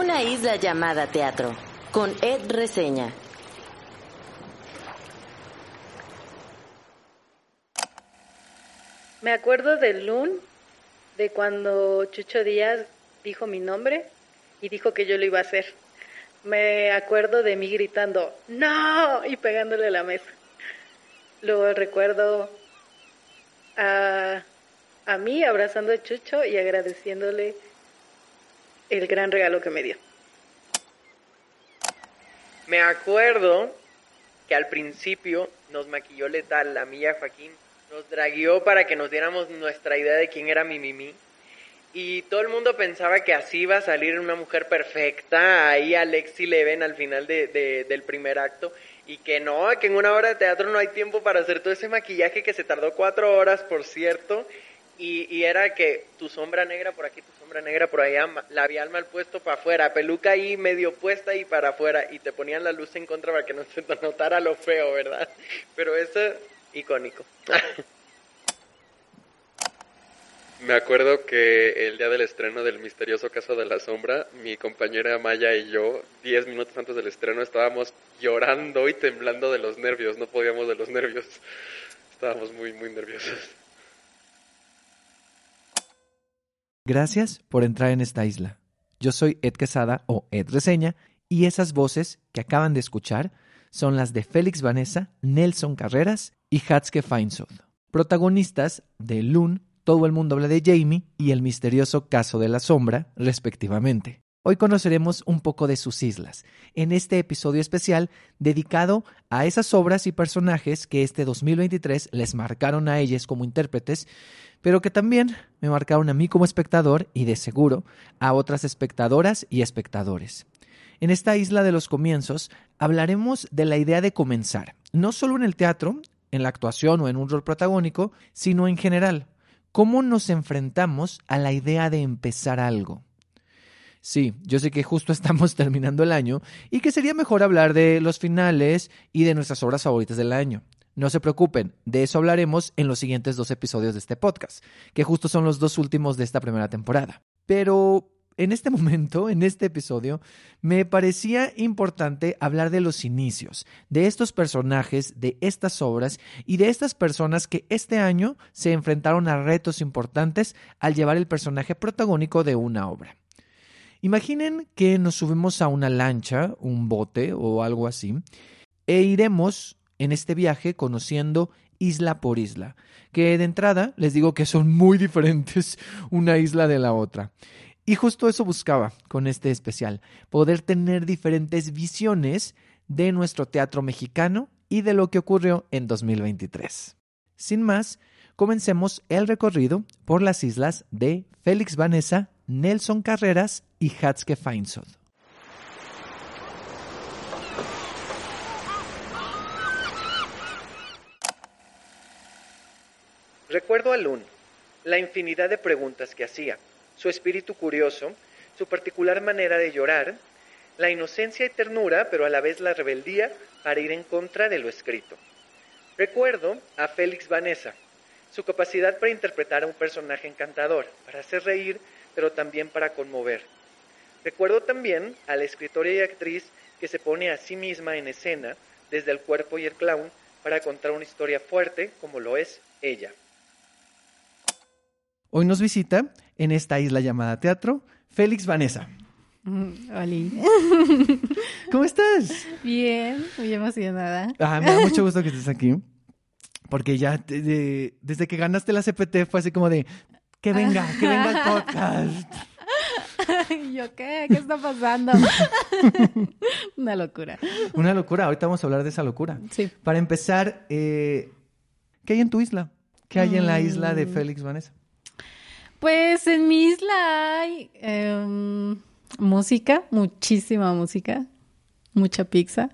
Una isla llamada teatro, con Ed Reseña. Me acuerdo del Lun, de cuando Chucho Díaz dijo mi nombre y dijo que yo lo iba a hacer. Me acuerdo de mí gritando, ¡No! y pegándole a la mesa. Luego recuerdo a, a mí abrazando a Chucho y agradeciéndole el gran regalo que me dio. Me acuerdo que al principio nos maquilló letal la mía Joaquín, nos dragueó para que nos diéramos nuestra idea de quién era mi Mimi. Y todo el mundo pensaba que así iba a salir una mujer perfecta, ahí Alexi Leven al final de, del primer acto, y que no, que en una hora de teatro no hay tiempo para hacer todo ese maquillaje que se tardó cuatro horas, por cierto, y, y era que tu sombra negra por aquí, tu sombra negra por allá, labial mal puesto para afuera, peluca ahí medio puesta y para afuera, y te ponían la luz en contra para que no se notara lo feo, ¿verdad? Pero eso, icónico. Me acuerdo que el día del estreno del misterioso caso de la sombra, mi compañera Maya y yo, diez minutos antes del estreno, estábamos llorando y temblando de los nervios. No podíamos de los nervios. Estábamos muy, muy nerviosos. Gracias por entrar en esta isla. Yo soy Ed Quesada o Ed Reseña y esas voces que acaban de escuchar son las de Félix Vanessa, Nelson Carreras y Hatske Feinsod, protagonistas de Loon, Todo el mundo habla de Jamie y El misterioso caso de la sombra, respectivamente. Hoy conoceremos un poco de sus islas, en este episodio especial dedicado a esas obras y personajes que este 2023 les marcaron a ellas como intérpretes, pero que también me marcaron a mí como espectador y de seguro a otras espectadoras y espectadores. En esta isla de los comienzos hablaremos de la idea de comenzar, no solo en el teatro, en la actuación o en un rol protagónico, sino en general. ¿Cómo nos enfrentamos a la idea de empezar algo? Sí, yo sé que justo estamos terminando el año y que sería mejor hablar de los finales y de nuestras obras favoritas del año. No se preocupen, de eso hablaremos en los siguientes dos episodios de este podcast, que justo son los dos últimos de esta primera temporada. Pero en este momento, en este episodio, me parecía importante hablar de los inicios, de estos personajes, de estas obras y de estas personas que este año se enfrentaron a retos importantes al llevar el personaje protagónico de una obra. Imaginen que nos subimos a una lancha, un bote o algo así, e iremos en este viaje conociendo isla por isla, que de entrada les digo que son muy diferentes una isla de la otra. Y justo eso buscaba con este especial, poder tener diferentes visiones de nuestro teatro mexicano y de lo que ocurrió en 2023. Sin más, comencemos el recorrido por las islas de Félix Vanessa, Nelson Carreras y Hatske Feinsod. Recuerdo a Lun, la infinidad de preguntas que hacía, su espíritu curioso, su particular manera de llorar, la inocencia y ternura, pero a la vez la rebeldía para ir en contra de lo escrito. Recuerdo a Félix Vanessa, su capacidad para interpretar a un personaje encantador, para hacer reír, pero también para conmover. Recuerdo también a la escritora y actriz que se pone a sí misma en escena desde el cuerpo y el clown para contar una historia fuerte como lo es ella. Hoy nos visita en esta isla llamada teatro Félix Vanessa. Hola. ¿Cómo estás? Bien, muy emocionada. Ah, me da mucho gusto que estés aquí. Porque ya de- desde que ganaste la CPT fue así como de que venga, que venga el podcast. ¿Y ¿Yo qué? ¿Qué está pasando? Una locura. Una locura. Ahorita vamos a hablar de esa locura. Sí. Para empezar, eh, ¿qué hay en tu isla? ¿Qué hay en la isla de Mm. Félix Vanessa? Pues en mi isla hay em, música, muchísima música, mucha pizza.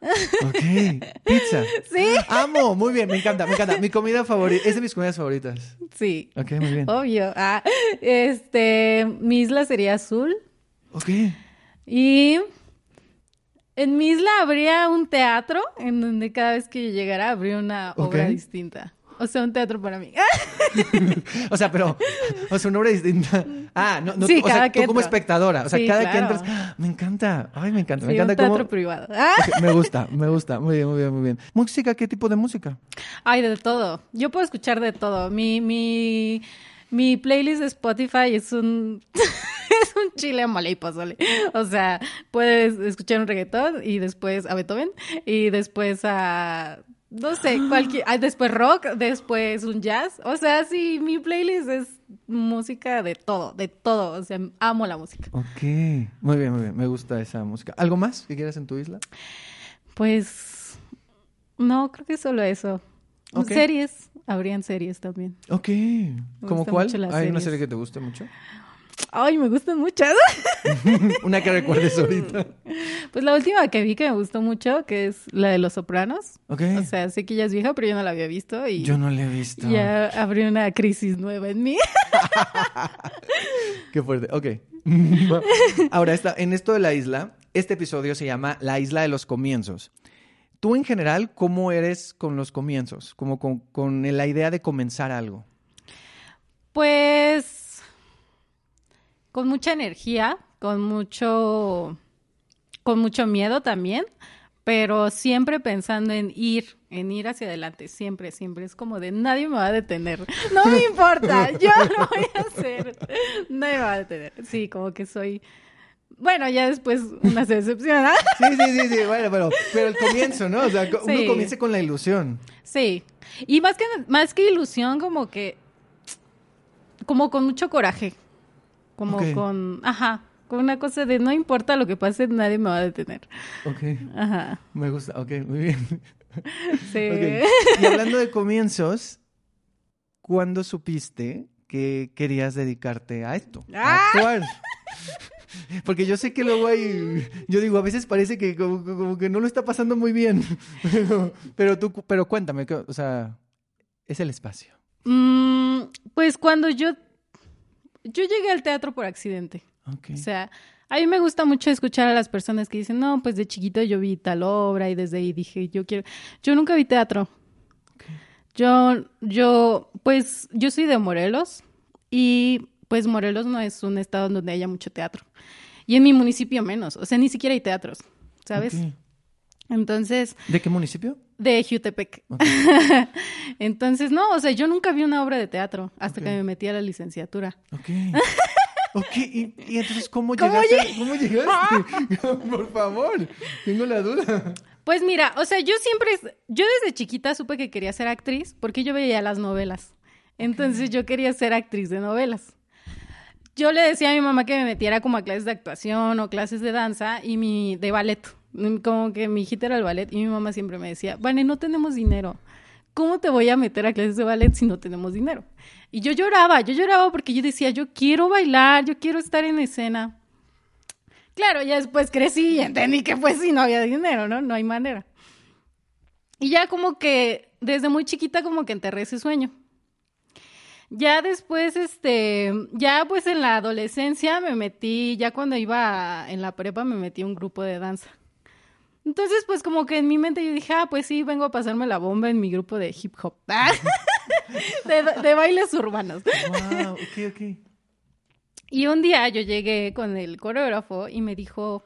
Ok, pizza. Sí, Amo, muy bien, me encanta, me encanta. Mi comida favorita, es de mis comidas favoritas. sí, Ok, muy bien. obvio. Ah, este, mi isla sería azul Ok. y en mi isla habría un teatro en donde cada vez que yo llegara habría una obra distinta. O sea, un teatro para mí. O sea, pero, o sea, una obra distinta. Ah, no, no Sí, o sea, que tú como entro. espectadora. O sea, Sí, cada que claro. entras. ¡ah! Me encanta. Ay, me encanta. me Sí, un encanta teatro cómo. privado. Ah. Me gusta, me gusta. Muy bien, muy bien, muy bien. ¿Música? ¿Qué tipo de música? Ay, de todo. Yo puedo escuchar de todo. Mi, mi, mi playlist de Spotify es un, es un chile, mole y pozole. O sea, puedes escuchar un reggaetón y después a Beethoven y después a, no sé, cualquier, ah, después rock, después un jazz. O sea, sí, mi playlist es música de todo, de todo. O sea, amo la música. Ok. Muy bien, muy bien. Me gusta esa música. ¿Algo más que quieras en tu isla? Pues, no, creo que solo eso. Ok. Series, habrían series también. Ok. ¿Cómo gustan cuál? ¿Hay una serie que te guste mucho? Ay, me gustan muchas. una que recuerdes ahorita. Pues la última que vi que me gustó mucho, que es la de Los Sopranos. Ok. O sea, sé que ya es vieja, pero yo no la había visto y Yo no la he visto. ya abrió una crisis nueva en mí. Qué fuerte. Ok. Ahora, esta, en esto de la isla, este episodio se llama La isla de los comienzos. Tú, en general, ¿cómo eres con los comienzos? Como con, con la idea de comenzar algo. Pues con mucha energía, con mucho con mucho miedo también, pero siempre pensando en ir, en ir hacia adelante, siempre, siempre es como de nadie me va a detener. No me importa, yo lo voy a hacer. Nadie me va a detener. Sí, como que soy bueno, ya después una se decepciona. Sí, sí, sí, sí. Bueno, pero, pero el comienzo, ¿no? O sea, uno Sí. comienza con la ilusión. Sí. Y más que más que ilusión, como que como con mucho coraje. Como Ok. con, ajá, con una cosa de no importa lo que pase, nadie me va a detener. Ok. Ajá. Me gusta. Ok, muy bien. Sí. Ok. Y hablando de comienzos, ¿cuándo supiste que querías dedicarte a esto? A ¡Ah! actuar. Porque yo sé que luego hay, yo digo, a veces parece que como, como que no lo está pasando muy bien. Pero, pero tú, pero cuéntame, o sea, es el espacio. Mm, pues cuando yo yo llegué al teatro por accidente. O sea, a mí me gusta mucho escuchar a las personas que dicen, no, pues de chiquito yo vi tal obra y desde ahí dije, yo quiero. Yo nunca vi teatro. Yo, yo, pues, yo soy de Morelos y pues Morelos no es un estado donde haya mucho teatro. Y en mi municipio menos. O sea, ni siquiera hay teatros, ¿sabes? Entonces, ¿De qué municipio? de Jutepec. Entonces, no, o sea, yo nunca vi una obra de teatro hasta que me metí a la licenciatura. Ok. Ok, y, y entonces, ¿cómo ¿Cómo llegaste? ¿Cómo llegaste? Por favor, tengo la duda. Pues mira, o sea, yo siempre, yo desde chiquita supe que quería ser actriz porque yo veía las novelas. Entonces yo quería ser actriz de novelas. Yo le decía a mi mamá que me metiera como a clases de actuación o clases de danza y mi de ballet. Como que mi hijita era el ballet y mi mamá siempre me decía, Vane, no tenemos dinero. ¿Cómo te voy a meter a clases de ballet si no tenemos dinero? Y yo lloraba, yo lloraba porque yo decía, yo quiero bailar, yo quiero estar en escena. Claro, ya después crecí y entendí que pues sí, no había dinero, ¿no? No hay manera. Y ya como que desde muy chiquita como que enterré ese sueño. Ya después, este, ya pues en la adolescencia me metí, ya cuando iba en la prepa me metí a un grupo de danza. Entonces, pues como que en mi mente yo dije, ah, pues sí, vengo a pasarme la bomba en mi grupo de hip hop. de, de bailes urbanos. Wow, ok, ok. Y un día yo llegué con el coreógrafo y me dijo,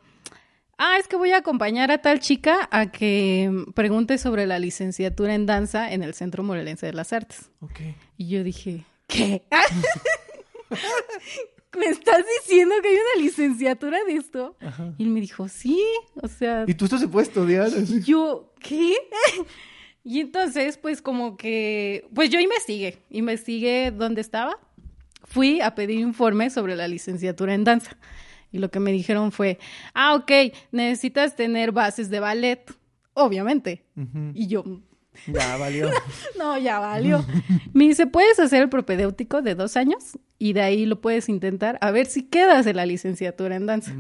ah, es que voy a acompañar a tal chica a que pregunte sobre la licenciatura en danza en el Centro Morelense de las Artes. Ok. Y yo dije, ¿qué? ¿Me estás diciendo que hay una licenciatura de esto? Ajá. Y él me dijo, sí, o sea, ¿Y tú esto se puede estudiar? yo, ¿qué? Y entonces, pues como que, pues yo investigué, investigué dónde estaba, fui a pedir informes sobre la licenciatura en danza. Y lo que me dijeron fue, ah, ok, necesitas tener bases de ballet, obviamente. Y yo, Ya, valió. no, ya valió. Me dice, puedes hacer el propedéutico de dos años y de ahí lo puedes intentar a ver si quedas en la licenciatura en danza.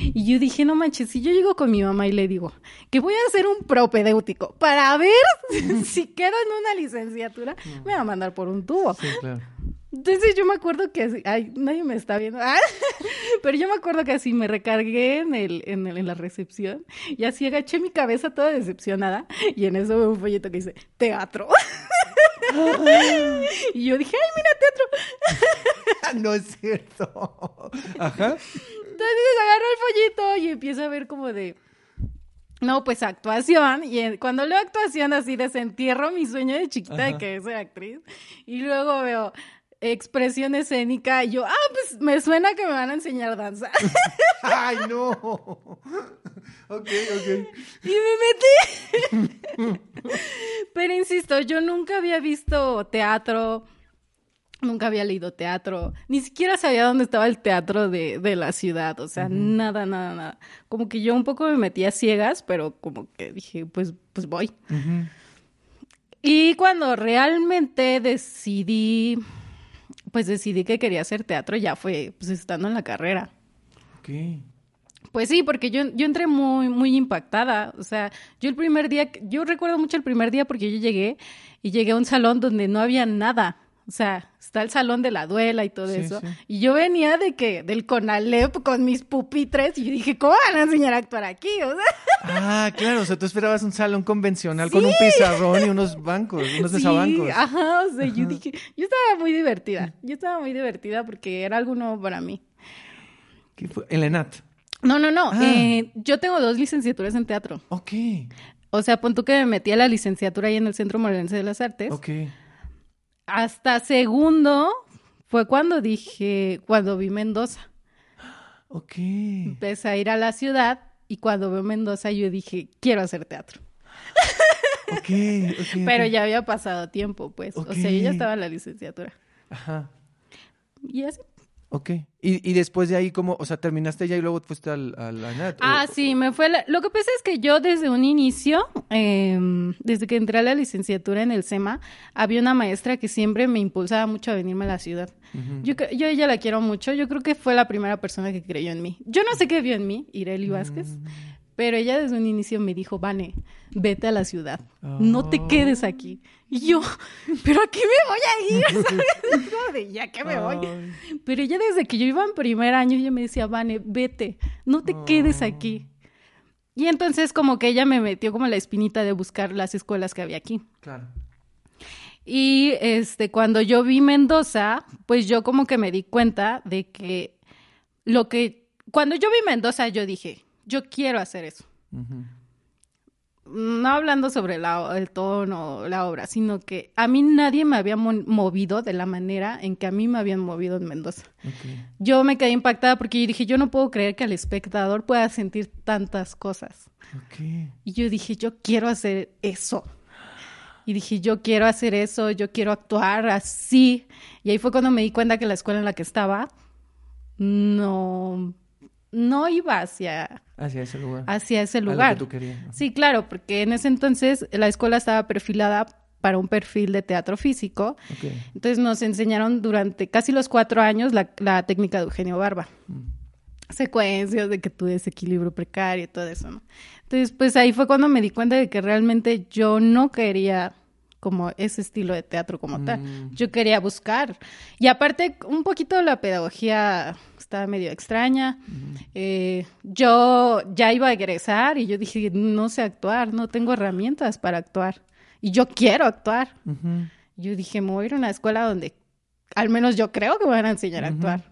Y yo dije, no manches, si yo llego con mi mamá y le digo que voy a hacer un propedéutico para ver si quedo en una licenciatura, me va a mandar por un tubo. Sí, claro. Entonces yo me acuerdo que así, ay, nadie me está viendo, Ah, pero yo me acuerdo que así me recargué en, el, en, el- en la recepción y así agaché mi cabeza toda decepcionada y en eso veo un folleto que dice teatro. y yo dije, ay, mira, teatro. no es cierto. Ajá. Entonces agarro el follito y empiezo a ver como de... No, pues actuación. Y en- cuando leo actuación así, desentierro mi sueño de chiquita de que ser actriz. Y luego veo expresión escénica y yo, ah, pues me suena que me van a enseñar danza. Ay, no. Ok, ok. y me metí. Pero insisto, yo nunca había visto teatro. Nunca había leído teatro, ni siquiera sabía dónde estaba el teatro de, de la ciudad, o sea, nada, nada, nada. Como que yo un poco me metí a ciegas, pero como que dije, pues, pues voy. Y cuando realmente decidí, pues decidí que quería hacer teatro, ya fue, pues estando en la carrera. Ok. Pues sí, porque yo, yo entré muy, muy impactada. O sea, yo el primer día, yo recuerdo mucho el primer día porque yo llegué y llegué a un salón donde no había nada. O sea, está el salón de la duela y todo Sí, eso. sí. Y yo venía de que, del Conalep con mis pupitres y yo dije, ¿cómo van a enseñar a actuar aquí? O sea, Ah, claro, o sea, tú esperabas un salón convencional con un pizarrón y unos bancos, unos sí, mesabancos. ajá, o sea, yo dije, yo estaba muy divertida. Yo estaba muy divertida porque era algo nuevo para mí. ¿Qué fue? El ENAT. No, no, no. Ah. eh, yo tengo dos licenciaturas en teatro. Ok, O sea, pon tú que me metí a la licenciatura ahí en el Centro Morelense de las Artes. ok. Hasta segundo fue cuando dije, cuando vi Mendoza. Ok. Empecé a ir a la ciudad y cuando veo Mendoza yo dije, quiero hacer teatro. Ok, ok. Pero ya había pasado tiempo, pues. O sea, yo ya estaba en la licenciatura. Ajá. Y así. Ok. Y, y después de ahí, ¿cómo? O sea, terminaste ya y luego fuiste al, al ENAT. Ah, o- sí, me fue. la- Lo que pasa es que yo desde un inicio, eh, desde que entré a la licenciatura en el SEMA, había una maestra que siempre me impulsaba mucho a venirme a la ciudad. Yo, cre- yo a ella la quiero mucho. Yo creo que fue la primera persona que creyó en mí. Yo no sé qué vio en mí, Ireli Vázquez, Mm. pero ella desde un inicio me dijo, Vane, vete a la ciudad. No te Oh. quedes aquí. Y yo, ¿pero a qué me voy a ir? ¿Sabes? Como de, ya que me voy. Ay. Pero ella desde que yo iba en primer año, ella me decía, Vane, vete, no te quedes aquí. Y entonces como que ella me metió como la espinita de buscar las escuelas que había aquí. Claro. Y este, cuando yo vi Mendoza, pues yo como que me di cuenta de que lo que, cuando yo vi Mendoza, yo dije, yo quiero hacer eso. No hablando sobre la- el tono, la obra, sino que a mí nadie me había mo- movido de la manera en que a mí me habían movido en Mendoza. Yo me quedé impactada porque yo dije, yo no puedo creer que el espectador pueda sentir tantas cosas. Y yo dije, yo quiero hacer eso. Y dije, yo quiero hacer eso, yo quiero actuar así. Y ahí fue cuando me di cuenta que la escuela en la que estaba no, no iba hacia, Hacia ese lugar. hacia ese A lo que lugar. tú querías. Sí, claro, porque en ese entonces la escuela estaba perfilada para un perfil de teatro físico. Ok. Entonces nos enseñaron durante casi los cuatro años la, la técnica de Eugenio Barba. Secuencias de que tu desequilibrio precario y todo eso, ¿no? Entonces, pues ahí fue cuando me di cuenta de que realmente yo no quería como ese estilo de teatro como tal. Mm. Yo quería buscar. Y aparte, un poquito la pedagogía estaba medio extraña. Eh, yo ya iba a egresar y yo dije, no sé actuar, no tengo herramientas para actuar. Y yo quiero actuar. Yo dije, me voy a ir a una escuela donde al menos yo creo que me van a enseñar a actuar.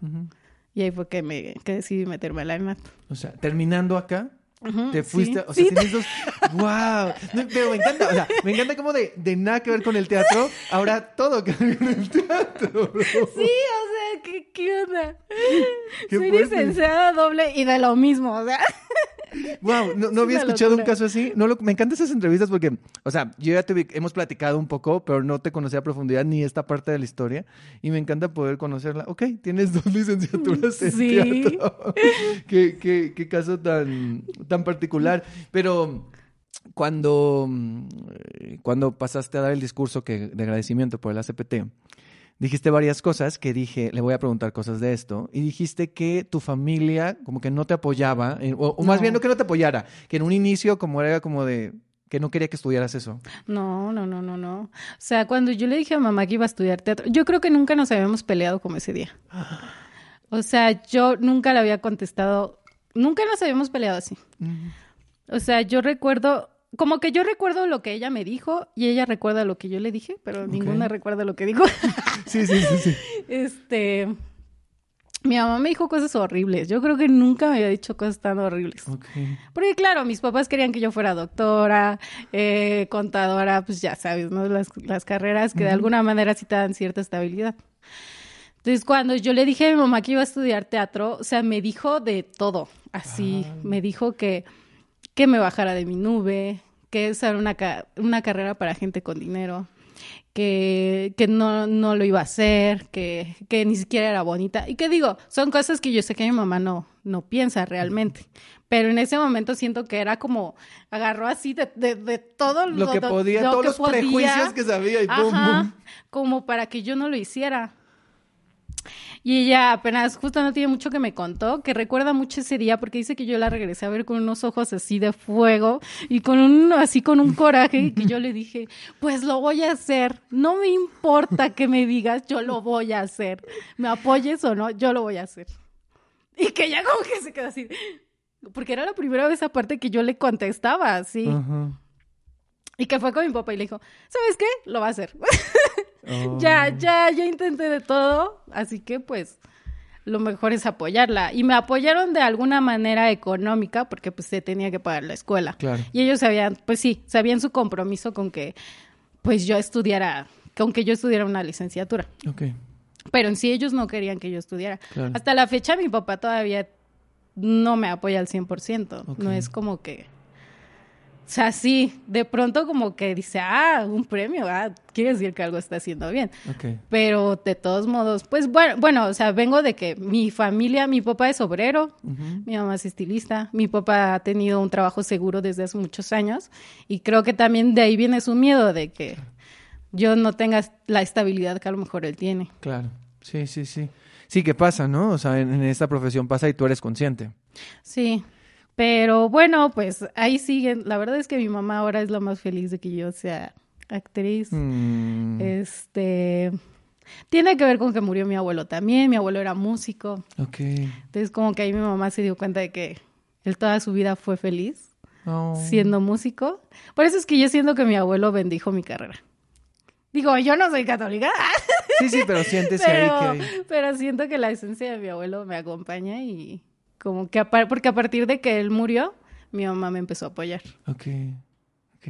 Y ahí fue que me que decidí meterme a la ENAT. O sea, terminando acá, Te sí. fuiste, o sea, Sí, tienes dos, wow, No, pero me encanta, o sea, me encanta como de, de nada que ver con el teatro, ahora todo que ver con el teatro, bro. Sí, o sea, ¿qué, qué onda? Qué Soy licenciada doble y de lo mismo, o sea. Wow, no, no había escuchado un caso así. No lo- me encantan esas entrevistas porque, o sea, yo ya te hemos platicado un poco, pero no te conocía a profundidad ni esta parte de la historia. Y me encanta poder conocerla. Ok, tienes dos licenciaturas en Sí. teatro. qué, qué- qué caso tan, tan particular. Pero cuando, mm, cuando pasaste a dar el discurso que, de agradecimiento por el ACPT, dijiste varias cosas que dije, le voy a preguntar cosas de esto, y dijiste que tu familia como que no te apoyaba, o, o más No. bien no que no te apoyara, que en un inicio como era como de que no quería que estudiaras eso. No, no, no, no, no. O sea, cuando yo le dije a mamá que iba a estudiar teatro, yo creo que nunca nos habíamos peleado como ese día. O sea, yo nunca le había contestado, nunca nos habíamos peleado así. O sea, yo recuerdo como que yo recuerdo lo que ella me dijo y ella recuerda lo que yo le dije, pero ninguna recuerda lo que dijo. Sí, sí, sí, sí. Este, mi mamá me dijo cosas horribles. Yo creo que nunca me había dicho cosas tan horribles. Porque claro, mis papás querían que yo fuera doctora, eh, contadora, pues ya sabes, ¿no? Las, las carreras que de alguna manera sí te dan cierta estabilidad. Entonces, cuando yo le dije a mi mamá que iba a estudiar teatro, o sea, me dijo de todo. Así, me dijo que, que me bajara de mi nube, que era una, una carrera para gente con dinero, que, que no, no lo iba a hacer, que, que ni siquiera era bonita. Y que digo, son cosas que yo sé que mi mamá no, no piensa realmente. Pero en ese momento siento que era como, agarró así de, de, de todo Lo que podía, lo todos que los podía. prejuicios que sabía y Ajá, pum. como para que yo no lo hiciera. Y ella apenas, justo no tiene mucho que me contó, que recuerda mucho ese día porque dice que yo la regresé a ver con unos ojos así de fuego y con un, así con un coraje que yo le dije, pues lo voy a hacer, no me importa que me digas, yo lo voy a hacer, me apoyes o no, yo lo voy a hacer. Y que ella como que se quedó así, porque era la primera vez aparte que yo le contestaba así. Y que fue con mi papá y le dijo, ¿sabes qué? Lo va a hacer. Oh. ya, ya, ya intenté de todo, así que pues lo mejor es apoyarla. Y me apoyaron de alguna manera económica porque pues se tenía que pagar la escuela. Claro. Y ellos sabían, pues sí, sabían su compromiso con que pues yo estudiara, con que yo estudiara una licenciatura. Ok. Pero en sí ellos no querían que yo estudiara. Claro. Hasta la fecha mi papá todavía no me apoya al 100%. Ok. No es como que... O sea, sí, de pronto como que dice, ah, un premio, ah, quiere decir que algo está haciendo bien. Pero de todos modos, pues bueno, bueno, o sea, vengo de que mi familia, mi papá es obrero, mi mamá es estilista, mi papá ha tenido un trabajo seguro desde hace muchos años y creo que también de ahí viene su miedo de que yo no tenga la estabilidad que a lo mejor él tiene. Claro. Sí, sí, sí. Sí, que pasa, ¿no? O sea, en, en esta profesión pasa y tú eres consciente. Sí, pero bueno, pues ahí siguen. La verdad es que mi mamá ahora es la más feliz de que yo sea actriz. Mm, Este tiene que ver con que murió mi abuelo también. Mi abuelo era músico. ok. Entonces, como que ahí mi mamá se dio cuenta de que él toda su vida fue feliz Oh. siendo músico. Por eso es que yo siento que mi abuelo bendijo mi carrera. Digo, yo no soy católica, Sí, sí, pero sientes ahí que hay- pero siento que la esencia de mi abuelo me acompaña y como que, a par- porque a partir de que él murió, mi mamá me empezó a apoyar. Ok, ok.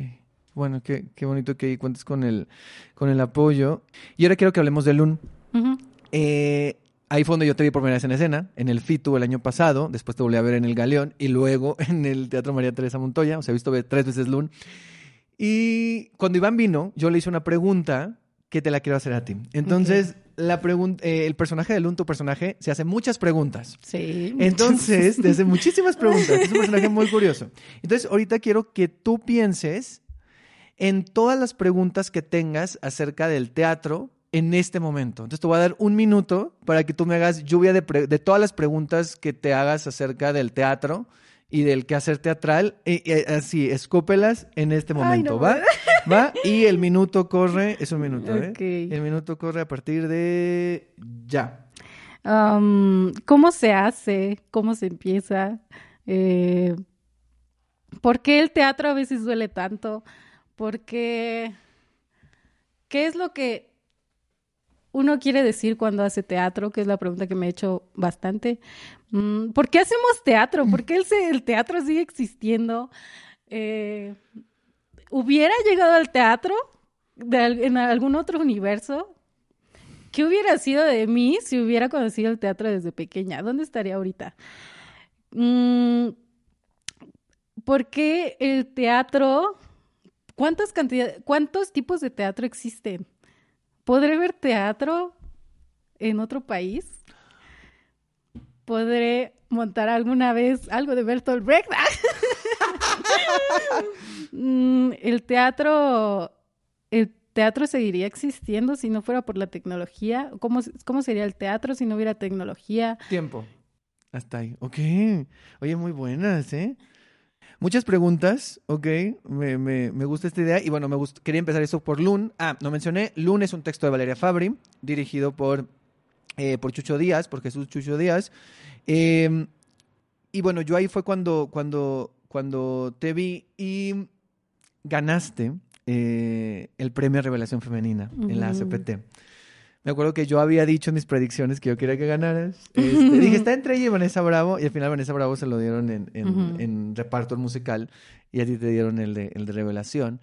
Bueno, qué, qué bonito que cuentes con el, con el apoyo. Y ahora quiero que hablemos de Lun. Ujú. Eh, ahí fue donde yo te vi por primera vez en escena, en el FITU el año pasado, después te volví a ver en el Galeón y luego en el Teatro María Teresa Montoya, o sea, he visto tres veces Lun. Y cuando Iván vino, yo le hice una pregunta que te la quiero hacer a ti. Entonces, la eh, el personaje de Lun, tu personaje, se hace muchas preguntas. Sí. Entonces, te hace muchísimas preguntas. Es un personaje muy curioso. Entonces, ahorita quiero que tú pienses en todas las preguntas que tengas acerca del teatro en este momento. Entonces, te voy a dar un minuto para que tú me hagas lluvia de, de todas las preguntas que te hagas acerca del teatro y del quehacer teatral. Y así, escúpelas en este momento, no, ¿va? ¿Va? Y el minuto corre, es un minuto, ¿eh? El minuto corre a partir de ya. ¿Cómo se hace? ¿Cómo se empieza? Eh, ¿Por qué el teatro a veces duele tanto? ¿Por qué? ¿Qué es lo que uno quiere decir cuando hace teatro? Que es la pregunta que me he hecho bastante. Mm, ¿Por qué hacemos teatro? ¿Por qué el, teatro sigue existiendo? Eh, ¿Hubiera llegado al teatro en algún otro universo? ¿Qué hubiera sido de mí si hubiera conocido el teatro desde pequeña? ¿Dónde estaría ahorita? Mm, ¿Por qué el teatro? ¿Cuántas cantidades, cuántos tipos de teatro existen? ¿Podré ver teatro en otro país? ¿Podré montar alguna vez algo de Bertolt Brecht? Mm, el teatro, el teatro seguiría existiendo si no fuera por la tecnología. ¿Cómo, cómo sería el teatro si no hubiera tecnología? Tiempo. Hasta ahí. Ok. Oye, muy buenas, ¿eh? Muchas preguntas, ok. Me, me- me gusta esta idea. Y bueno, me gust- quería empezar esto por Lun. Ah, no mencioné. Lun es un texto de Valeria Fabri, dirigido por, eh, por Chucho Díaz, por Jesús Chucho Díaz. Eh, y bueno, yo ahí fue cuando, cuando, cuando te vi y ganaste eh, el premio Revelación Femenina en la. ACPT. Me acuerdo que yo había dicho en mis predicciones que yo quería que ganaras. Este, dije, está entre ella y Vanessa Bravo. Y al final Vanessa Bravo se lo dieron en, en- Ujú. en reparto musical. Y a ti te dieron el de, el de Revelación.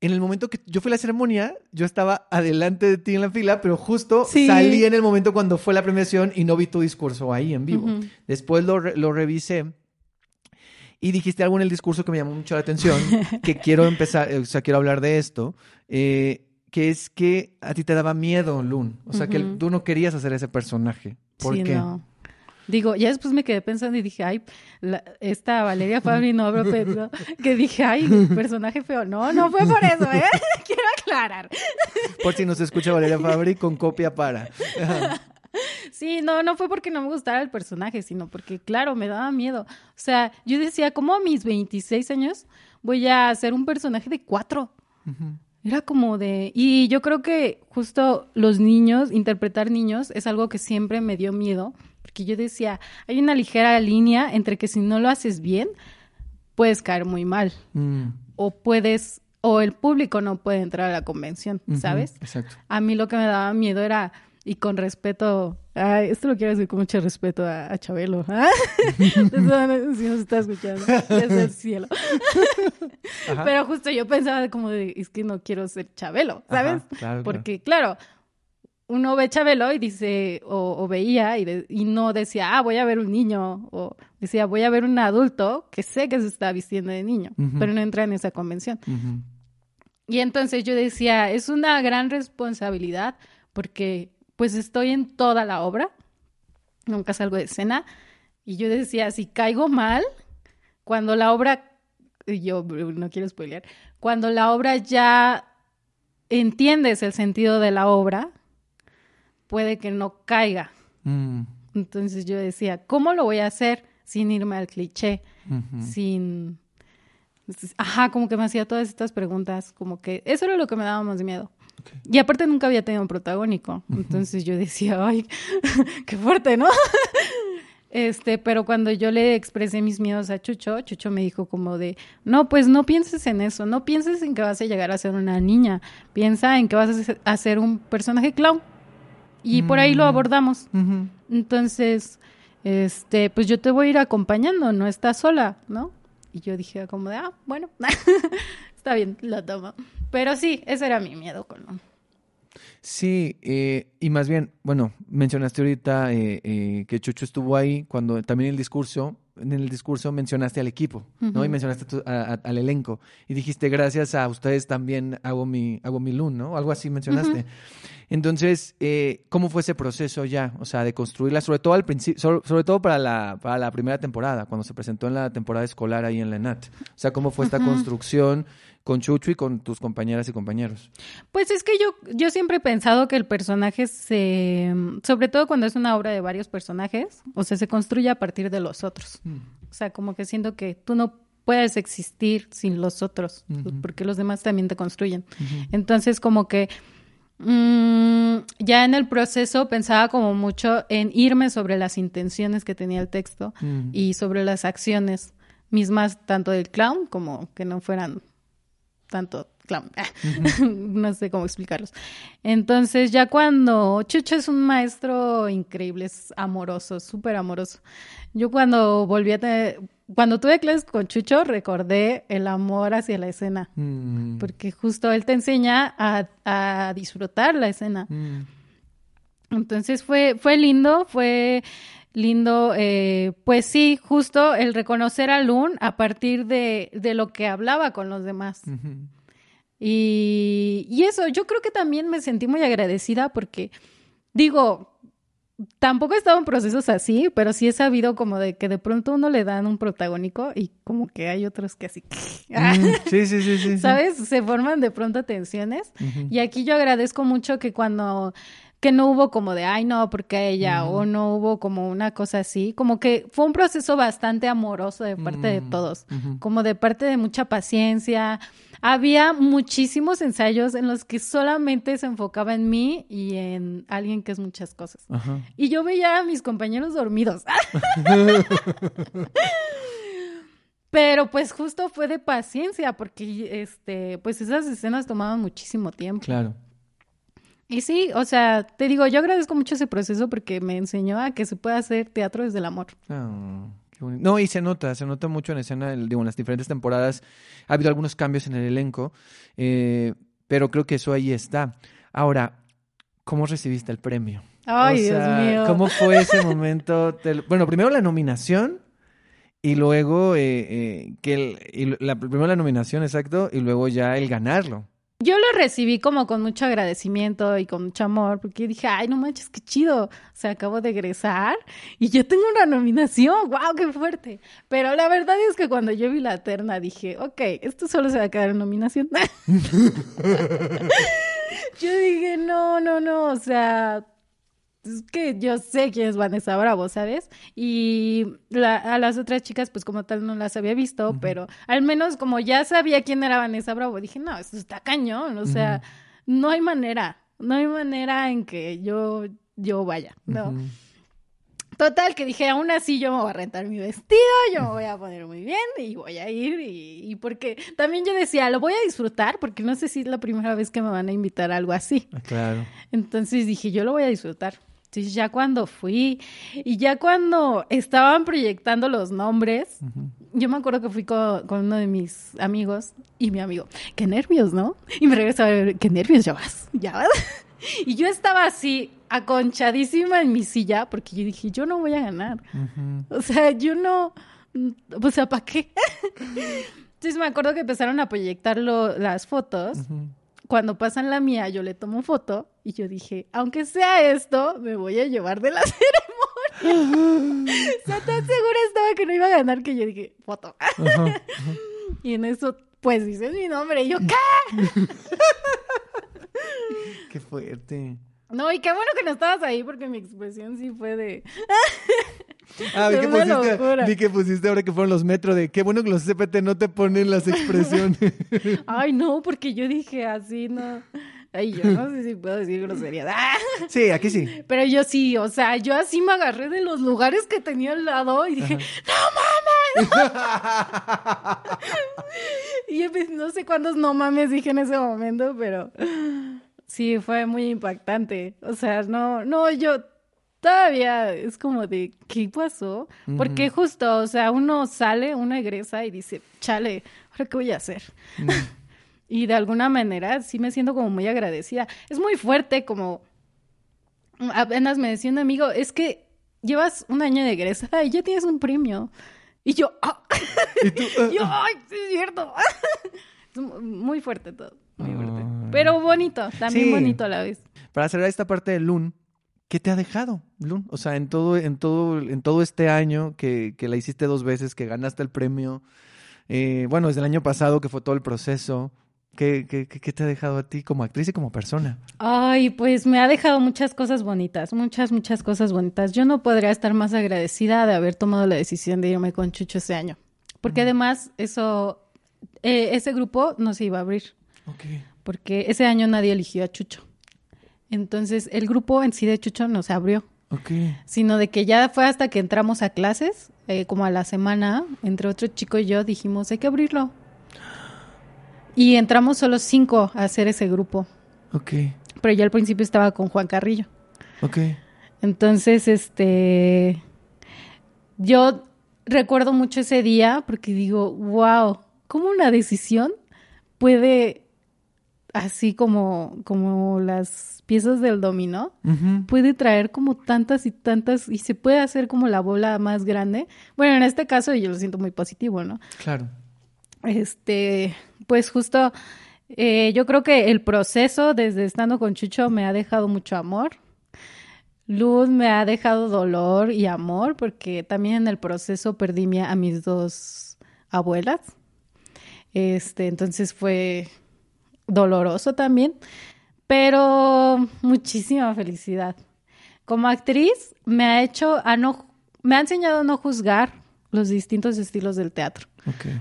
En el momento que yo fui a la ceremonia, yo estaba adelante de ti en la fila, pero justo Sí. salí en el momento cuando fue la premiación y no vi tu discurso ahí en vivo. Ujú. Después lo, re- lo revisé y dijiste algo en el discurso que me llamó mucho la atención, que quiero empezar, o sea, quiero hablar de esto, eh, que es que a ti te daba miedo, Lun. O sea, que tú no querías hacer ese personaje. ¿Por Sí, qué? no. Digo, ya después me quedé pensando y dije, ay, la- esta Valeria Fabri no habrá pensado que dije, ay, personaje feo. No, no fue por eso, ¿eh? Quiero aclarar. Por si nos escucha Valeria Fabri con copia para. Sí, no, no fue porque no me gustara el personaje, sino porque, claro, me daba miedo. O sea, yo decía, ¿cómo a mis 26 años voy a hacer un personaje de cuatro? Era como de... Y yo creo que justo los niños, interpretar niños, es algo que siempre me dio miedo, porque yo decía, hay una ligera línea entre que si no lo haces bien, puedes caer muy mal, Mm, o puedes, o el público no puede entrar a la convención, ¿sabes? Exacto. A mí lo que me daba miedo era, y con respeto, ay, esto lo quiero decir con mucho respeto a, a Chabelo, ¿ah? Si nos está escuchando, desde el cielo. Ajá. Pero justo yo pensaba como de, es que no quiero ser Chabelo, ¿sabes? Ajá, claro. Porque, claro, uno ve Chabelo y dice, o, o veía y, de- y no decía, ah, voy a ver un niño, o decía, voy a ver un adulto que sé que se está vistiendo de niño, Ujú. pero no entra en esa convención. Ujú. Y entonces yo decía, es una gran responsabilidad porque pues estoy en toda la obra, nunca salgo de escena, y yo decía, si caigo mal, cuando la obra, yo no quiero spoilear, cuando la obra ya entiendes el sentido de la obra, puede que no caiga. Mm, Entonces yo decía, ¿cómo lo voy a hacer sin irme al cliché? sin... Ajá, como que me hacía todas estas preguntas, como que eso era lo que me daba más miedo. Y aparte nunca había tenido un protagónico, entonces yo decía, ay, qué fuerte, ¿no? Este, pero cuando yo le expresé mis miedos a Chucho, Chucho me dijo como de, no, pues no pienses en eso, no pienses en que vas a llegar a ser una niña, piensa en que vas a ser- un personaje clown. Y por ahí lo Mm. abordamos. Entonces, este, pues yo te voy a ir acompañando, no estás sola, ¿no? Y yo dije como de, ah, bueno, está bien, lo tomo. Pero sí, ese era mi miedo con lo- Sí, eh, y más bien, bueno, mencionaste ahorita eh, eh, que Chucho estuvo ahí cuando también el discurso, en el discurso mencionaste al equipo, ¿no? Y mencionaste tu- a- a- al elenco. Y dijiste, gracias a ustedes también hago mi, hago mi LUN, ¿no? Algo así mencionaste. Entonces, eh, ¿cómo fue ese proceso ya? O sea, de construirla, sobre todo al principio, sobre, sobre todo para la, para la primera temporada, cuando se presentó en la temporada escolar ahí en la ENAT. O sea, ¿cómo fue esta construcción con Chucho y con tus compañeras y compañeros? Pues es que yo, yo siempre he pensado que el personaje se, sobre todo cuando es una obra de varios personajes, o sea, se construye a partir de los otros. O sea, como que siento que tú no puedes existir sin los otros, porque los demás también te construyen. Entonces, como que mm, ya en el proceso pensaba como mucho en irme sobre las intenciones que tenía el texto Mm. y sobre las acciones mismas, tanto del clown como que no fueran tanto clown. no sé cómo explicarlos. Entonces, ya cuando Chucho es un maestro increíble, es amoroso, súper amoroso. Yo cuando volví a tener, cuando tuve clases con Chucho, recordé el amor hacia la escena, Mm. porque justo él te enseña a, a disfrutar la escena. Mm. Entonces fue, fue lindo, fue lindo, eh, pues sí, justo el reconocer a Lun a partir de, de lo que hablaba con los demás. Y, y eso, yo creo que también me sentí muy agradecida porque, digo, tampoco he estado en procesos así, pero sí he sabido como de que de pronto uno le dan un protagónico y como que hay otros que así, Mm, Sí, sí, sí, sí. ¿sabes? Se forman de pronto tensiones. Y aquí yo agradezco mucho que cuando que no hubo como de ay no porque ella o no hubo como una cosa así. Como que fue un proceso bastante amoroso de parte de Mm, todos. como de parte de mucha paciencia. Había muchísimos ensayos en los que solamente se enfocaba en mí y en alguien que es muchas cosas. Ajá. y yo veía a mis compañeros dormidos. Pero pues justo fue de paciencia, porque este, pues esas escenas tomaban muchísimo tiempo. Claro. Y sí, o sea, te digo, yo agradezco mucho ese proceso porque me enseñó a que se puede hacer teatro desde el amor. Ah, qué. No, y se nota, se nota mucho en escena, digo, en las diferentes temporadas ha habido algunos cambios en el elenco, eh, pero creo que eso ahí está. Ahora, ¿cómo recibiste el premio? Ay, O sea, Dios mío. ¿Cómo fue ese momento? Bueno, primero la nominación y luego eh, eh, que el- y la, primero la nominación, exacto, y luego ya el ganarlo. Yo lo recibí como con mucho agradecimiento y con mucho amor, porque dije, ay, no manches, qué chido. O sea, acabo de egresar y yo tengo una nominación, wow, qué fuerte. Pero la verdad es que cuando yo vi la terna dije, ok, esto solo se va a quedar en nominación. yo dije, no, no, no, o sea, es que yo sé quién es Vanessa Bravo, ¿sabes? Y la- a las otras chicas, pues como tal no las había visto, pero al menos como ya sabía quién era Vanessa Bravo, dije, no, esto está cañón, o sea, no hay manera, no hay manera en que yo, yo vaya, ¿no? Total, que dije, aún así yo me voy a rentar mi vestido, yo me voy a poner muy bien y voy a ir y, y porque también yo decía, lo voy a disfrutar porque no sé si es la primera vez que me van a invitar a algo así. Ah, Claro. Entonces dije, yo lo voy a disfrutar. Entonces ya cuando fui y ya cuando estaban proyectando los nombres, yo me acuerdo que fui con, con uno de mis amigos y mi amigo, qué nervios, ¿no? Y me regresa a ver, qué nervios, ya vas, ya vas. Y yo estaba así, aconchadísima en mi silla, porque yo dije, yo no voy a ganar. O sea, yo no, o sea, ¿para qué? Entonces me acuerdo que empezaron a proyectar lo- las fotos. Cuando pasan la mía, yo le tomo foto y yo dije, aunque sea esto, me voy a llevar de la ceremonia. o sea, tan segura estaba que no iba a ganar que yo dije, foto. Y en eso, pues dice mi nombre. Y yo, ¿qué? Qué fuerte. No, y qué bueno que no estabas ahí porque mi expresión sí fue de... Ah, vi que, pusiste, locura. vi que pusiste ahora que fueron los metro de qué bueno que los CPT no te ponen las expresiones. Ay, no, porque yo dije así, no. Ay, yo no sé si puedo decir grosería. ¡Ah! sí, aquí sí. Pero yo sí, o sea, yo así me agarré de los lugares que tenía al lado y dije, ¡no mames! y yo, pues, no sé cuántos no mames dije en ese momento, pero sí, fue muy impactante. O sea, no, no, yo todavía es como de, ¿qué pasó? Porque justo, o sea, uno sale, uno egresa y dice, chale, ¿ahora qué voy a hacer? Y de alguna manera sí me siento como muy agradecida. Es muy fuerte como apenas me decía un amigo, es que llevas un año de egresada y ya tienes un premio. Y yo, ah. Y tú, ah, yo, ay, sí es cierto. Muy fuerte todo, muy fuerte. Pero bonito, también Sí. bonito a la vez. Para cerrar esta parte de Lun, ¿qué te ha dejado, Lun? O sea, en todo, en todo, en todo este año que, que la hiciste dos veces, que ganaste el premio, eh, bueno, desde el año pasado que fue todo el proceso, ¿qué, qué, te ha dejado a ti como actriz y como persona? Ay, pues me ha dejado muchas cosas bonitas, muchas, muchas cosas bonitas. Yo no podría estar más agradecida de haber tomado la decisión de irme con Chucho ese año. Porque además eso, eh, ese grupo no se iba a abrir. Ok. porque ese año nadie eligió a Chucho. Entonces, el grupo en sí de Chucho no se abrió, Ok. sino de que ya fue hasta que entramos a clases, eh, como a la semana, entre otro chico y yo dijimos, hay que abrirlo. Y entramos solo cinco a hacer ese grupo, Ok. pero yo al principio estaba con Juan Carrillo. Ok. Entonces, este, yo recuerdo mucho ese día porque digo, wow, ¿cómo una decisión puede, así como, como las piezas del dominó, puede traer como tantas y tantas y se puede hacer como la bola más grande? Bueno, en este caso yo lo siento muy positivo, ¿no? Claro. Este, pues justo, eh, yo creo que el proceso desde estando con Chucho me ha dejado mucho amor. Luz me ha dejado dolor y amor porque también en el proceso perdí a mis dos abuelas. Este, entonces fue doloroso también, pero muchísima felicidad. Como actriz me ha hecho a no me ha enseñado a no juzgar los distintos estilos del teatro.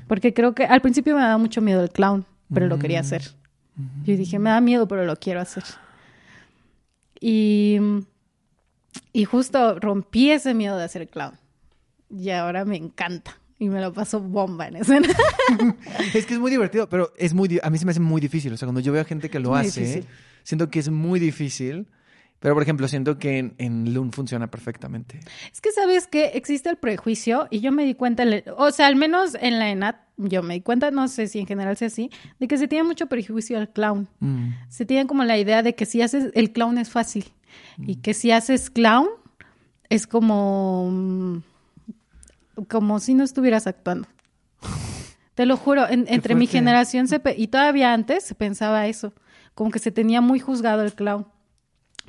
Porque creo que al principio me daba mucho miedo el clown, pero lo quería hacer. Yo dije, me da miedo, pero lo quiero hacer. Y, y justo rompí ese miedo de hacer clown. Y ahora me encanta. Y me lo paso bomba en escena. Es que es muy divertido, pero es muy, a mí se me hace muy difícil. O sea, cuando yo veo a gente que lo hace, difícil. siento que es muy difícil. Pero, por ejemplo, siento que en, en Loon funciona perfectamente. Es que sabes que existe el prejuicio y yo me di cuenta, o sea, al menos en la ENAT, yo me di cuenta, no sé si en general sea así, de que se tiene mucho prejuicio al clown. Mm. Se tiene como la idea de que si haces el clown es fácil y que si haces clown es como mm, como si no estuvieras actuando. Te lo juro, en- entre mi generación se pe- y todavía antes se pensaba eso, como que se tenía muy juzgado el clown.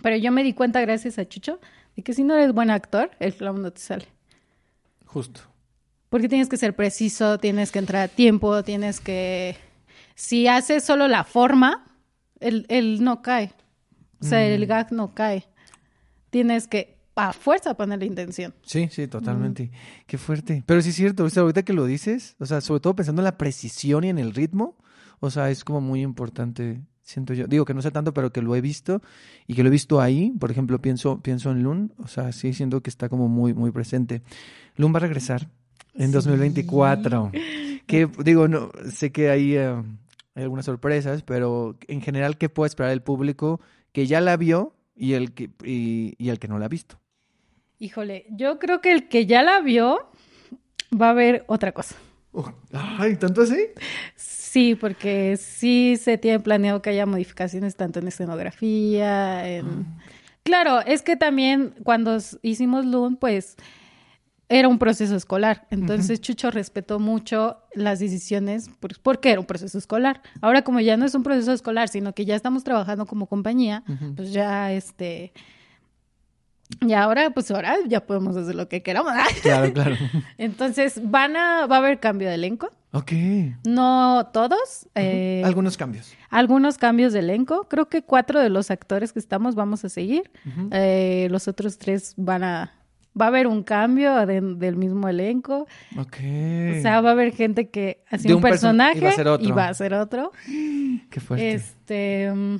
Pero yo me di cuenta gracias a Chucho de que si no eres buen actor, el clown no te sale. Justo. Porque tienes que ser preciso, tienes que entrar a tiempo, tienes que... Si haces solo la forma, el, el no cae. O sea, el gag no cae. Tienes que a fuerza poner la intención. Sí, sí, totalmente. Qué fuerte. Pero sí es cierto, o sea, ahorita que lo dices, o sea, sobre todo pensando en la precisión y en el ritmo, o sea, es como muy importante, siento yo. Digo que no sé tanto, pero que lo he visto y que lo he visto ahí. Por ejemplo, pienso, pienso en Loon, o sea, sí siento que está como muy, muy presente. Loon va a regresar en 2024. Que digo, no, sé que hay, hay algunas sorpresas, pero en general, ¿qué puede esperar el público que ya la vio y el que, y, y el que no la ha visto? Híjole, yo creo que el que ya la vio va a ver otra cosa. Oh, ay, ¿tanto así? Sí, porque sí se tiene planeado que haya modificaciones tanto en escenografía, en... Claro, es que también cuando hicimos Loon, pues era un proceso escolar. Entonces Chucho respetó mucho las decisiones porque era un proceso escolar. Ahora como ya no es un proceso escolar, sino que ya estamos trabajando como compañía, pues ya este... Y ahora, pues ahora ya podemos hacer lo que queramos. Claro, claro. Entonces, van a, va a haber cambio de elenco. Ok. No todos. eh, Algunos cambios. algunos cambios de elenco. Creo que cuatro de los actores que estamos vamos a seguir. Eh, los otros tres van a... Va a haber un cambio de- del mismo elenco. Ok. O sea, va a haber gente que hace De un, un perso- personaje y va a ser otro. y va a ser otro. Qué fuerte. Este... mm,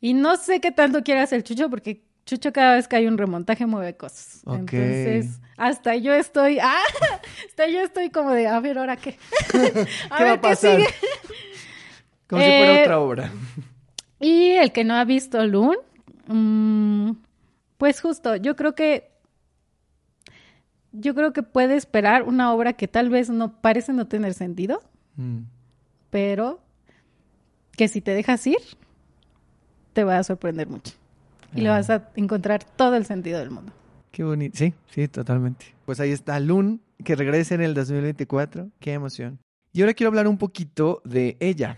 Y no sé qué tanto quiere hacer Chucho porque Chucho cada vez que hay un remontaje mueve cosas. Ok. Entonces, hasta yo estoy... Ah, hasta yo estoy como de, a ver, ¿ahora qué? a ¿Qué ver va a qué pasar? sigue. Como si fuera eh, otra obra. Y el que no ha visto Loon, mm, pues justo, yo creo que yo creo que puede esperar una obra que tal vez no parece no tener sentido, Mm. pero que si te dejas ir, te va a sorprender mucho. Y le Ah. vas a encontrar todo el sentido del mundo. Qué bonito. Sí, sí, totalmente. Pues ahí está Loon, que regresa en el 2024. Qué emoción. Y ahora quiero hablar un poquito de ella.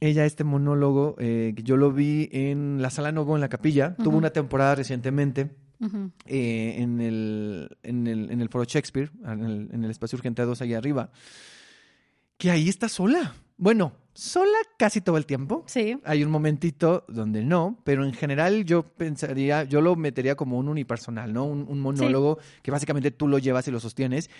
Ella, este monólogo, eh, que yo lo vi en la Sala Novo, en la capilla. Tuvo una temporada recientemente eh, en, el, en, el, en el Foro Shakespeare, en el, en el espacio Urgente 2 ahí arriba. Que ahí está sola. Bueno, sola casi todo el tiempo. Sí, Hay un momentito donde no, pero en general yo pensaría, yo lo metería como un unipersonal, ¿no? Un, un monólogo que básicamente tú lo llevas y lo sostienes.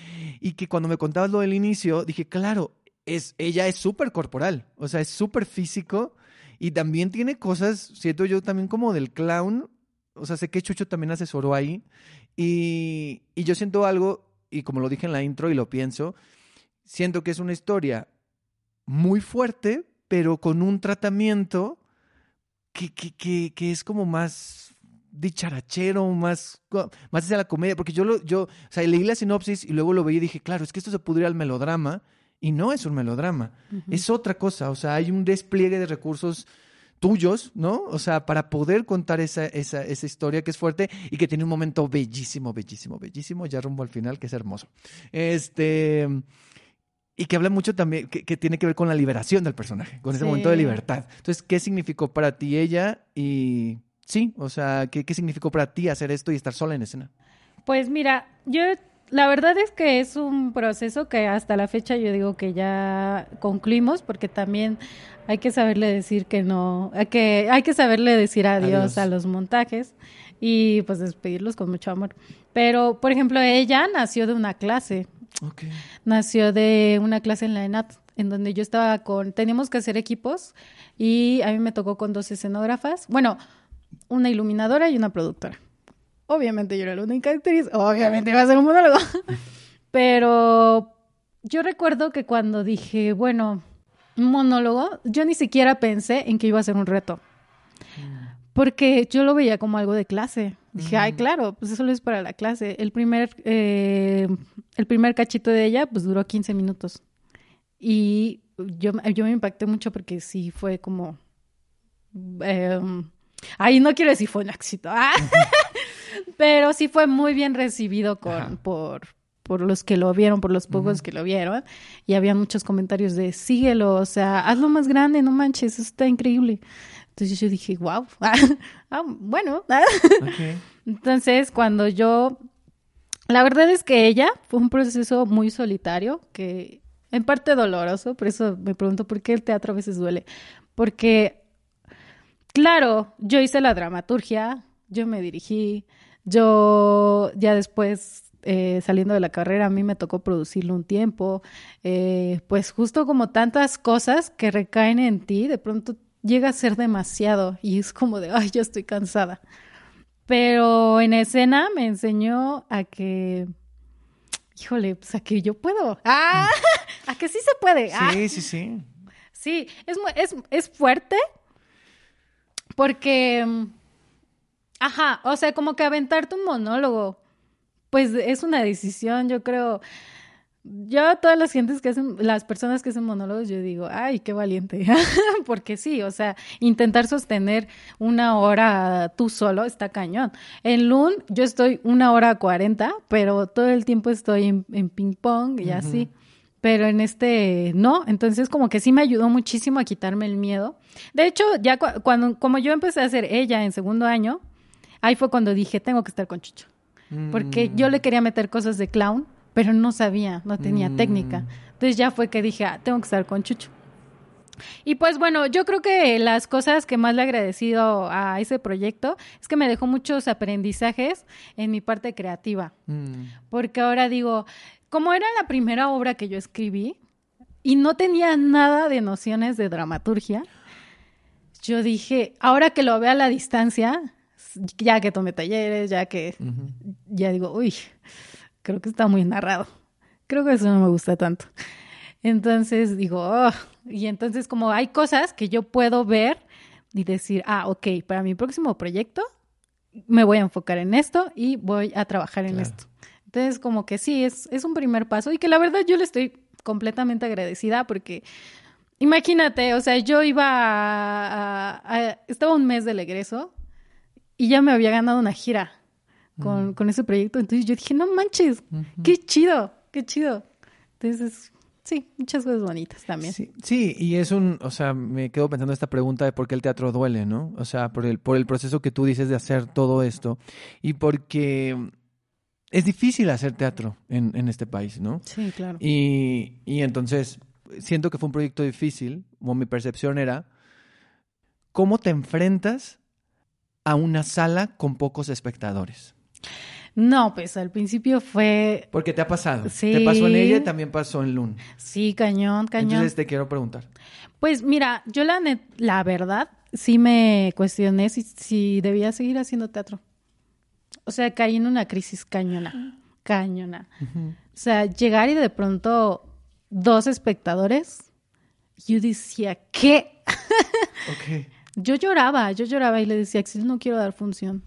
Y que cuando me contabas lo del inicio, dije, claro, es, ella es súper corporal, o sea, es súper físico y también tiene cosas, siento yo también como del clown, o sea, sé que Chucho también asesoró ahí y, y yo siento algo, y como lo dije en la intro y lo pienso, siento que es una historia muy fuerte, pero con un tratamiento que, que, que, que es como más dicharachero, más, más hacia la comedia, porque yo, lo, yo o sea, leí la sinopsis y luego lo veí y dije, claro, es que esto se podría al melodrama y no es un melodrama, es otra cosa, o sea, hay un despliegue de recursos tuyos, ¿no? O sea, para poder contar esa, esa, esa historia que es fuerte y que tiene un momento bellísimo, bellísimo, bellísimo, ya rumbo al final, que es hermoso. Este... Y que habla mucho también, que, que tiene que ver con la liberación del personaje, con ese Sí. momento de libertad. Entonces, ¿qué significó para ti ella? Y sí, o sea, ¿qué, ¿qué significó para ti hacer esto y estar sola en escena? Pues mira, yo la verdad es que es un proceso que hasta la fecha yo digo que ya concluimos porque también hay que saberle decir que no, que hay que saberle decir adiós, Adiós. a los montajes y pues despedirlos con mucho amor. Pero por ejemplo, ella nació de una clase, Ok. nació de una clase en la ENAT en donde yo estaba con teníamos que hacer equipos y a mí me tocó con dos escenógrafas, bueno, una iluminadora y una productora. Obviamente yo era la única actriz, obviamente iba a ser un monólogo. Pero yo recuerdo que cuando dije, bueno, monólogo, yo ni siquiera pensé en que iba a ser un reto. Porque yo lo veía como algo de clase. Dije, ay, claro, pues eso es para la clase. El primer, eh, el primer cachito de ella, pues duró 15 minutos. Y yo, yo me impacté mucho porque sí fue como... Eh, ay, no quiero decir fue un éxito. Ah. Pero sí fue muy bien recibido con, por, por los que lo vieron, por los pocos que lo vieron. Y había muchos comentarios de síguelo, o sea, hazlo más grande, no manches, eso está increíble. Entonces yo dije, wow, ah, bueno. Entonces cuando yo, la verdad es que ella fue un proceso muy solitario, que en parte doloroso, por eso me pregunto por qué el teatro a veces duele. Porque, claro, yo hice la dramaturgia, yo me dirigí, yo ya después eh, saliendo de la carrera, a mí me tocó producirlo un tiempo, eh, pues justo como tantas cosas que recaen en ti, de pronto llega a ser demasiado y es como de, ay, ya estoy cansada. Pero en escena me enseñó a que, híjole, pues a que yo puedo. Ah, a que sí se puede. Sí, Ah. sí, sí. Sí, es, es, es fuerte porque, mm, ajá, o sea, como que aventarte un monólogo, pues es una decisión, yo creo. Yo a todas las gentes que hacen, las personas que hacen monólogos, yo digo, ay, qué valiente, porque sí, o sea, intentar sostener una hora tú solo está cañón. En Loon yo estoy una hora cuarenta, pero todo el tiempo estoy en, en ping pong y así pero en este no, entonces como que sí me ayudó muchísimo a quitarme el miedo. De hecho, ya cu- cuando como yo empecé a hacer ella en segundo año, ahí fue cuando dije, tengo que estar con Chucho. Porque yo le quería meter cosas de clown, pero no sabía, no tenía Mm. técnica. Entonces ya fue que dije, ah, tengo que estar con Chucho. Y pues bueno, yo creo que las cosas que más le he agradecido a ese proyecto es que me dejó muchos aprendizajes en mi parte creativa Mm. porque ahora digo, como era la primera obra que yo escribí y no tenía nada de nociones de dramaturgia, yo dije, ahora que lo veo a la distancia, ya que tomé talleres, ya que, ya digo, uy, creo que está muy narrado. Creo que eso no me gusta tanto. Entonces digo, "Oh", y entonces como hay cosas que yo puedo ver y decir, ah, ok, para mi próximo proyecto me voy a enfocar en esto y voy a trabajar en Claro. esto. Entonces, como que sí, es, es un primer paso y que la verdad yo le estoy completamente agradecida porque imagínate, o sea, yo iba a, a- a- estaba un mes del egreso y ya me había ganado una gira con, con ese proyecto. Entonces yo dije, no manches, qué chido, qué chido. Entonces, sí, muchas cosas bonitas también. Sí, sí, y es un, o sea, me quedo pensando esta pregunta de por qué el teatro duele, ¿no? O sea, por el, por el proceso que tú dices de hacer todo esto y porque es difícil hacer teatro en, en este país, ¿no? Sí, claro. Y, y entonces siento que fue un proyecto difícil, o mi percepción era, ¿cómo te enfrentas a una sala con pocos espectadores? No, pues al principio fue, Porque te ha pasado. Sí. Te pasó en ella y también pasó en Lun. sí, cañón, cañón. Entonces te quiero preguntar. Pues mira, yo la, net- la verdad sí me cuestioné si, si debía seguir haciendo teatro. O sea, caí en una crisis cañona, cañona. O sea, llegar y de pronto dos espectadores, yo decía, ¿qué? Ok. Yo lloraba, yo lloraba y le decía, Axel, no quiero dar función,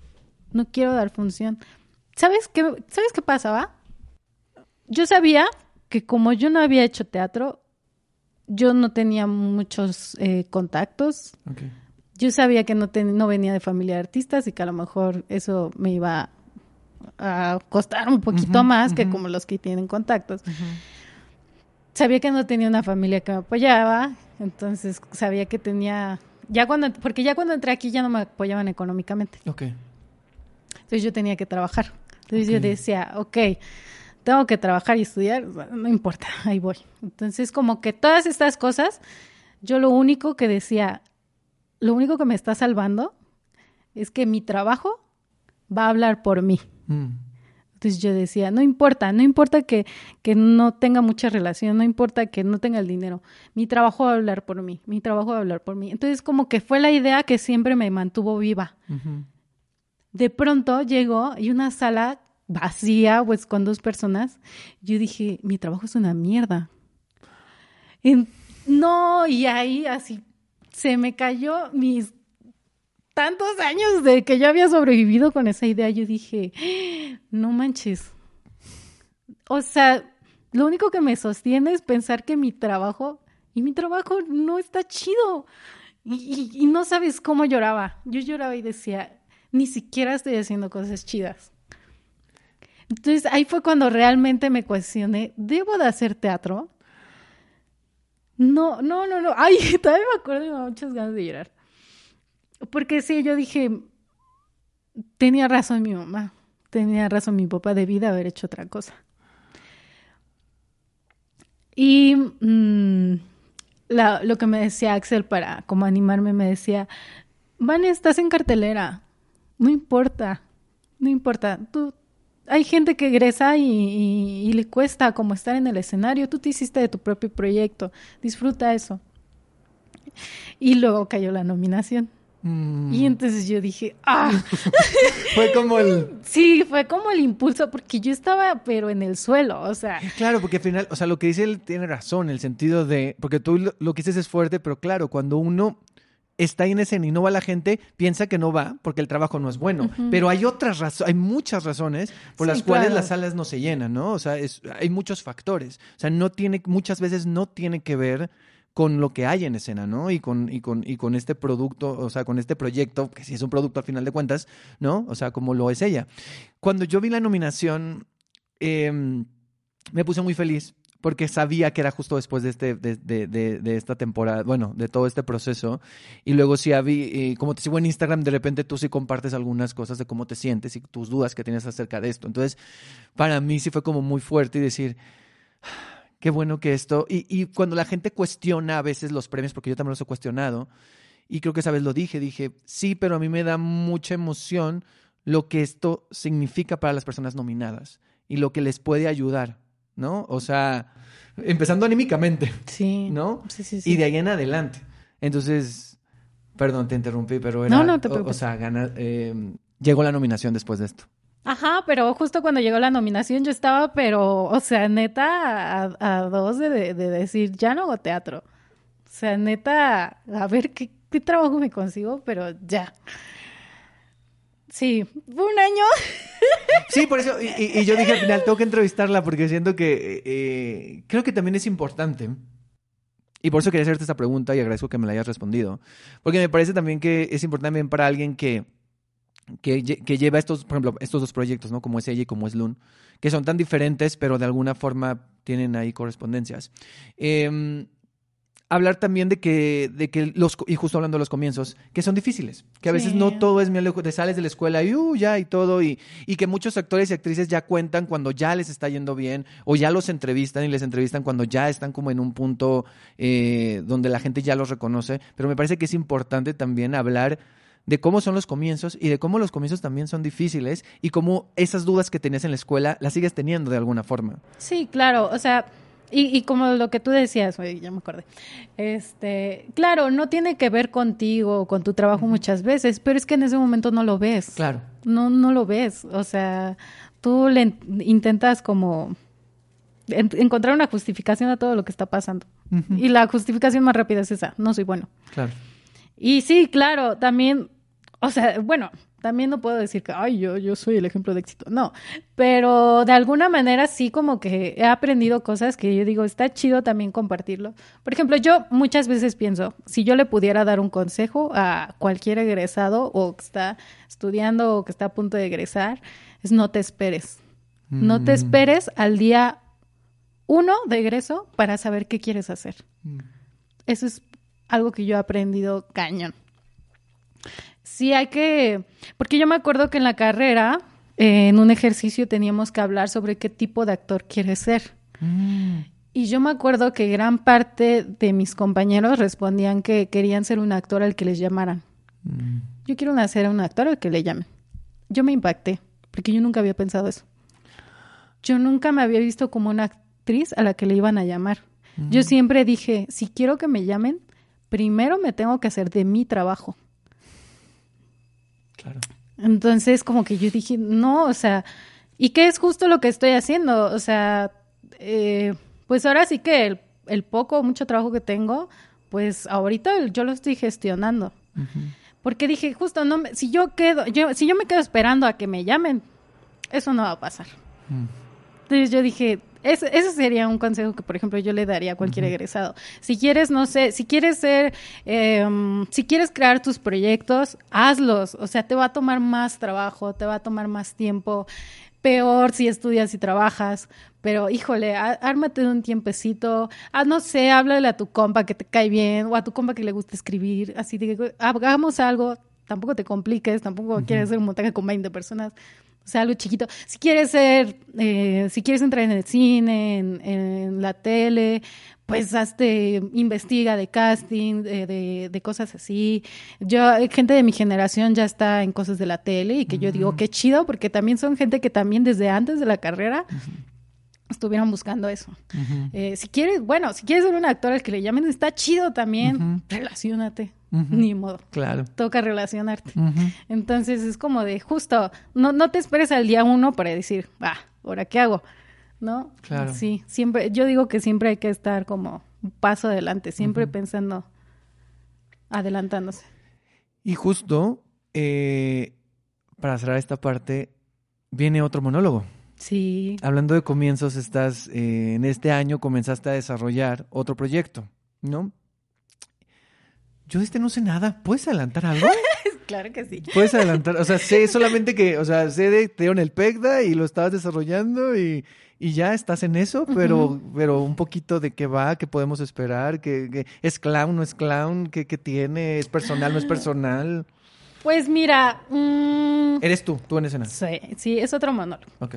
no quiero dar función. ¿Sabes qué, ¿Sabes qué pasaba? Yo sabía que como yo no había hecho teatro, yo no tenía muchos eh, contactos. Yo sabía que no, ten- no venía de familia de artistas y que a lo mejor eso me iba a costar un poquito más que como los que tienen contactos. Sabía que no tenía una familia que me apoyaba, entonces sabía que tenía, ya cuando, porque ya cuando entré aquí ya no me apoyaban económicamente, Ok. Entonces yo tenía que trabajar. Entonces yo decía, ok, tengo que trabajar y estudiar, no importa, ahí voy. Entonces como que todas estas cosas, yo lo único que decía, lo único que me está salvando es que mi trabajo va a hablar por mí. Mm. Entonces yo decía, no importa, no importa que, que no tenga mucha relación, no importa que no tenga el dinero, mi trabajo va a hablar por mí, mi trabajo va a hablar por mí. Entonces como que fue la idea que siempre me mantuvo viva. De pronto llegó y una sala vacía, pues con dos personas, yo dije, mi trabajo es una mierda. No, y ahí así se me cayó mis tantos años de que yo había sobrevivido con esa idea. Yo dije, no manches. O sea, lo único que me sostiene es pensar que mi trabajo, y mi trabajo no está chido. Y- y no sabes cómo lloraba. Yo lloraba y decía, ni siquiera estoy haciendo cosas chidas. Entonces ahí fue cuando realmente me cuestioné, ¿debo de hacer teatro? No, no, no, no. Ay, todavía me acuerdo y me da muchas ganas de llorar. Porque sí, yo dije, tenía razón mi mamá, tenía razón mi papá, debí de haber hecho otra cosa. Y mm, lo que me decía Axel para como animarme, me decía, Vane, estás en cartelera, no importa, no importa, tú, hay gente que egresa y, y- y le cuesta como estar en el escenario, tú te hiciste de tu propio proyecto, disfruta eso. Y luego cayó la nominación. Mm. Y entonces yo dije, ah, Fue como el... sí, fue como el impulso, porque yo estaba, pero en el suelo, o sea, Claro, porque al final, o sea, lo que dice él tiene razón, el sentido de, porque tú lo, lo que dices es fuerte, pero claro, cuando uno está en escena y no va la gente, piensa que no va porque el trabajo no es bueno. Pero hay otras razones, hay muchas razones por Sí, las cuales claro. las salas no se llenan, ¿no? O sea, es- hay muchos factores. O sea, no tiene, muchas veces no tiene que ver con lo que hay en escena, ¿no? Y con, y con, y con este producto, o sea, con este proyecto, que sí es un producto al final de cuentas, ¿no? O sea, como lo es ella. Cuando yo vi la nominación, em, me puse muy feliz porque sabía que era justo después de este de, de- esta temporada, bueno, de todo este proceso. Y luego sí había, eh, como te sigo en Instagram, de repente tú sí compartes algunas cosas de cómo te sientes y tus dudas que tienes acerca de esto. Entonces, para mí sí fue como muy fuerte y decir, "Ah, qué bueno que esto... Y, y cuando la gente cuestiona a veces los premios, porque yo también los he cuestionado, y creo que esa vez lo dije, dije, sí, pero a mí me da mucha emoción lo que esto significa para las personas nominadas y lo que les puede ayudar, ¿no? O sea, empezando anímicamente, sí. ¿no? Sí, sí, sí. Y de ahí en adelante. Entonces, perdón, te interrumpí, pero era... No, no te o- O, preocupes. sea, gana- eh, llegó la nominación después de esto. Ajá, pero justo cuando llegó la nominación yo estaba, pero, o sea, neta, a, a dos de, de- de decir, ya no hago teatro. O sea, neta, a ver qué, qué trabajo me consigo, pero ya. Sí, fue un año. Sí, por eso, y, y- yo dije al final, tengo que entrevistarla porque siento que eh, creo que también es importante. Y por eso quería hacerte esta pregunta y agradezco que me la hayas respondido. Porque me parece también que es importante también para alguien que, que, que lleva estos, por ejemplo, estos dos proyectos, ¿no? Como es ella y como es Loon, que son tan diferentes, pero de alguna forma tienen ahí correspondencias. Eh, hablar también de que, de que los, y justo hablando de los comienzos, que son difíciles, que a veces Sí. no todo es miel, te sales de la escuela y uh, ya y todo, y, y que muchos actores y actrices ya cuentan cuando ya les está yendo bien, o ya los entrevistan y les entrevistan cuando ya están como en un punto eh, donde la gente ya los reconoce, pero me parece que es importante también hablar de cómo son los comienzos y de cómo los comienzos también son difíciles y cómo esas dudas que tenías en la escuela las sigues teniendo de alguna forma. Sí, claro, o sea, y, y como lo que tú decías, oye, ya me acordé. Este, claro, no tiene que ver contigo o con tu trabajo muchas veces, pero es que en ese momento no lo ves. Claro. No, no lo ves. O sea, tú le in- intentas como en- encontrar una justificación a todo lo que está pasando. Y la justificación más rápida es esa, no soy bueno. Claro. Y sí, claro, también, o sea, bueno, también no puedo decir que, ay, yo, yo soy el ejemplo de éxito. No, pero de alguna manera sí como que he aprendido cosas que yo digo, está chido también compartirlo. Por ejemplo, yo muchas veces pienso, si yo le pudiera dar un consejo a cualquier egresado o que está estudiando o que está a punto de egresar, es no te esperes. No te esperes al día uno de egreso para saber qué quieres hacer. Eso es algo que yo he aprendido cañón. Sí, hay que, porque yo me acuerdo que en la carrera, eh, en un ejercicio teníamos que hablar sobre qué tipo de actor quieres ser. Y yo me acuerdo que gran parte de mis compañeros respondían que querían ser un actor al que les llamaran. Yo quiero ser un actor al que le llamen. Yo me impacté, porque yo nunca había pensado eso. Yo nunca me había visto como una actriz a la que le iban a llamar. Yo siempre dije, si quiero que me llamen, primero me tengo que hacer de mi trabajo. Claro. Entonces, como que yo dije, no, o sea, Y que es justo lo que estoy haciendo. O sea, eh, pues ahora sí que el, el poco o mucho trabajo que tengo, pues ahorita yo lo estoy gestionando. Porque dije, justo, no me- si yo quedo, yo, si yo me quedo esperando a que me llamen, eso no va a pasar. Entonces yo dije, ese, ese sería un consejo que, por ejemplo, yo le daría a cualquier egresado. Si quieres, no sé, si quieres ser, eh, si quieres crear tus proyectos, hazlos. O sea, te va a tomar más trabajo, te va a tomar más tiempo. Peor si estudias y trabajas. Pero, híjole, á- ármate de un tiempecito. Ah, no sé, háblale a tu compa que te cae bien o a tu compa que le gusta escribir. Así de que hagamos algo. Tampoco te compliques, tampoco quieres hacer un montaje con 20 personas. O sea, algo chiquito. Si quieres ser, eh, si quieres entrar en el cine, en, en la tele, pues hazte, investiga de casting, de, de, de cosas así. Yo, gente de mi generación ya está en cosas de la tele y que yo digo, qué chido, porque también son gente que también desde antes de la carrera estuvieron buscando eso. Eh, si quieres, bueno, si quieres ser un actor al que le llamen, está chido también. Ni modo. Claro. Toca relacionarte. Entonces es como de justo, no, no te esperes al día uno para decir, ah, ¿ahora qué hago? ¿No? Claro. Sí, siempre, yo digo que siempre hay que estar como un paso adelante, siempre pensando, adelantándose. Y justo, eh, para cerrar esta parte, viene otro monólogo. Sí. Hablando de comienzos, estás eh, en este año comenzaste a desarrollar otro proyecto, ¿no? Yo este no sé nada. ¿Puedes adelantar algo? Claro que sí. Puedes adelantar, o sea, sé solamente que, o sea, sé de te dieron el PECDA y lo estabas desarrollando y, y ya estás en eso, pero, pero un poquito de qué va, qué podemos esperar, que, que es clown, no es clown, qué, qué tiene, es personal, no es personal. Pues mira, mm, Eres tú, tú en escena. sí, sí, es otro monólogo. Ok.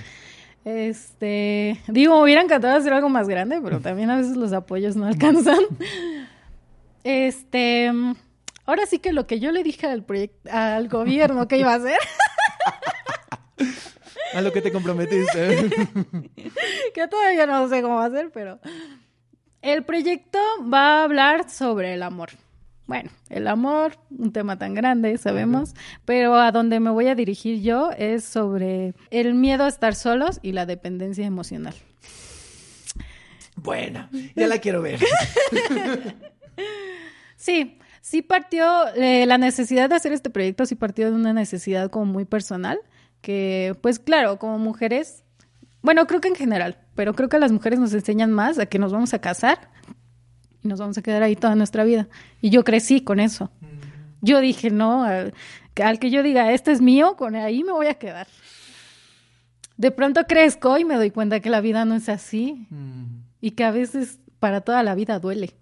Este, digo, me hubiera encantado hacer algo más grande, pero también a veces los apoyos no alcanzan. Este, ahora sí que lo que yo le dije al proyecto, al gobierno que iba a hacer, A lo que te comprometiste. que todavía no sé cómo va a ser, pero el proyecto va a hablar sobre el amor. Bueno, el amor, un tema tan grande, sabemos, pero a donde me voy a dirigir yo es sobre el miedo a estar solos y la dependencia emocional. Buena, ya la quiero ver. Sí, sí partió, eh, la necesidad de hacer este proyecto sí partió de una necesidad como muy personal, que pues claro, como mujeres, bueno, creo que en general, pero creo que las mujeres nos enseñan más a que nos vamos a casar y nos vamos a quedar ahí toda nuestra vida. Y yo crecí con eso. Yo dije, no, al que, al que yo diga, este es mío, con ahí me voy a quedar. De pronto crezco y me doy cuenta que la vida no es así y que a veces para toda la vida duele.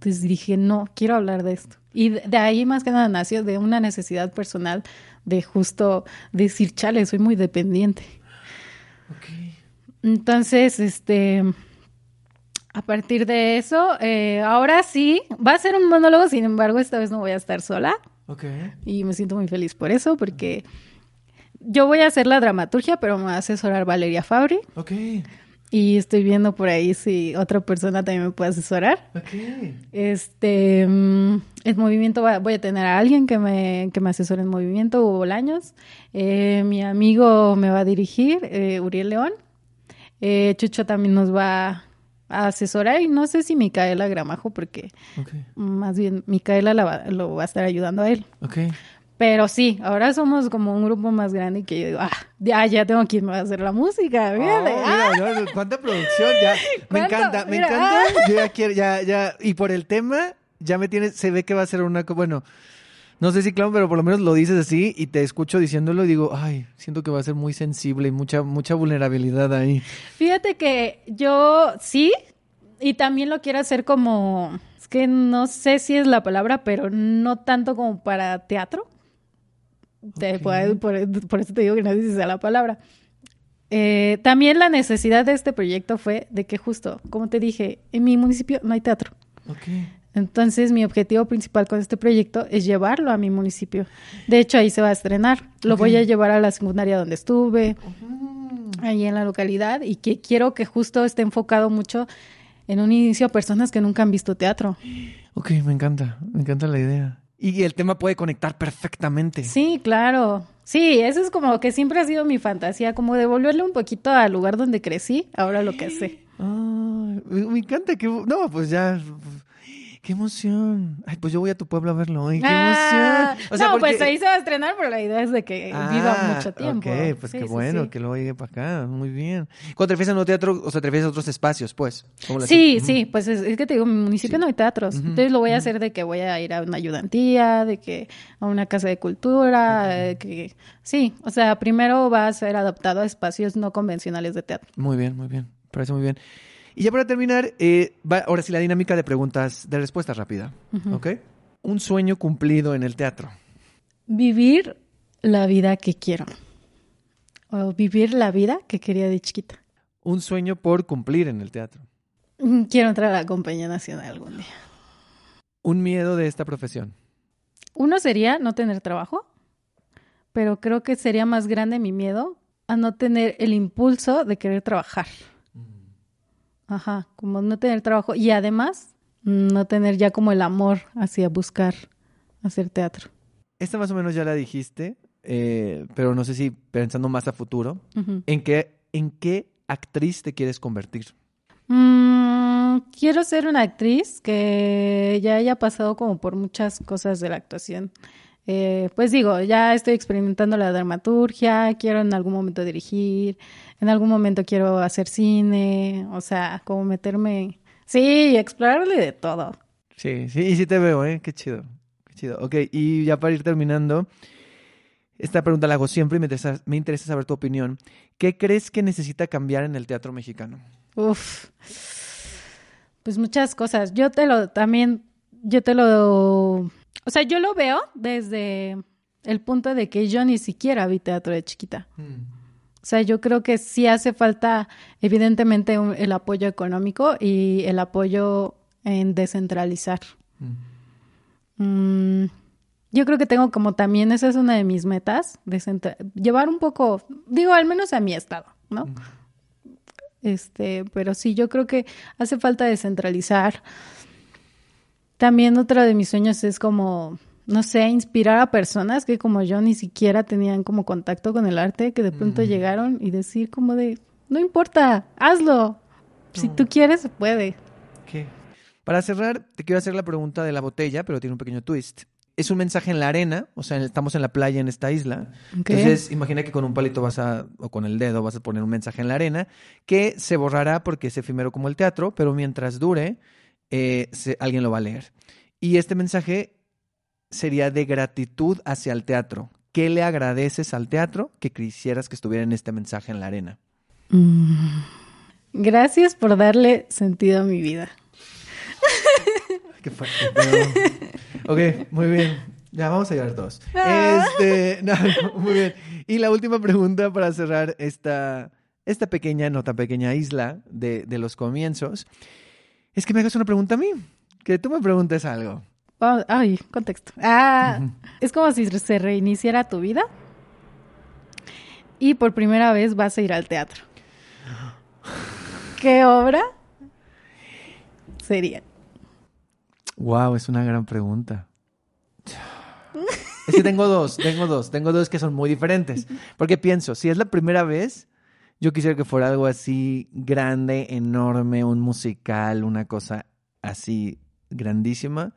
Entonces dije, no, quiero hablar de esto. Y de, ahí más que nada nació de una necesidad personal de justo decir, chale, soy muy dependiente. Entonces, este, a partir de eso, eh, ahora sí, va a ser un monólogo, sin embargo, esta vez no voy a estar sola Ok. y me siento muy feliz por eso, porque yo voy a hacer la dramaturgia, pero me va a asesorar Valeria Fabri Ok. Y estoy viendo por ahí si otra persona también me puede asesorar. Ok. Este, mm, en movimiento va- voy a tener a alguien que me, que me asesore en movimiento, Hugo Bolaños. Eh, mi amigo me va a dirigir, eh, Uriel León. Eh, Chucho también nos va a asesorar y no sé si Micaela Gramajo, porque más bien Micaela la va- lo va a estar ayudando a él. Ok. Pero sí, ahora somos como un grupo más grande y que yo digo, ah, ya, ya tengo quien me va a hacer la música. fíjate, Oh, ah. mira, no, cuánta producción ya. Me encanta, me Mira, encanta. ah. Yo ya quiero, ya, ya. Y por el tema, ya me tienes, se ve que va a ser una, bueno, no sé si clown, pero por lo menos lo dices así y te escucho diciéndolo y digo, ay, siento que va a ser muy sensible y mucha, mucha vulnerabilidad ahí. Fíjate que yo sí, y también lo quiero hacer como, es que no sé si es la palabra, pero no tanto como para teatro. Te- por, por- por eso te digo que no sea la palabra. Eh, también la necesidad de este proyecto fue de que justo, como te dije, en mi municipio no hay teatro. Ok. Entonces, mi objetivo principal con este proyecto es llevarlo a mi municipio. De hecho, ahí se va a estrenar. Lo voy a llevar a la secundaria donde estuve, ahí en la localidad, y que quiero que justo esté enfocado mucho en un inicio a personas que nunca han visto teatro. Ok, me encanta, me encanta la idea. Y el tema puede conectar perfectamente. Sí, claro. Sí, eso es como que siempre ha sido mi fantasía, como devolverle un poquito al lugar donde crecí, ahora lo que sé. Ah, me, me encanta que... No, pues ya... ¡Qué emoción! Ay, pues yo voy a tu pueblo a verlo. ¡Ay, qué Ah, emoción! O sea, no, porque- pues ahí se va a estrenar, pero la idea es de que viva Ah, mucho tiempo. Ok, pues Sí, qué sí, bueno sí. que luego llegue para acá. Muy bien. Cuando te refieres a nuevo teatro, o sea, te refieres a otros espacios, pues. ¿Cómo la- Sí, sí, pues es, es que te digo, en mi municipio no hay teatros. Entonces lo voy a hacer de que voy a ir a una ayudantía, de que a una casa de cultura, eh, que sí, o sea, primero va a ser adaptado a espacios no convencionales de teatro. Muy bien, muy bien. Parece muy bien. Y ya para terminar, eh, va, ahora sí la dinámica de preguntas, de respuesta rápida. ¿Ok? Un sueño cumplido en el teatro. Vivir la vida que quiero. O vivir la vida que quería de chiquita. Un sueño por cumplir en el teatro. Mm, Quiero entrar a la compañía nacional algún día. Un miedo de esta profesión. Uno sería no tener trabajo, pero creo que sería más grande mi miedo a no tener el impulso de querer trabajar. Ajá, como no tener trabajo y además no tener ya como el amor hacia buscar hacer teatro. Esta más o menos ya la dijiste, eh, pero no sé si pensando más a futuro. ¿En qué, ¿En qué actriz te quieres convertir? Mm, quiero ser una actriz que ya haya pasado como por muchas cosas de la actuación. Eh, pues digo, ya estoy experimentando la dramaturgia, quiero en algún momento dirigir, en algún momento quiero hacer cine, o sea, como meterme, sí, explorarle de todo. Sí, sí, y sí te veo, ¿eh? Qué chido. Qué chido. Ok, y ya para ir terminando, esta pregunta la hago siempre y me interesa, me interesa saber tu opinión. ¿Qué crees que necesita cambiar en el teatro mexicano? Uf, pues muchas cosas. Yo te lo también, yo te lo, o sea, yo lo veo desde el punto de que yo ni siquiera vi teatro de chiquita. O sea, yo creo que sí hace falta, evidentemente, un- el apoyo económico y el apoyo en descentralizar. Mm, yo creo que tengo como también, esa es una de mis metas, llevar un poco, digo, al menos a mi estado, ¿no? Este, pero sí, yo creo que hace falta descentralizar. También otro de mis sueños es como, no sé, inspirar a personas que como yo ni siquiera tenían como contacto con el arte, que de pronto llegaron y decir como de, no importa, hazlo. Si tú quieres, se puede. ¿Qué? Para cerrar, te quiero hacer la pregunta de la botella, pero tiene un pequeño twist. Es un mensaje en la arena, o sea, estamos en la playa en esta isla. Ok. Entonces, imagina que con un palito vas a, o con el dedo vas a poner un mensaje en la arena que se borrará porque es efímero como el teatro, pero mientras dure, eh, se- alguien lo va a leer. Y este mensaje sería de gratitud hacia el teatro. ¿Qué le agradeces al teatro que quisieras que estuviera en este mensaje en la arena? Mm. Gracias por darle sentido a mi vida. Qué fuerte. no. ok, muy bien. Ya vamos a llegar todos. Este, no, no, muy bien. Y la última pregunta para cerrar esta, esta pequeña, no tan pequeña isla de, de los comienzos, es que me hagas una pregunta a mí. Que tú me preguntes algo. Vamos- ay, contexto. Ah, es como si se reiniciara tu vida y por primera vez vas a ir al teatro. ¿Qué obra sería? Wow, es una gran pregunta. Es que tengo dos, tengo dos, tengo dos que son muy diferentes. Porque pienso, si es la primera vez, yo quisiera que fuera algo así grande, enorme, un musical, una cosa así grandísima.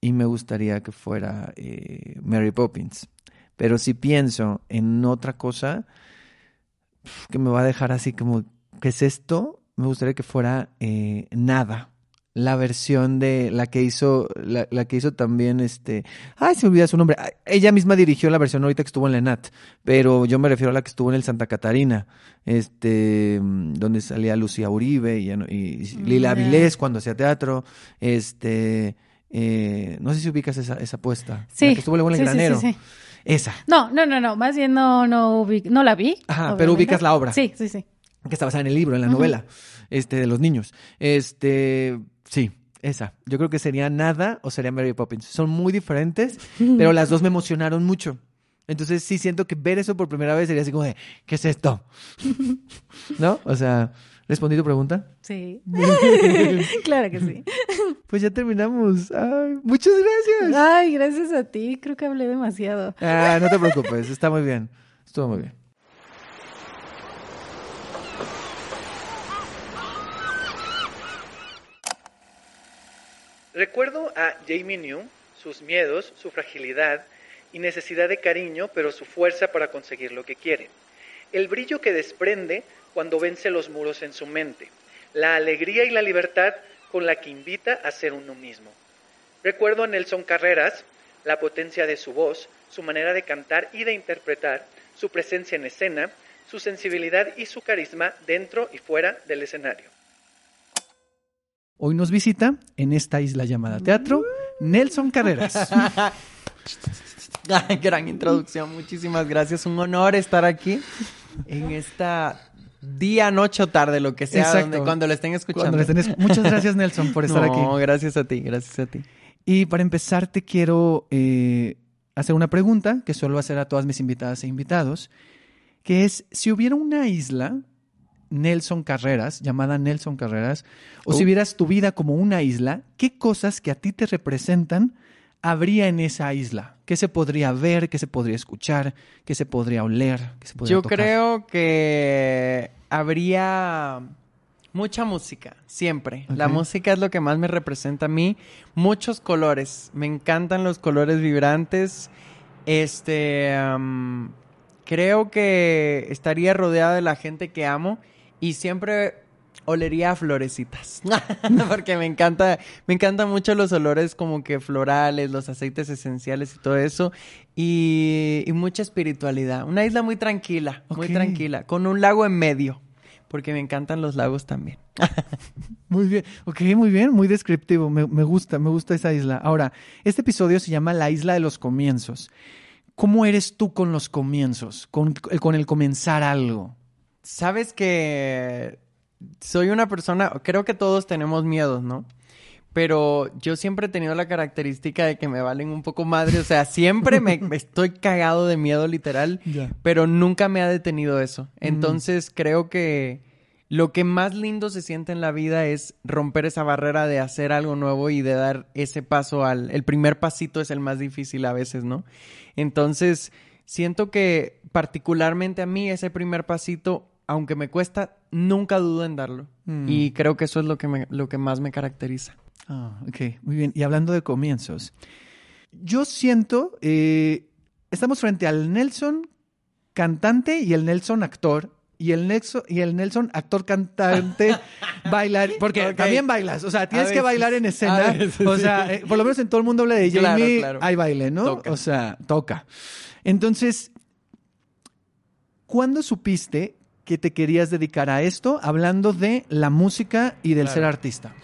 Y me gustaría que fuera eh, Mary Poppins. Pero si pienso en otra cosa que me va a dejar así como, ¿qué es esto? Me gustaría que fuera eh, Nada la versión de la que hizo, la, la que hizo también este, ay, se me olvida su nombre. Ella misma dirigió la versión ahorita que estuvo en la ENAT, pero yo me refiero a la que estuvo en el Santa Catarina, este, mm, donde salía Lucía Uribe y, y Lila. Avilés cuando hacía teatro, este, eh, no sé si ubicas esa, esa apuesta. Sí. La que estuvo luego en el Sí, sí, sí, granero. sí. Esa, No, no, no, no. Más bien no, no, no la vi. Ajá, pero ubicas la obra. Sí, sí, sí. que está basada en el libro, en la novela, este, de los niños. Este, sí, esa. Yo creo que sería Nada o sería Mary Poppins. Son muy diferentes, pero las dos me emocionaron mucho. Entonces sí siento que ver eso por primera vez sería así como de, ¿qué es esto? ¿No? O sea, ¿respondí tu pregunta? Sí. claro que sí. pues ya terminamos. Ay, muchas gracias. Ay, gracias a ti. Creo que hablé demasiado. Ah, no te preocupes, está muy bien. Estuvo muy bien. Recuerdo a Jamie New, sus miedos, su fragilidad y necesidad de cariño, pero su fuerza para conseguir lo que quiere. El brillo que desprende cuando vence los muros en su mente. La alegría y la libertad con la que invita a ser uno mismo. Recuerdo a Nelson Carreras, la potencia de su voz, su manera de cantar y de interpretar, su presencia en escena, su sensibilidad y su carisma dentro y fuera del escenario. Hoy nos visita en esta isla llamada teatro Nelson Carreras. Gran introducción, muchísimas gracias. Un honor estar aquí en esta día, noche o tarde, lo que sea, donde- cuando lo estén escuchando. Estén Muchas gracias Nelson por estar aquí. No, gracias a ti, gracias a ti. Y para empezar te quiero eh, hacer una pregunta que suelo hacer a todas mis invitadas e invitados, que es si hubiera una isla, Nelson Carreras, llamada Nelson Carreras, o si Uh. vieras tu vida como una isla, ¿qué cosas que a ti te representan habría en esa isla? ¿Qué se podría ver? ¿Qué se podría escuchar? ¿Qué se podría oler? ¿Qué se podría Yo tocar? creo que habría mucha música, siempre. La música es lo que más me representa a mí. Muchos colores. Me encantan los colores vibrantes. Este, creo que estaría rodeada de la gente que amo y siempre olería a florecitas. Porque me encanta, me encantan mucho los olores como que florales, los aceites esenciales y todo eso. Y, y mucha espiritualidad. Una isla muy tranquila, muy tranquila, con un lago en medio. Porque me encantan los lagos también. Muy bien, ok, muy bien, muy descriptivo, me, me gusta, me gusta esa isla. Ahora, este episodio se llama La Isla de los Comienzos. ¿Cómo eres tú con los comienzos, con, con el comenzar algo? Sabes que soy una persona, creo que todos tenemos miedos, ¿no? Pero yo siempre he tenido la característica de que me valen un poco madre, o sea, siempre me, me estoy cagado de miedo literal, pero nunca me ha detenido eso. Entonces creo que lo que más lindo se siente en la vida es romper esa barrera de hacer algo nuevo y de dar ese paso al... El primer pasito es el más difícil a veces, ¿no? Entonces, siento que particularmente a mí ese primer pasito, aunque me cuesta, nunca dudo en darlo. Mm. Y creo que eso es lo que, me- lo que más me caracteriza. Ah, ok, muy bien. Y hablando de comienzos, yo siento, eh, estamos frente al Nelson cantante y el Nelson actor. Y el, Nelson, y el Nelson actor cantante bailar, porque también bailas, o sea, tienes que bailar en escena, veces, o sí. sea, eh, por lo menos en todo el mundo habla de Claro, Jamie, claro. hay baile, ¿no? Toca. O sea, toca. Entonces, ¿cuándo supiste que te querías dedicar a esto, hablando de la música y del Claro. ser artista?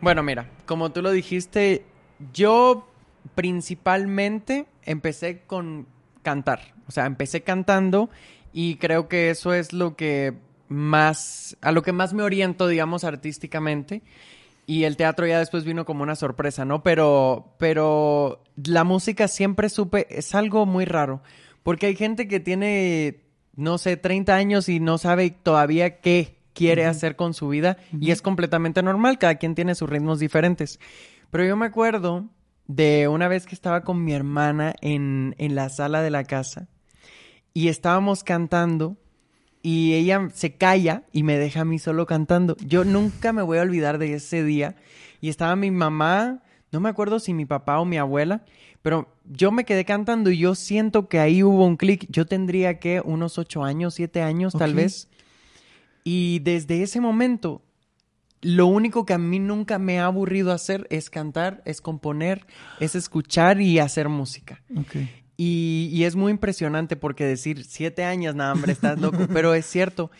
Bueno, mira, como tú lo dijiste, yo principalmente empecé con cantar. O sea, empecé cantando y creo que eso es lo que más, a lo que más me oriento, digamos, artísticamente. Y el teatro ya después vino como una sorpresa, ¿no? Pero, pero la música siempre supe, es algo muy raro. Porque hay gente que tiene, no sé, 30 años y no sabe todavía qué quiere hacer con su vida. Y es completamente normal, cada quien tiene sus ritmos diferentes. Pero yo me acuerdo de una vez que estaba con mi hermana en, en la sala de la casa y estábamos cantando y ella se calla y me deja a mí solo cantando. Yo nunca me voy a olvidar de ese día. Y estaba mi mamá, no me acuerdo si mi papá o mi abuela, pero yo me quedé cantando y yo siento que ahí hubo un clic. Yo tendría que unos ocho años, siete años tal vez. Y desde ese momento, lo único que a mí nunca me ha aburrido hacer es cantar, es componer, es escuchar y hacer música. Okay. Y, y es muy impresionante porque decir siete años, nada, hombre, estás loco. Pero es cierto,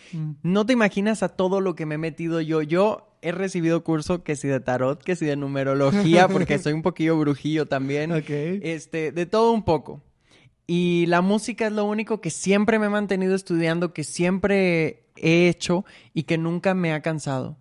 no te imaginas a todo lo que me he metido yo. Yo he recibido curso que si de tarot, que si de numerología, porque soy un poquillo brujillo también. Ok. Este, de todo un poco. Y la música es lo único que siempre me he mantenido estudiando, que siempre he hecho y que nunca me ha cansado.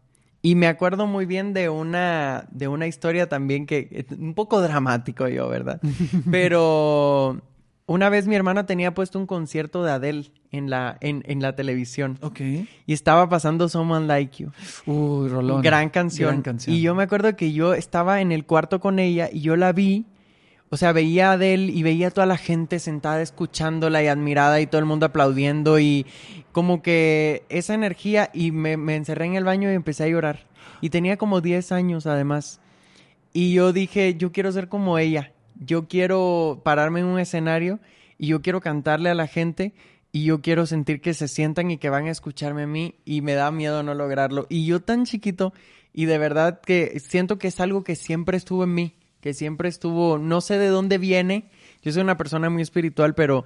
Y me acuerdo muy bien de una, de una historia también que, un poco dramático yo, ¿verdad? Pero una vez mi hermana tenía puesto un concierto de Adele en la, en, en la televisión. Ok. Y estaba pasando Someone Like You. Uy, Rolón. Gran canción. Gran canción. Y yo me acuerdo que yo estaba en el cuarto con ella y yo la vi. O sea, veía a Adele y veía a toda la gente sentada escuchándola y admirada y todo el mundo aplaudiendo y como que esa energía y me, me encerré en el baño y empecé a llorar. Y tenía como 10 años además. Y yo dije, yo quiero ser como ella. Yo quiero pararme en un escenario y yo quiero cantarle a la gente y yo quiero sentir que se sientan y que van a escucharme a mí y me da miedo no lograrlo. Y yo tan chiquito y de verdad que siento que es algo que siempre estuvo en mí, que siempre estuvo, no sé de dónde viene. Yo soy una persona muy espiritual, pero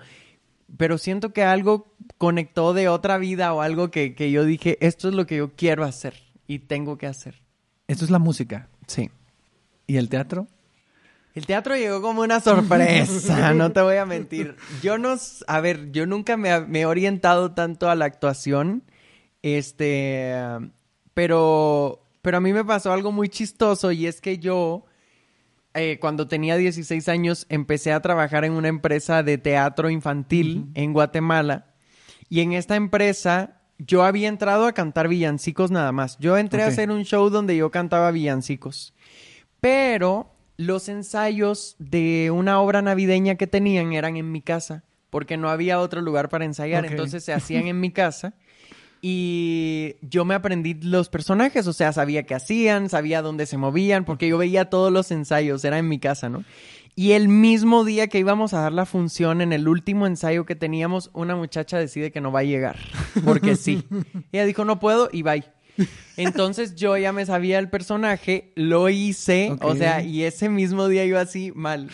pero siento que algo conectó de otra vida o algo que, que yo dije, esto es lo que yo quiero hacer y tengo que hacer. Esto es la música. Sí. ¿Y el teatro? El teatro llegó como una sorpresa, no te voy a mentir. Yo no, a ver, yo nunca me, me he orientado tanto a la actuación, este, pero, pero a mí me pasó algo muy chistoso y es que yo, eh, cuando tenía 16 años, empecé a trabajar en una empresa de teatro infantil en Guatemala y en esta empresa yo había entrado a cantar villancicos nada más. Yo entré a hacer un show donde yo cantaba villancicos. Pero los ensayos de una obra navideña que tenían eran en mi casa, porque no había otro lugar para ensayar, entonces se hacían en mi casa. Y yo me aprendí los personajes, o sea, sabía qué hacían, sabía dónde se movían, porque yo veía todos los ensayos, era en mi casa, ¿no? Y el mismo día que íbamos a dar la función, en el último ensayo que teníamos, una muchacha decide que no va a llegar, porque sí. Ella dijo, no puedo, y bye. Entonces yo ya me sabía el personaje, lo hice, o sea, y ese mismo día yo así mal.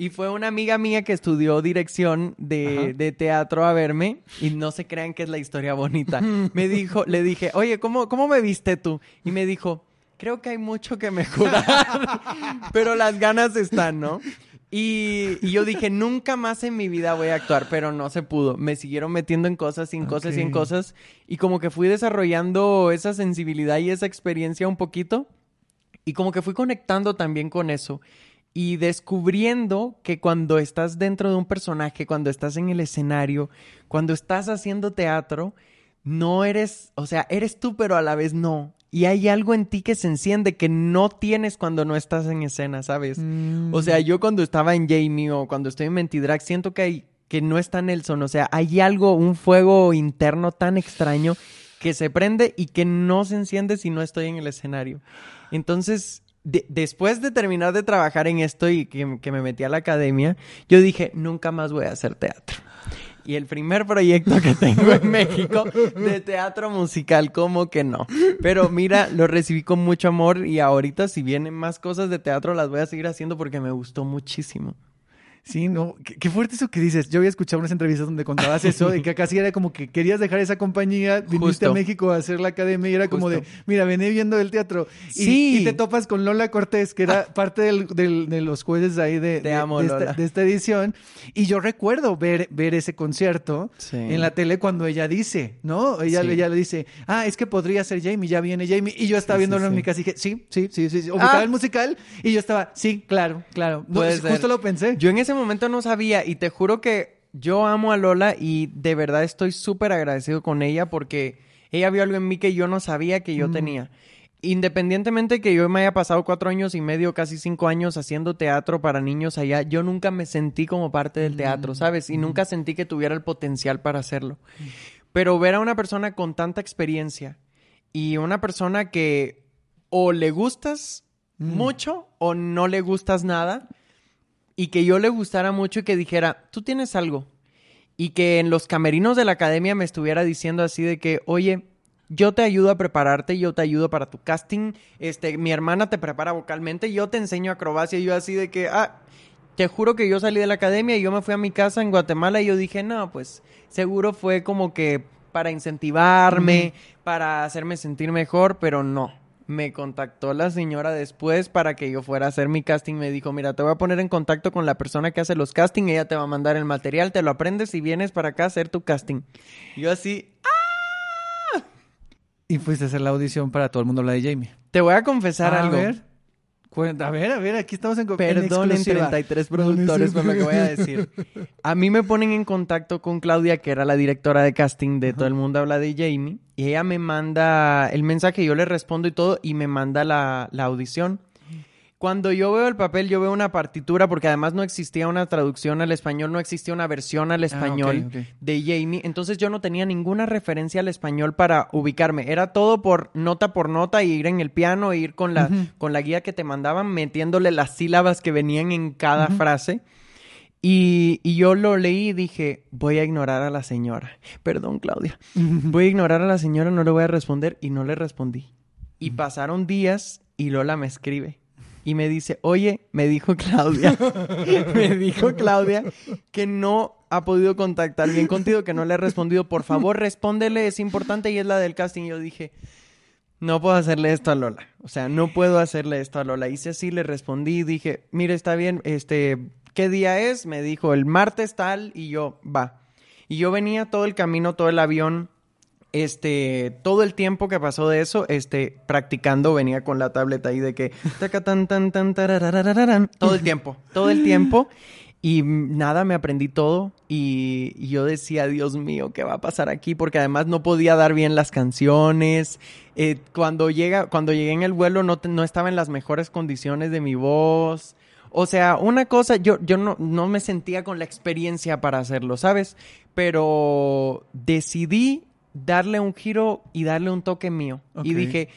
Y fue una amiga mía que estudió dirección de, de teatro a verme y no se crean que es la historia bonita. Me dijo, le dije, oye, ¿cómo, cómo me viste tú? Y me dijo, creo que hay mucho que mejorar, pero las ganas están, ¿no? Y, y yo dije, nunca más en mi vida voy a actuar, pero no se pudo. Me siguieron metiendo en cosas, sin cosas y en Ok. cosas. Y como que fui desarrollando esa sensibilidad y esa experiencia un poquito. Y como que fui conectando también con eso. Y descubriendo que cuando estás dentro de un personaje, cuando estás en el escenario, cuando estás haciendo teatro, no eres, o sea, eres tú, pero a la vez no. Y hay algo en ti que se enciende que no tienes cuando no estás en escena, ¿sabes? O sea, yo cuando estaba en Jamie o cuando estoy en Mentidrag, siento que hay, que no está Nelson. O sea, hay algo, un fuego interno tan extraño que se prende y que no se enciende si no estoy en el escenario. Entonces, de- después de terminar de trabajar en esto y que, que me metí a la academia, yo dije, nunca más voy a hacer teatro. Y el primer proyecto que tengo en México de teatro musical, como que no. Pero mira, lo recibí con mucho amor y ahorita si vienen más cosas de teatro las voy a seguir haciendo porque me gustó muchísimo. Sí, no, qué, qué fuerte eso que dices. Yo había escuchado unas entrevistas donde contabas eso, de que casi era como que querías dejar esa compañía, viniste Justo. a México a hacer la academia y era como de, Justo. mira, vení viendo el teatro. Y, Sí. y te topas con Lola Cortés, que era parte del- del- de los jueces ahí de, Te de- amo, de esta, de esta edición. Y yo recuerdo ver, ver ese concierto Sí. en la tele cuando ella dice, ¿no? Ella, Sí. ella le dice, ah, es que podría ser Jamie, ya viene Jamie. Y yo estaba viéndolo en mi casa y dije, sí, sí, sí, sí. sí. Ubicaba Ah. el musical y yo estaba, sí, claro, claro. No, justo lo pensé. Yo en ese momento no sabía y te juro que yo amo a Lola y de verdad estoy súper agradecido con ella porque ella vio algo en mí que yo no sabía que yo tenía. Independientemente que yo me haya pasado cuatro años y medio, casi cinco años haciendo teatro para niños allá, yo nunca me sentí como parte del teatro, ¿sabes? Y nunca sentí que tuviera el potencial para hacerlo. Pero ver a una persona con tanta experiencia y una persona que o le gustas mucho o no le gustas nada y que yo le gustara mucho y que dijera, tú tienes algo. Y que en los camerinos de la academia me estuviera diciendo así de que, oye, yo te ayudo a prepararte, yo te ayudo para tu casting, este, mi hermana te prepara vocalmente, yo te enseño acrobacia, y yo así de que, ah, te juro que yo salí de la academia y yo me fui a mi casa en Guatemala y yo dije, no, pues seguro fue como que para incentivarme, para hacerme sentir mejor, pero no. Me contactó la señora después para que yo fuera a hacer mi casting. Me dijo, mira, te voy a poner en contacto con la persona que hace los castings. Ella te va a mandar el material, te lo aprendes y vienes para acá a hacer tu casting. Yo así, Y fuiste a hacer la audición para todo el mundo la de Jamie. te voy a confesar A algo. ver. Cuenta, a ver, a ver, aquí estamos en en Perdonen exclusiva. 33 productores por lo que voy a decir. A mí me ponen en contacto con Claudia, que era la directora de casting de Todo el Mundo Habla de Jamie, y ella me manda el mensaje, yo le respondo y todo, y me manda la, la audición. Cuando yo veo el papel, yo veo una partitura, porque además no existía una traducción al español, no existía una versión al español Ah, ok. de Jamie, entonces yo no tenía ninguna referencia al español para ubicarme. Era todo por nota por nota, y ir en el piano, e ir con la, con la guía que te mandaban, metiéndole las sílabas que venían en cada frase. Y, y yo lo leí y dije, voy a ignorar a la señora. Perdón, Claudia. Voy a ignorar a la señora, no le voy a responder. Y no le respondí. Y pasaron días y Lola me escribe. Y me dice, oye, me dijo Claudia, me dijo Claudia que no ha podido contactar bien contigo, que no le ha respondido. Por favor, respóndele, es importante y es la del casting. Y yo dije, no puedo hacerle esto a Lola. O sea, no puedo hacerle esto a Lola. Hice así, le respondí, dije, mire, está bien, este, ¿qué día es? Me dijo, el martes tal, y yo, va. Y yo venía todo el camino, todo el avión, este, todo el tiempo que pasó de eso, este, practicando, venía con la tableta ahí de que, todo el tiempo, todo el tiempo. Y nada, me aprendí todo y, yo decía, Dios mío, ¿qué va a pasar aquí? Porque además no podía dar bien las canciones. Eh, cuando, llega, cuando llegué en el vuelo no, no estaba en las mejores condiciones de mi voz. O sea, una cosa, yo, yo no, no me sentía con la experiencia para hacerlo, ¿sabes? Pero decidí darle un giro y darle un toque mío. Y dije,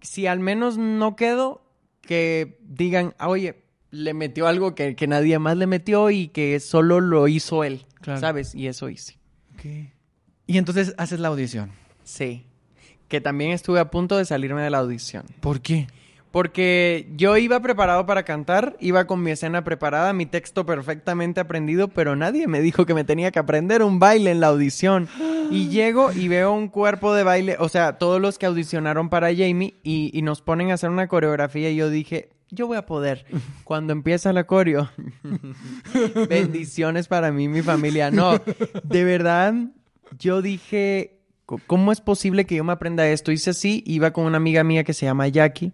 si al menos no quedo, que digan, "Ah, oye, le metió algo que, que nadie más le metió y que solo lo hizo él, Claro. ¿sabes? Y eso hice. Y entonces haces la audición. Sí. Que también estuve a punto de salirme de la audición. ¿Por qué? Porque yo iba preparado para cantar, iba con mi escena preparada, mi texto perfectamente aprendido, pero nadie me dijo que me tenía que aprender un baile en la audición. Y llego y veo un cuerpo de baile, o sea, todos los que audicionaron para Jamie y, y nos ponen a hacer una coreografía y yo dije, yo voy a poder. Cuando empieza la coreo, bendiciones para mí y mi familia. No, de verdad, yo dije, "Co- ¿cómo es posible que yo me aprenda esto? Hice así, iba con una amiga mía que se llama Jackie.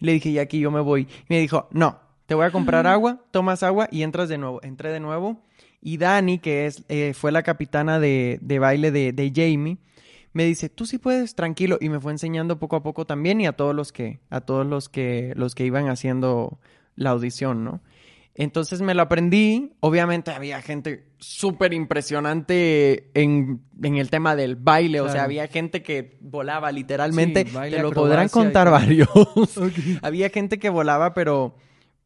Y le dije, Jackie, yo me voy. Y me dijo, no, te voy a comprar agua, tomas agua y entras de nuevo. Entré de nuevo. Y Dani, que es, eh, fue la capitana de, de baile de, de Jamie, me dice, tú sí puedes, tranquilo. Y me fue enseñando poco a poco también y a todos los que, a todos los que, los que iban haciendo la audición, ¿no? Entonces me lo aprendí. Obviamente había gente súper impresionante en, en el tema del baile. O sea, había gente que volaba literalmente. Sí, baile, Te lo podrán y contar varios. había gente que volaba, pero,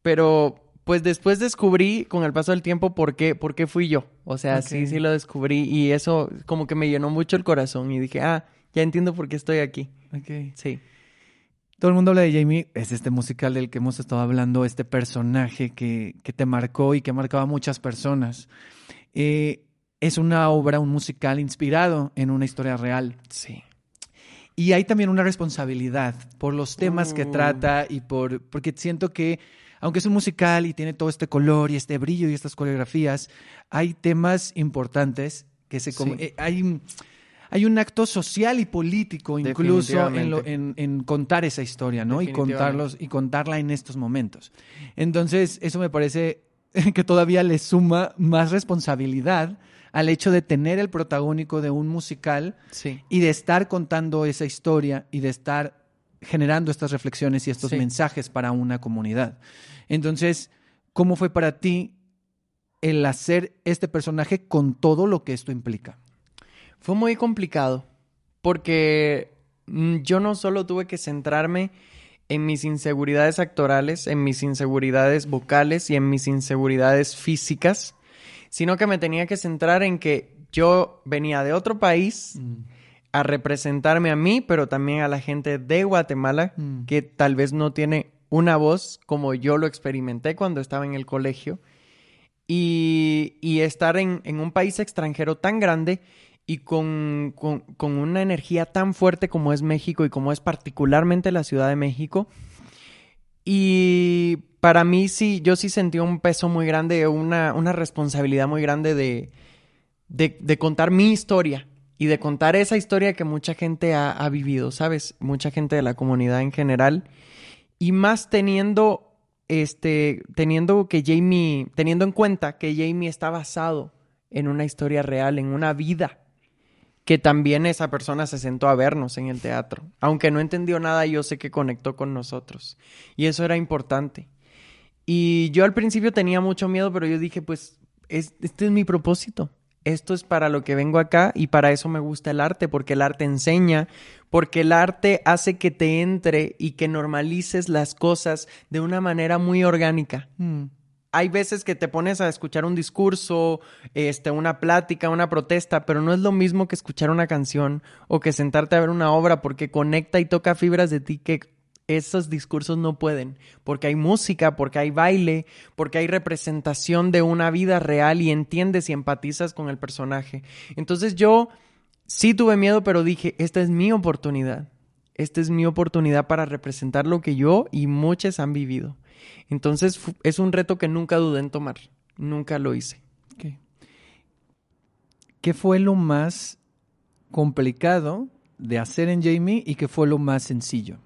pero pues después descubrí con el paso del tiempo por qué, por qué fui yo. O sea, sí, sí lo descubrí y eso como que me llenó mucho el corazón y dije, ah, ya entiendo por qué estoy aquí. Ok. Sí. Todo el mundo habla de Jamie, es este musical del que hemos estado hablando, este personaje que, que te marcó y que marcaba a muchas personas. Eh, es una obra, un musical inspirado en una historia real. Sí. Y hay también una responsabilidad por los temas que Uh. trata y por porque siento que aunque es un musical y tiene todo este color y este brillo y estas coreografías, hay temas importantes que se Sí. eh, hay hay un acto social y político incluso en, lo- en- en contar esa historia, ¿no? Y contarlos y contarla en estos momentos. Entonces, eso me parece que todavía le suma más responsabilidad al hecho de tener el protagónico de un musical Sí. y de estar contando esa historia y de estar generando estas reflexiones y estos Sí. mensajes para una comunidad. Entonces, ¿cómo fue para ti el hacer este personaje con todo lo que esto implica? Fue muy complicado porque mm, yo no solo tuve que centrarme en mis inseguridades actorales, en mis inseguridades vocales y en mis inseguridades físicas, sino que me tenía que centrar en que yo venía de otro país a representarme a mí, pero también a la gente de Guatemala, Mm. que tal vez no tiene una voz como yo lo experimenté cuando estaba en el colegio. Y, y estar en, en un país extranjero tan grande y con, con- con una energía tan fuerte como es México y como es particularmente la Ciudad de México. Y para mí sí, yo sí sentí un peso muy grande, una, una responsabilidad muy grande de, de, contar mi historia y de contar esa historia que mucha gente ha, ha vivido, ¿sabes? Mucha gente de la comunidad en general. Y más teniendo este, teniendo que Jamie, teniendo en cuenta que Jamie está basado en una historia real, en una vida, que también esa persona se sentó a vernos en el teatro. Aunque no entendió nada, yo sé que conectó con nosotros. Y eso era importante. Y yo al principio tenía mucho miedo, pero yo dije, pues, este es mi propósito. Esto es para lo que vengo acá y para eso me gusta el arte, porque el arte enseña, porque el arte hace que te entre y que normalices las cosas de una manera muy orgánica. Mm. Hay veces que te pones a escuchar un discurso, este, una plática, una protesta, pero no es lo mismo que escuchar una canción o que sentarte a ver una obra porque conecta y toca fibras de ti que esos discursos no pueden, porque hay música, porque hay baile, porque hay representación de una vida real y entiendes y empatizas con el personaje. Entonces yo sí tuve miedo, pero dije, esta es mi oportunidad. Esta es mi oportunidad para representar lo que yo y muchos han vivido. Entonces es un reto que nunca dudé en tomar. Nunca lo hice. ¿Qué fue lo más complicado de hacer en Jamie y qué fue lo más sencillo?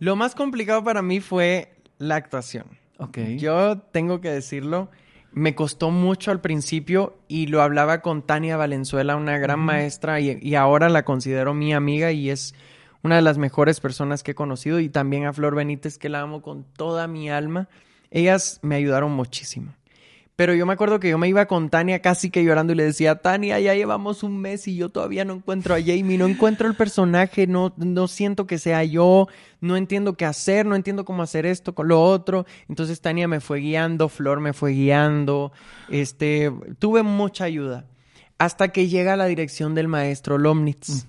Lo más complicado para mí fue la actuación. Ok. Yo tengo que decirlo, me costó mucho al principio y lo hablaba con Tania Valenzuela, una gran maestra y, y, ahora la considero mi amiga y es una de las mejores personas que he conocido y también a Flor Benítez que la amo con toda mi alma. Ellas me ayudaron muchísimo. Pero yo me acuerdo que yo me iba con Tania casi que llorando y le decía, Tania, ya llevamos un mes y yo todavía no encuentro a Jamie, no encuentro el personaje, no, no siento que sea yo, no entiendo qué hacer, no entiendo cómo hacer esto con lo otro. Entonces Tania me fue guiando, Flor me fue guiando, este, tuve mucha ayuda. Hasta que llega la dirección del maestro Lomnitz.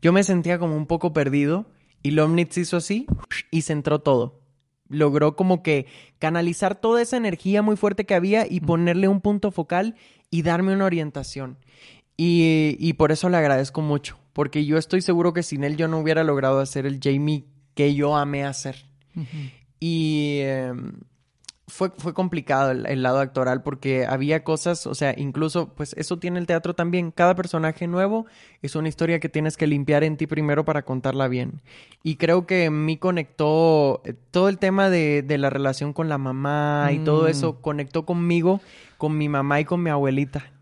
Yo me sentía como un poco perdido y Lomnitz hizo así y centró todo logró como que canalizar toda esa energía muy fuerte que había y ponerle un punto focal y darme una orientación. Y, y, por eso le agradezco mucho, porque yo estoy seguro que sin él yo no hubiera logrado hacer el Jamie que yo amé hacer. Y eh, fue, fue complicado el, lado actoral porque había cosas, o sea, incluso, pues eso tiene el teatro también. Cada personaje nuevo es una historia que tienes que limpiar en ti primero para contarla bien. Y creo que en mí conectó eh, todo el tema de, de la relación con la mamá y todo eso, Mm. conectó conmigo, con mi mamá y con mi abuelita.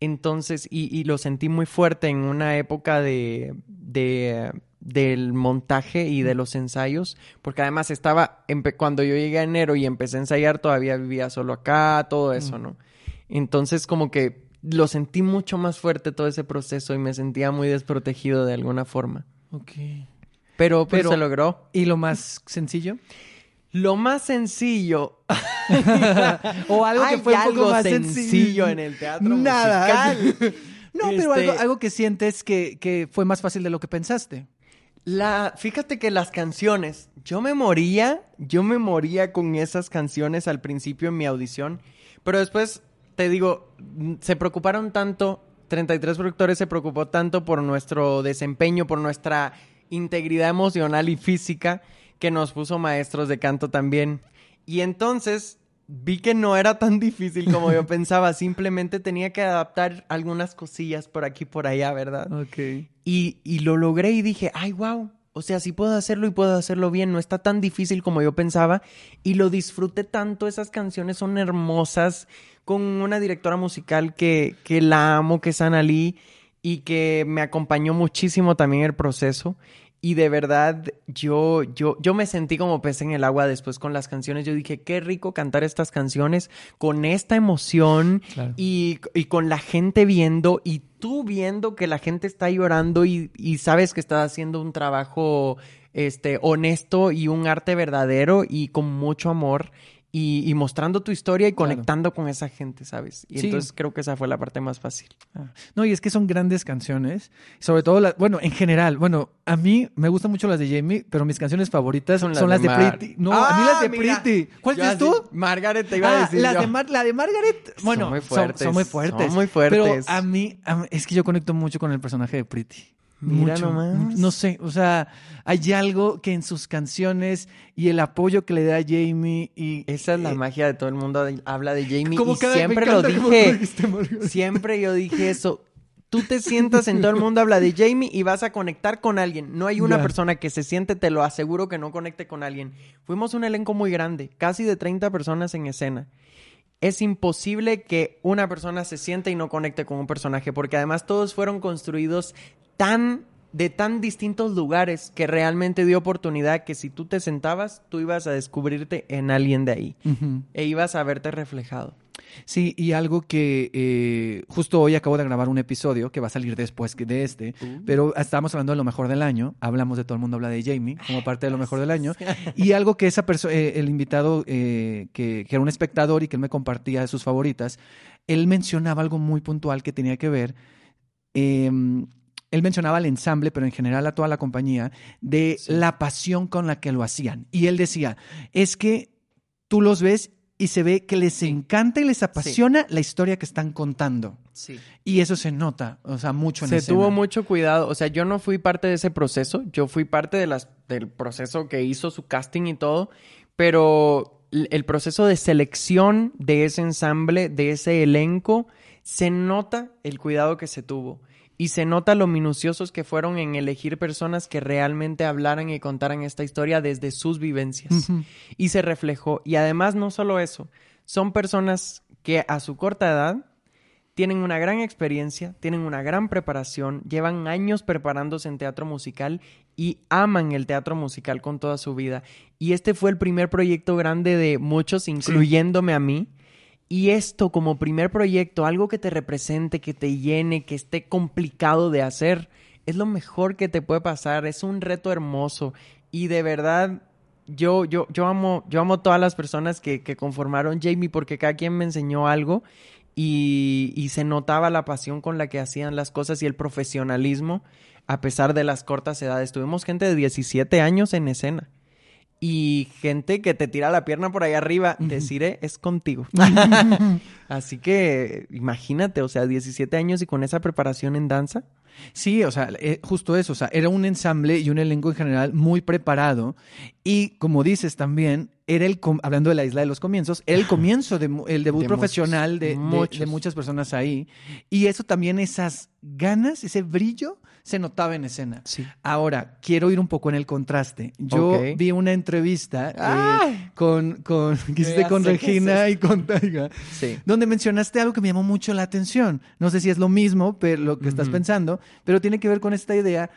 Entonces, y, y lo sentí muy fuerte en una época de, de del montaje y de los ensayos, porque además estaba, cuando yo llegué a enero y empecé a ensayar, todavía vivía solo acá, todo eso, ¿no? Entonces como que lo sentí mucho más fuerte todo ese proceso y me sentía muy desprotegido de alguna forma. Ok. Pero, pero, Pero- se logró. ¿Y lo más sencillo? Lo más sencillo. o algo que fue un poco algo más sencillo en el teatro Nada. musical. No, pero Este- algo, algo que sientes que, que fue más fácil de lo que pensaste. La, fíjate que las canciones, yo me moría, yo me moría con esas canciones al principio en mi audición, pero después te digo, se preocuparon tanto, 33 productores se preocupó tanto por nuestro desempeño, por nuestra integridad emocional y física, que nos puso maestros de canto también. Y entonces vi que no era tan difícil como yo pensaba, simplemente tenía que adaptar algunas cosillas por aquí y por allá, ¿verdad? Ok. Y, y lo logré y dije, ay, wow. O sea, sí puedo hacerlo y puedo hacerlo bien. No está tan difícil como yo pensaba. Y lo disfruté tanto. Esas canciones son hermosas. Con una directora musical que, que la amo, que es Ana Lee. Y que me acompañó muchísimo también el proceso. Y de verdad, yo, yo, yo me sentí como pez en el agua después con las canciones. Yo dije, qué rico cantar estas canciones con esta emoción Claro. y, y con la gente viendo y tú viendo que la gente está llorando y, y sabes que estás haciendo un trabajo este, honesto y un arte verdadero y con mucho amor y, y mostrando tu historia y Claro. conectando con esa gente, ¿sabes? Y Sí. entonces creo que esa fue la parte más fácil. Ah. No, y es que son grandes canciones. Sobre todo, las, bueno, en general. Bueno, a mí me gustan mucho las de Jamie, pero mis canciones favoritas son las, de, Mar- Pretty. No, a mí las de Ah, mira. Pretty. ¿Cuál dices tú? Margaret te iba a Ah, decir las yo. de Mar- la de Margaret, bueno, muy son- Son, muy fuertes. son muy fuertes. Pero a mí, a mí- es que yo conecto mucho con el personaje de Pretty. Mira Mucho, nomás. No sé, o sea, hay algo que en sus canciones y el apoyo que le da a Jamie y Esa es la eh, magia de todo el mundo. Habla de Jamie como y cada- siempre lo dije. dijiste. Siempre yo dije eso. Tú te sientas en todo el mundo habla de Jamie y vas a conectar con alguien. No hay una persona que se siente, te lo aseguro, que no conecte con alguien. Fuimos un elenco muy grande, casi de 30 personas en escena. Es imposible que una persona se siente y no conecte con un personaje, porque además todos fueron construidos tan de tan distintos lugares que realmente dio oportunidad que si tú te sentabas, tú ibas a descubrirte en alguien de ahí e ibas a verte reflejado. Sí, y algo que eh, justo hoy acabo de grabar un episodio que va a salir después de este, pero estábamos hablando de lo mejor del año, hablamos de todo el mundo habla de Jamie como parte de lo mejor del año, y algo que esa persona, el invitado eh, que, que era un espectador y que él me compartía de sus favoritas, él mencionaba algo muy puntual que tenía que ver. Él mencionaba al ensamble, pero en general a toda la compañía, de la pasión con la que lo hacían. Y él decía, es que tú los ves y se ve que les encanta y les apasiona la historia que están contando. Sí. Y eso se nota, o sea, mucho en Se escena. tuvo mucho cuidado. O sea, yo no fui parte de ese proceso. Yo fui parte de las, del proceso que hizo su casting y todo. Pero el proceso de selección de ese ensamble, de ese elenco, se nota el cuidado que se tuvo. Y se nota lo minuciosos que fueron en elegir personas que realmente hablaran y contaran esta historia desde sus vivencias. Y se reflejó. Y además, no solo eso, son personas que a su corta edad tienen una gran experiencia, tienen una gran preparación, llevan años preparándose en teatro musical y aman el teatro musical con toda su vida. Y este fue el primer proyecto grande de muchos, incluyéndome a mí. Y esto como primer proyecto, algo que te represente, que te llene, que esté complicado de hacer, es lo mejor que te puede pasar, es un reto hermoso. Y de verdad, yo, yo, yo amo, yo amo todas las personas que, que conformaron Jamie porque cada quien me enseñó algo y, y se notaba la pasión con la que hacían las cosas y el profesionalismo a pesar de las cortas edades. Tuvimos gente de 17 años en escena y gente que te tira la pierna por ahí arriba. Deciré, es contigo. Así que imagínate, o sea, 17 años y con esa preparación en danza. Sí, o sea, eh, justo eso, o sea, era un ensamble y un elenco en general muy preparado y como dices también, era el, hablando de la isla de los comienzos, era el comienzo, de, el debut De profesional muchos, de, de- muchos. de muchas personas ahí y eso también, esas ganas, ese brillo se notaba en escena. Sí. Ahora, quiero ir un poco en el contraste. Yo vi una entrevista eh, con, con, con es Regina y con Taiga Sí. donde mencionaste algo que me llamó mucho la atención. No sé si es lo mismo, pero lo que estás pensando, pero tiene que ver con esta idea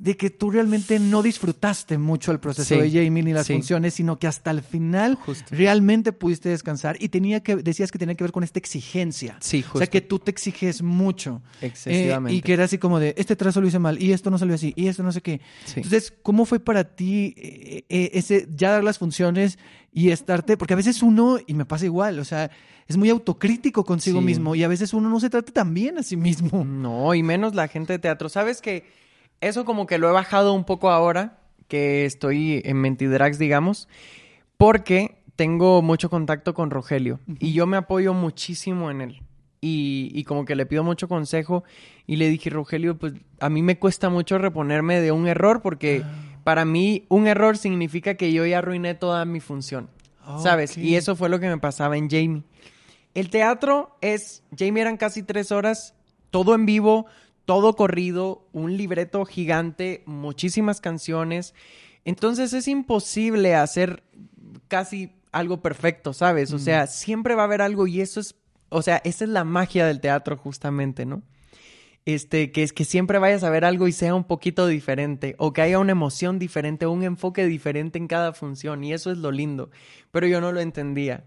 de que tú realmente no disfrutaste mucho el proceso Sí, de Jamie ni las sí. funciones, sino que hasta el final Justo. realmente pudiste descansar y tenía que decías que tenía que ver con esta exigencia. Sí, O sea, justo. que tú te exiges mucho. Excesivamente. Eh, y que era así como de, este trazo lo hice mal, y esto no salió así, y esto no sé qué. Sí. Entonces, ¿cómo fue para ti eh, eh, ese ya dar las funciones y estarte? Porque a veces uno, y me pasa igual, o sea, es muy autocrítico consigo mismo y a veces uno no se trata tan bien a sí mismo. No, y menos la gente de teatro. ¿Sabes que Eso como que lo he bajado un poco ahora que estoy en Mentidrags, digamos, porque tengo mucho contacto con Rogelio y yo me apoyo muchísimo en él. Y, y como que le pido mucho consejo y le dije, Rogelio, pues a mí me cuesta mucho reponerme de un error porque para mí un error significa que yo ya arruiné toda mi función, ¿sabes? Ok. Y eso fue lo que me pasaba en Jamie. El teatro es, Jamie eran casi tres horas, todo en vivo, todo corrido, un libreto gigante, muchísimas canciones. Entonces es imposible hacer casi algo perfecto, ¿sabes? O sea, siempre va a haber algo y eso es, o sea, esa es la magia del teatro justamente, ¿no? Este, que es que siempre vayas a ver algo y sea un poquito diferente, o que haya una emoción diferente, o un enfoque diferente en cada función, y eso es lo lindo. Pero yo no lo entendía.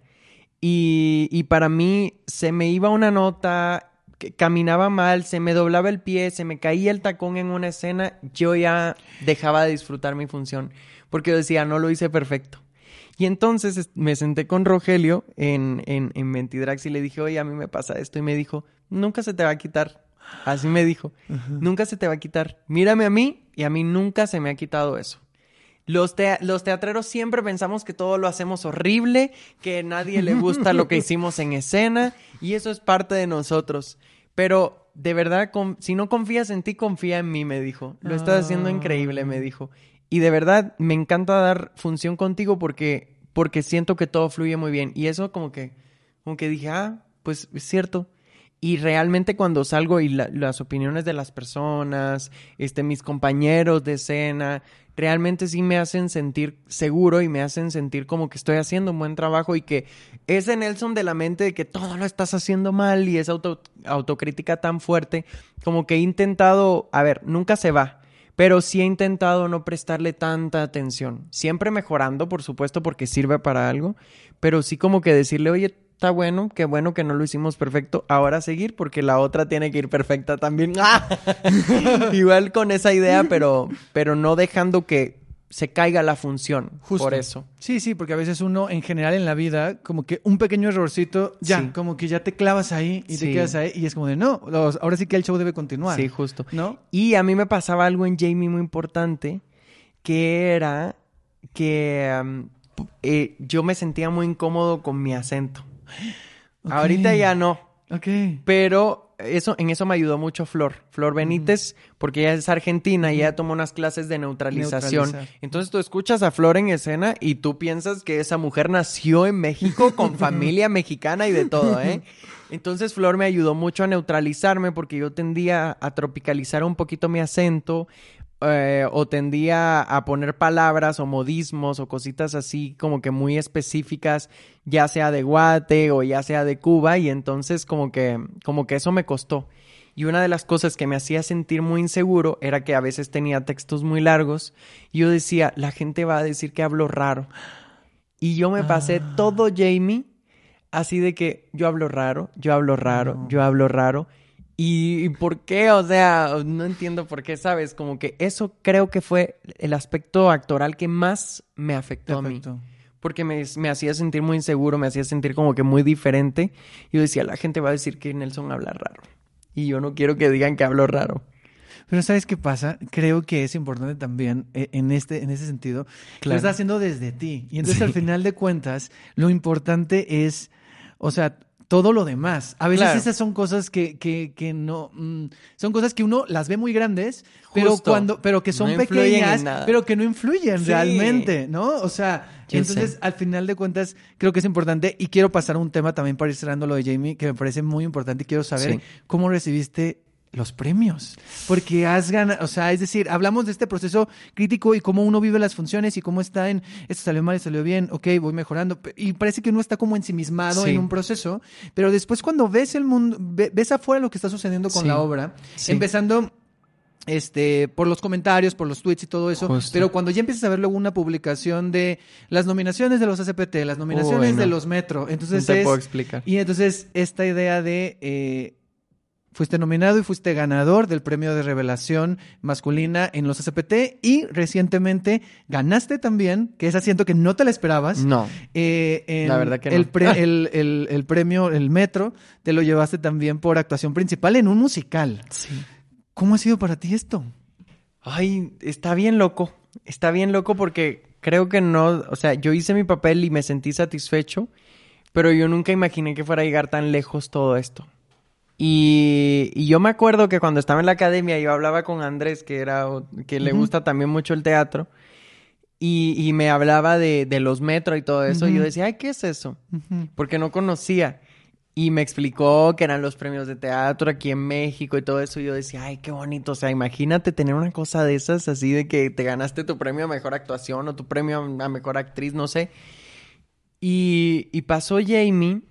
Y, y para mí se me iba una nota, caminaba mal, se me doblaba el pie, se me caía el tacón en una escena, yo ya dejaba de disfrutar mi función, porque yo decía, no lo hice perfecto. Y entonces es- me senté con Rogelio en, en, en Mentidrax y le dije, oye, a mí me pasa esto. Y me dijo, nunca se te va a quitar. Así me dijo, nunca se te va a quitar. Mírame a mí y a mí nunca se me ha quitado eso. Los, tea- los teatreros siempre pensamos que todo lo hacemos horrible, que a nadie le gusta lo que hicimos en escena y eso es parte de nosotros. Pero de verdad, si no confías en ti, confía en mí, me dijo. Lo estás haciendo increíble, me dijo. Y de verdad, me encanta dar función contigo porque, porque siento que todo fluye muy bien. Y eso como que, como que dije, ah, pues es cierto. Y realmente cuando salgo y la- las opiniones de las personas, este, mis compañeros de escena, realmente sí me hacen sentir seguro y me hacen sentir como que estoy haciendo un buen trabajo y que ese Nelson de la mente de que todo lo estás haciendo mal y esa auto- autocrítica tan fuerte, como que he intentado, a ver, nunca se va, pero sí he intentado no prestarle tanta atención. Siempre mejorando, por supuesto, porque sirve para algo, pero sí como que decirle, oye, está bueno, qué bueno que no lo hicimos perfecto, ahora seguir porque la otra tiene que ir perfecta también. ¡Ah! Igual con esa idea, pero, pero no dejando que se caiga la función. Justo. Por eso. Sí, sí, porque a veces uno en general en la vida, como que un pequeño errorcito, ya, Sí. como que ya te clavas ahí y te quedas ahí y es como de, no, los- ahora sí que el show debe continuar. Sí, justo. ¿No? Y a mí me pasaba algo en Jamie muy importante, que era que p- eh, yo me sentía muy incómodo con mi acento. Ahorita ya no, Ok. pero eso, en eso me ayudó mucho Flor, Flor Benítez, porque ella es argentina y ella tomó unas clases de neutralización. Neutralizar. Entonces tú escuchas a Flor en escena y tú piensas que esa mujer nació en México con familia mexicana y de todo, ¿eh? Entonces Flor me ayudó mucho a neutralizarme porque yo tendía a tropicalizar un poquito mi acento eh, o tendía a poner palabras o modismos o cositas así como que muy específicas, ya sea de Guate o ya sea de Cuba y entonces como que como que eso me costó. Y una de las cosas que me hacía sentir muy inseguro era que a veces tenía textos muy largos y yo decía, la gente va a decir que hablo raro. Y yo me pasé Ah. todo Jamie así de que yo hablo raro, yo hablo raro, yo hablo raro. ¿Y, y por qué? O sea, no entiendo por qué, ¿sabes? Como que eso creo que fue el aspecto actoral que más me afectó a mí. Porque me, me hacía sentir muy inseguro, me hacía sentir como que muy diferente. Yo decía, la gente va a decir que Nelson habla raro. Y yo no quiero que digan que hablo raro. Pero ¿sabes qué pasa? Creo que es importante también eh, en este en ese sentido. Lo estás haciendo desde ti. Y entonces Sí. al final de cuentas, lo importante es, o sea, todo lo demás. A veces Claro. esas son cosas que, que, que no... mm, son cosas que uno las ve muy grandes, pero cuando pero que son No pequeñas, pero que no influyen Sí. realmente, ¿no? O sea, Yo entonces sé. al final de cuentas creo que es importante y quiero pasar a un tema también para ir cerrando lo de Jamie que me parece muy importante quiero saber Sí. cómo recibiste los premios. Porque has ganado, o sea, es decir, hablamos de este proceso crítico y cómo uno vive las funciones y cómo está en, esto salió mal, esto salió bien, ok, voy mejorando. Y parece que uno está como ensimismado Sí. en un proceso, pero después cuando ves el mundo, ve- ves afuera lo que está sucediendo con Sí. la obra, Sí. empezando este, por los comentarios, por los tweets y todo eso, Justo. pero cuando ya empiezas a ver luego una publicación de las nominaciones de los ACPT, las nominaciones de los Metro, entonces no te es- puedo explicar. y entonces esta idea de eh, fuiste nominado y fuiste ganador del premio de revelación masculina en los ACPT y recientemente ganaste también, que es asiento que no te la esperabas. No. eh, en La verdad que no. el, pre- el, el- el premio, el Metro, te lo llevaste también por actuación principal en un musical. Sí. ¿Cómo ha sido para ti esto? Ay, está bien loco. Está bien loco porque creo que no, o sea, yo hice mi papel y me sentí satisfecho, pero yo nunca imaginé que fuera a llegar tan lejos todo esto. Y, y yo me acuerdo que cuando estaba en la academia yo hablaba con Andrés, que era que le gusta también mucho el teatro, y, y me hablaba de, de los metros y todo eso, y yo decía, ay, ¿qué es eso? porque no conocía. Y me explicó que eran los premios de teatro aquí en México y todo eso. Y yo decía, ay, qué bonito. O sea, imagínate tener una cosa de esas, así de que te ganaste tu premio a mejor actuación o tu premio a mejor actriz, no sé. Y, y pasó Jamie.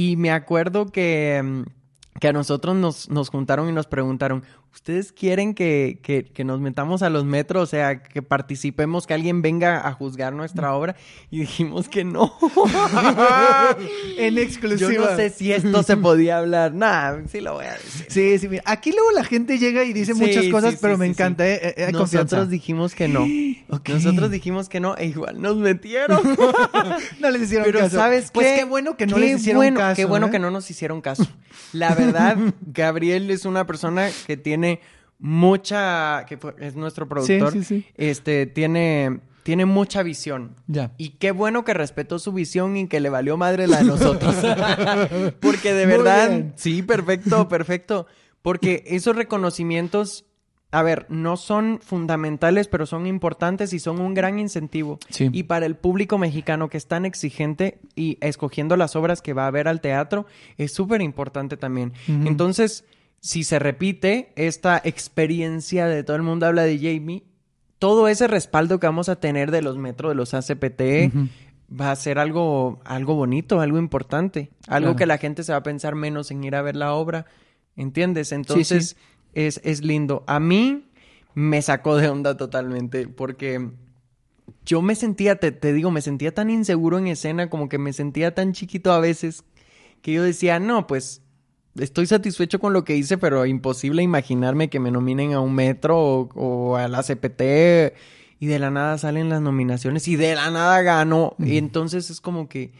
Y me acuerdo que, mm, que a nosotros nos, nos juntaron y nos preguntaron, ¿ustedes quieren que, que, que nos metamos a los metros? O sea, que participemos, que alguien venga a juzgar nuestra obra. Y dijimos que no. en Yo exclusiva. no sé si esto se podía hablar. Nah, sí lo voy a decir. Sí, sí, mira. Aquí luego la gente llega y dice Sí, muchas cosas, sí, pero sí, me encanta. ¿eh? Eh, hay Nosotros confianza. dijimos que no. Ok. Nosotros dijimos que no e igual nos metieron. no les hicieron Pero caso. ¿sabes qué? Pues qué bueno que no Qué les hicieron bueno, caso. Qué bueno ¿eh? que no nos hicieron caso. La verdad, Gabriel es una persona que tiene mucha... que es nuestro productor. sí, sí. Este, tiene... Tiene mucha visión. Ya. Y qué bueno que respetó su visión y que le valió madre la de nosotros. Porque de verdad, sí, perfecto, perfecto. Porque esos reconocimientos a ver, no son fundamentales, pero son importantes y son un gran incentivo. Sí. Y para el público mexicano que es tan exigente y escogiendo las obras que va a ver al teatro, es súper importante también. Entonces, si se repite esta experiencia de todo el mundo habla de Jamie, todo ese respaldo que vamos a tener de los metros, de los ACPT, va a ser algo, algo bonito, algo importante, algo Claro. que la gente se va a pensar menos en ir a ver la obra, ¿entiendes? Entonces Es, es lindo. A mí me sacó de onda totalmente porque yo me sentía, te, te digo, me sentía tan inseguro en escena, como que me sentía tan chiquito a veces, que yo decía, no, pues estoy satisfecho con lo que hice, pero imposible imaginarme que me nominen a un metro o, o a la CPT y de la nada salen las nominaciones y de la nada gano. Y entonces es como que,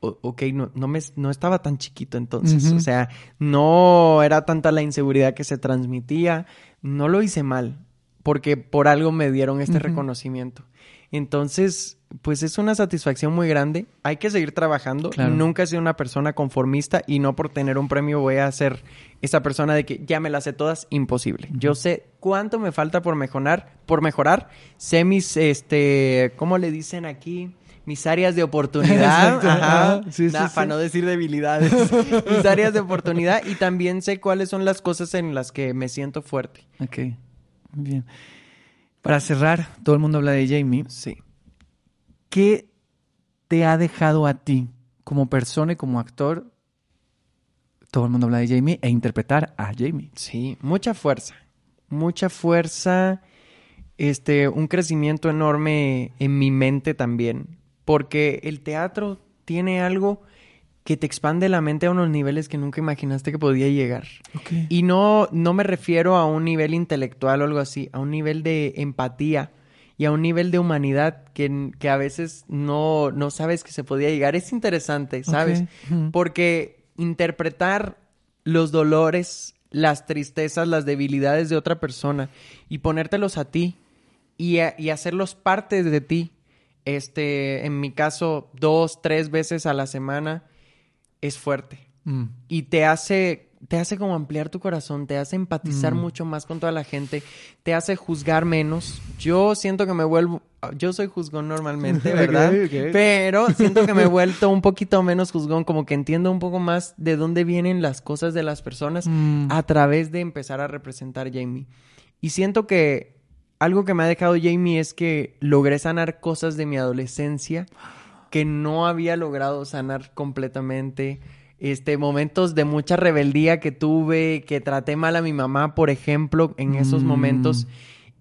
o- ok, no, no, me, no estaba tan chiquito entonces. O sea, no era tanta la inseguridad que se transmitía. No lo hice mal, porque por algo me dieron este reconocimiento. Entonces, pues es una satisfacción muy grande. Hay que seguir trabajando. Claro. Nunca he sido una persona conformista y no por tener un premio voy a ser esa persona de que ya me las sé todas. Imposible. Yo sé cuánto me falta por mejorar, por mejorar. Sé mis, este, ¿cómo le dicen aquí? Mis áreas de oportunidad. Ajá. Sí, sí, Nah, sí. Para no decir debilidades. mis áreas de oportunidad y también sé cuáles son las cosas en las que me siento fuerte. Ok, bien. Para cerrar, todo el mundo habla de Jamie. Sí. ¿Qué te ha dejado a ti como persona y como actor? Todo el mundo habla de Jamie e interpretar a Jamie. Sí, mucha fuerza. Mucha fuerza. Este, un crecimiento enorme en mi mente también. Porque el teatro tiene algo que te expande la mente a unos niveles que nunca imaginaste que podía llegar. Y no, no me refiero a un nivel intelectual o algo así, a un nivel de empatía y a un nivel de humanidad que, que a veces no, no sabes que se podía llegar. Es interesante, ¿sabes? Porque interpretar los dolores, las tristezas, las debilidades de otra persona y ponértelos a ti y, a- y hacerlos parte de ti, este, en mi caso, dos, tres veces a la semana, es fuerte Mm. y te hace te hace como ampliar tu corazón, te hace empatizar Mm. mucho más con toda la gente, te hace juzgar menos. Yo siento que me vuelvo yo soy juzgón normalmente, ¿verdad? Ok, ok. Pero siento que me he vuelto un poquito menos juzgón, como que entiendo un poco más de dónde vienen las cosas de las personas Mm. a través de empezar a representar Jamie. Y siento que algo que me ha dejado Jamie es que logré sanar cosas de mi adolescencia que no había logrado sanar completamente. Este, momentos de mucha rebeldía que tuve, que traté mal a mi mamá, por ejemplo, en esos Mm. momentos.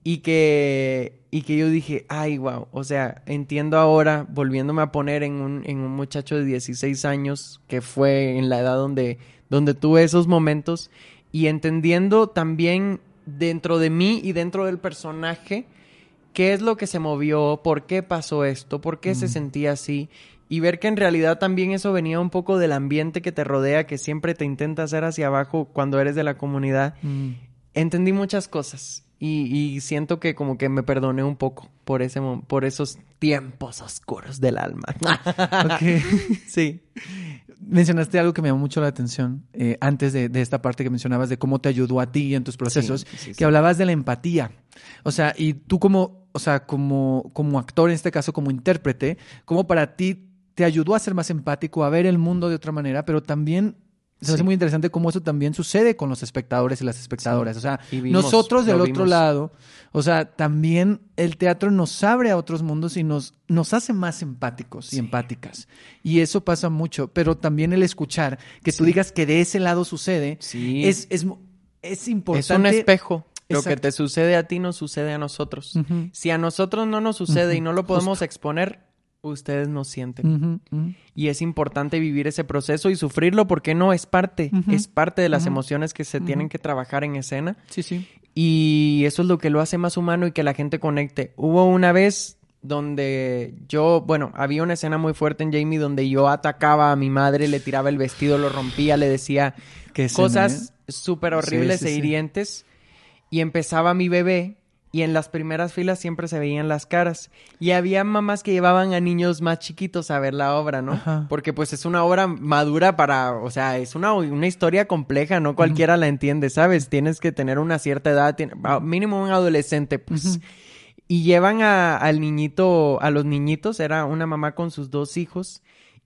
Y que, y que yo dije, ay, wow. O sea, entiendo ahora, volviéndome a poner en un, en un muchacho de 16 años, que fue en la edad donde, donde tuve esos momentos, y entendiendo también dentro de mí y dentro del personaje, qué es lo que se movió, por qué pasó esto, por qué se sentía así. Y ver que en realidad también eso venía un poco del ambiente que te rodea, que siempre te intenta hacer hacia abajo cuando eres de la comunidad Mm. entendí muchas cosas y, y siento que como que me perdoné un poco por ese por esos tiempos oscuros del alma. Ok. sí. Mencionaste algo que me llamó mucho la atención eh, antes de, de esta parte que mencionabas de cómo te ayudó a ti en tus procesos, Sí, sí, que sí. hablabas de la empatía. O sea, y tú como, o sea, como, como actor, en este caso como intérprete, cómo para ti te ayudó a ser más empático, a ver el mundo de otra manera, pero también se me hace Sí. muy interesante cómo eso también sucede con los espectadores y las espectadoras. O sea, vimos, nosotros del otro vimos. lado, o sea, también el teatro nos abre a otros mundos y nos, nos hace más empáticos y empáticas. Y eso pasa mucho, pero también el escuchar, que tú digas que de ese lado sucede, Sí. es, es, es importante. Es un espejo. Lo que te sucede a ti nos sucede a nosotros. Si a nosotros no nos sucede y no lo podemos exponer, ustedes nos sienten. Y es importante vivir ese proceso y sufrirlo porque no es parte, es parte de las emociones que se tienen que trabajar en escena. Sí, sí. Y eso es lo que lo hace más humano y que la gente conecte. Hubo una vez donde yo, bueno, había una escena muy fuerte en Jamie donde yo atacaba a mi madre, le tiraba el vestido, lo rompía, le decía cosas súper horribles Sí, sí, e sí. hirientes. Y empezaba mi bebé y en las primeras filas siempre se veían las caras. Y había mamás que llevaban a niños más chiquitos a ver la obra, ¿no? Ajá. Porque pues es una obra madura para, o sea, es una, una historia compleja, no cualquiera la entiende, ¿sabes? Tienes que tener una cierta edad, tiene- mínimo un adolescente, pues. Y llevan a- al niñito, a los niñitos, era una mamá con sus dos hijos.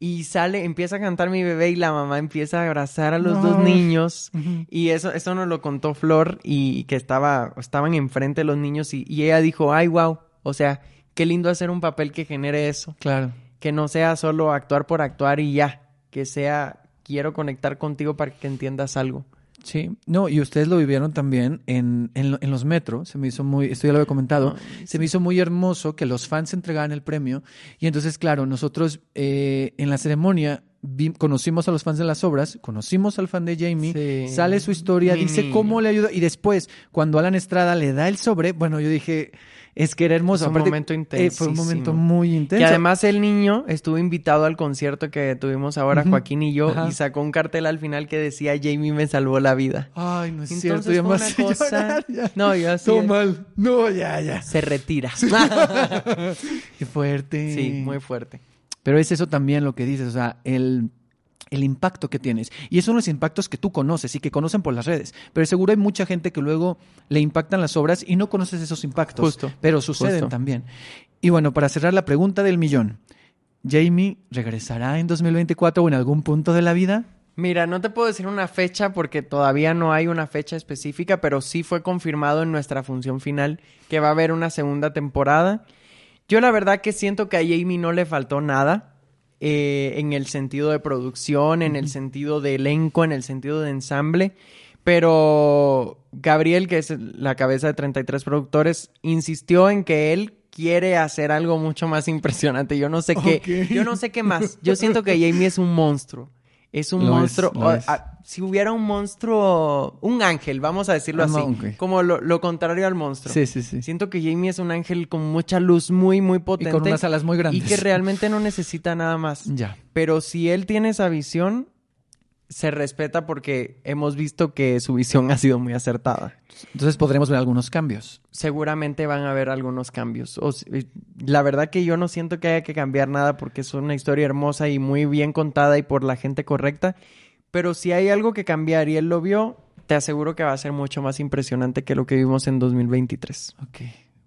Y sale, empieza a cantar mi bebé y la mamá empieza a abrazar a los dos niños. Y eso, eso nos lo contó Flor y que estaba, estaban enfrente de los niños y, y ella dijo, ay, wow, o sea, qué lindo hacer un papel que genere eso, Claro. que no sea solo actuar por actuar y ya, que sea, quiero conectar contigo para que entiendas algo. Sí, no, y ustedes lo vivieron también en, en, lo- en los metros, se me hizo muy, esto ya lo había comentado, se me hizo muy hermoso que los fans entregaran el premio. Y entonces, claro, nosotros eh, en la ceremonia vi- conocimos a los fans de las obras, conocimos al fan de Jamie, Sí. sale su historia, dice cómo le ayuda. Y después, cuando Alan Estrada le da el sobre, bueno, yo dije, es que era hermoso. Es un Aparte, momento eh, fue un momento muy intenso. Que además el niño estuvo invitado al concierto que tuvimos ahora. Joaquín y yo, Ajá. y sacó un cartel al final que decía, Jamie me salvó la vida. Ay, no es Entonces cierto, fue una cosa- llorar, ya. No, yo así... Todo mal. No, ya, ya. Se retira. Qué fuerte. sí, muy fuerte. Pero es eso también lo que dices, o sea, el, el impacto que tienes. Y esos son los impactos que tú conoces y que conocen por las redes. Pero seguro hay mucha gente que luego le impactan las obras y no conoces esos impactos. Justo, Pero suceden justo. también. Y bueno, para cerrar la pregunta del millón. ¿Jamie regresará en 2024 o en algún punto de la vida? Mira, no te puedo decir una fecha porque todavía no hay una fecha específica, pero sí fue confirmado en nuestra función final que va a haber una segunda temporada. Yo la verdad que siento que a Jamie no le faltó nada eh, en el sentido de producción, en el sentido de elenco, en el sentido de ensamble, pero Gabriel, que es la cabeza de 33 productores, insistió en que él quiere hacer algo mucho más impresionante. Yo no sé qué, yo no sé qué más. Yo siento que Jamie es un monstruo. Es un Lo monstruo. lo o- es. a- si hubiera un monstruo, un ángel, vamos a decirlo Ah, así, como lo, lo contrario al monstruo. Sí, sí, sí. Siento que Jamie es un ángel con mucha luz muy, muy Y potente. con unas alas muy Y grandes. que realmente no necesita nada más. Ya. Pero si él tiene esa visión, se respeta porque hemos visto que su visión ha sido muy acertada. Entonces podremos ver algunos cambios. Seguramente van a haber algunos cambios. O eh, la verdad que yo no siento que haya que cambiar nada porque es una historia hermosa y muy bien contada y por la gente correcta. Pero si hay algo que cambiar y él lo vio, te aseguro que va a ser mucho más impresionante que lo que vimos en 2023. Ok.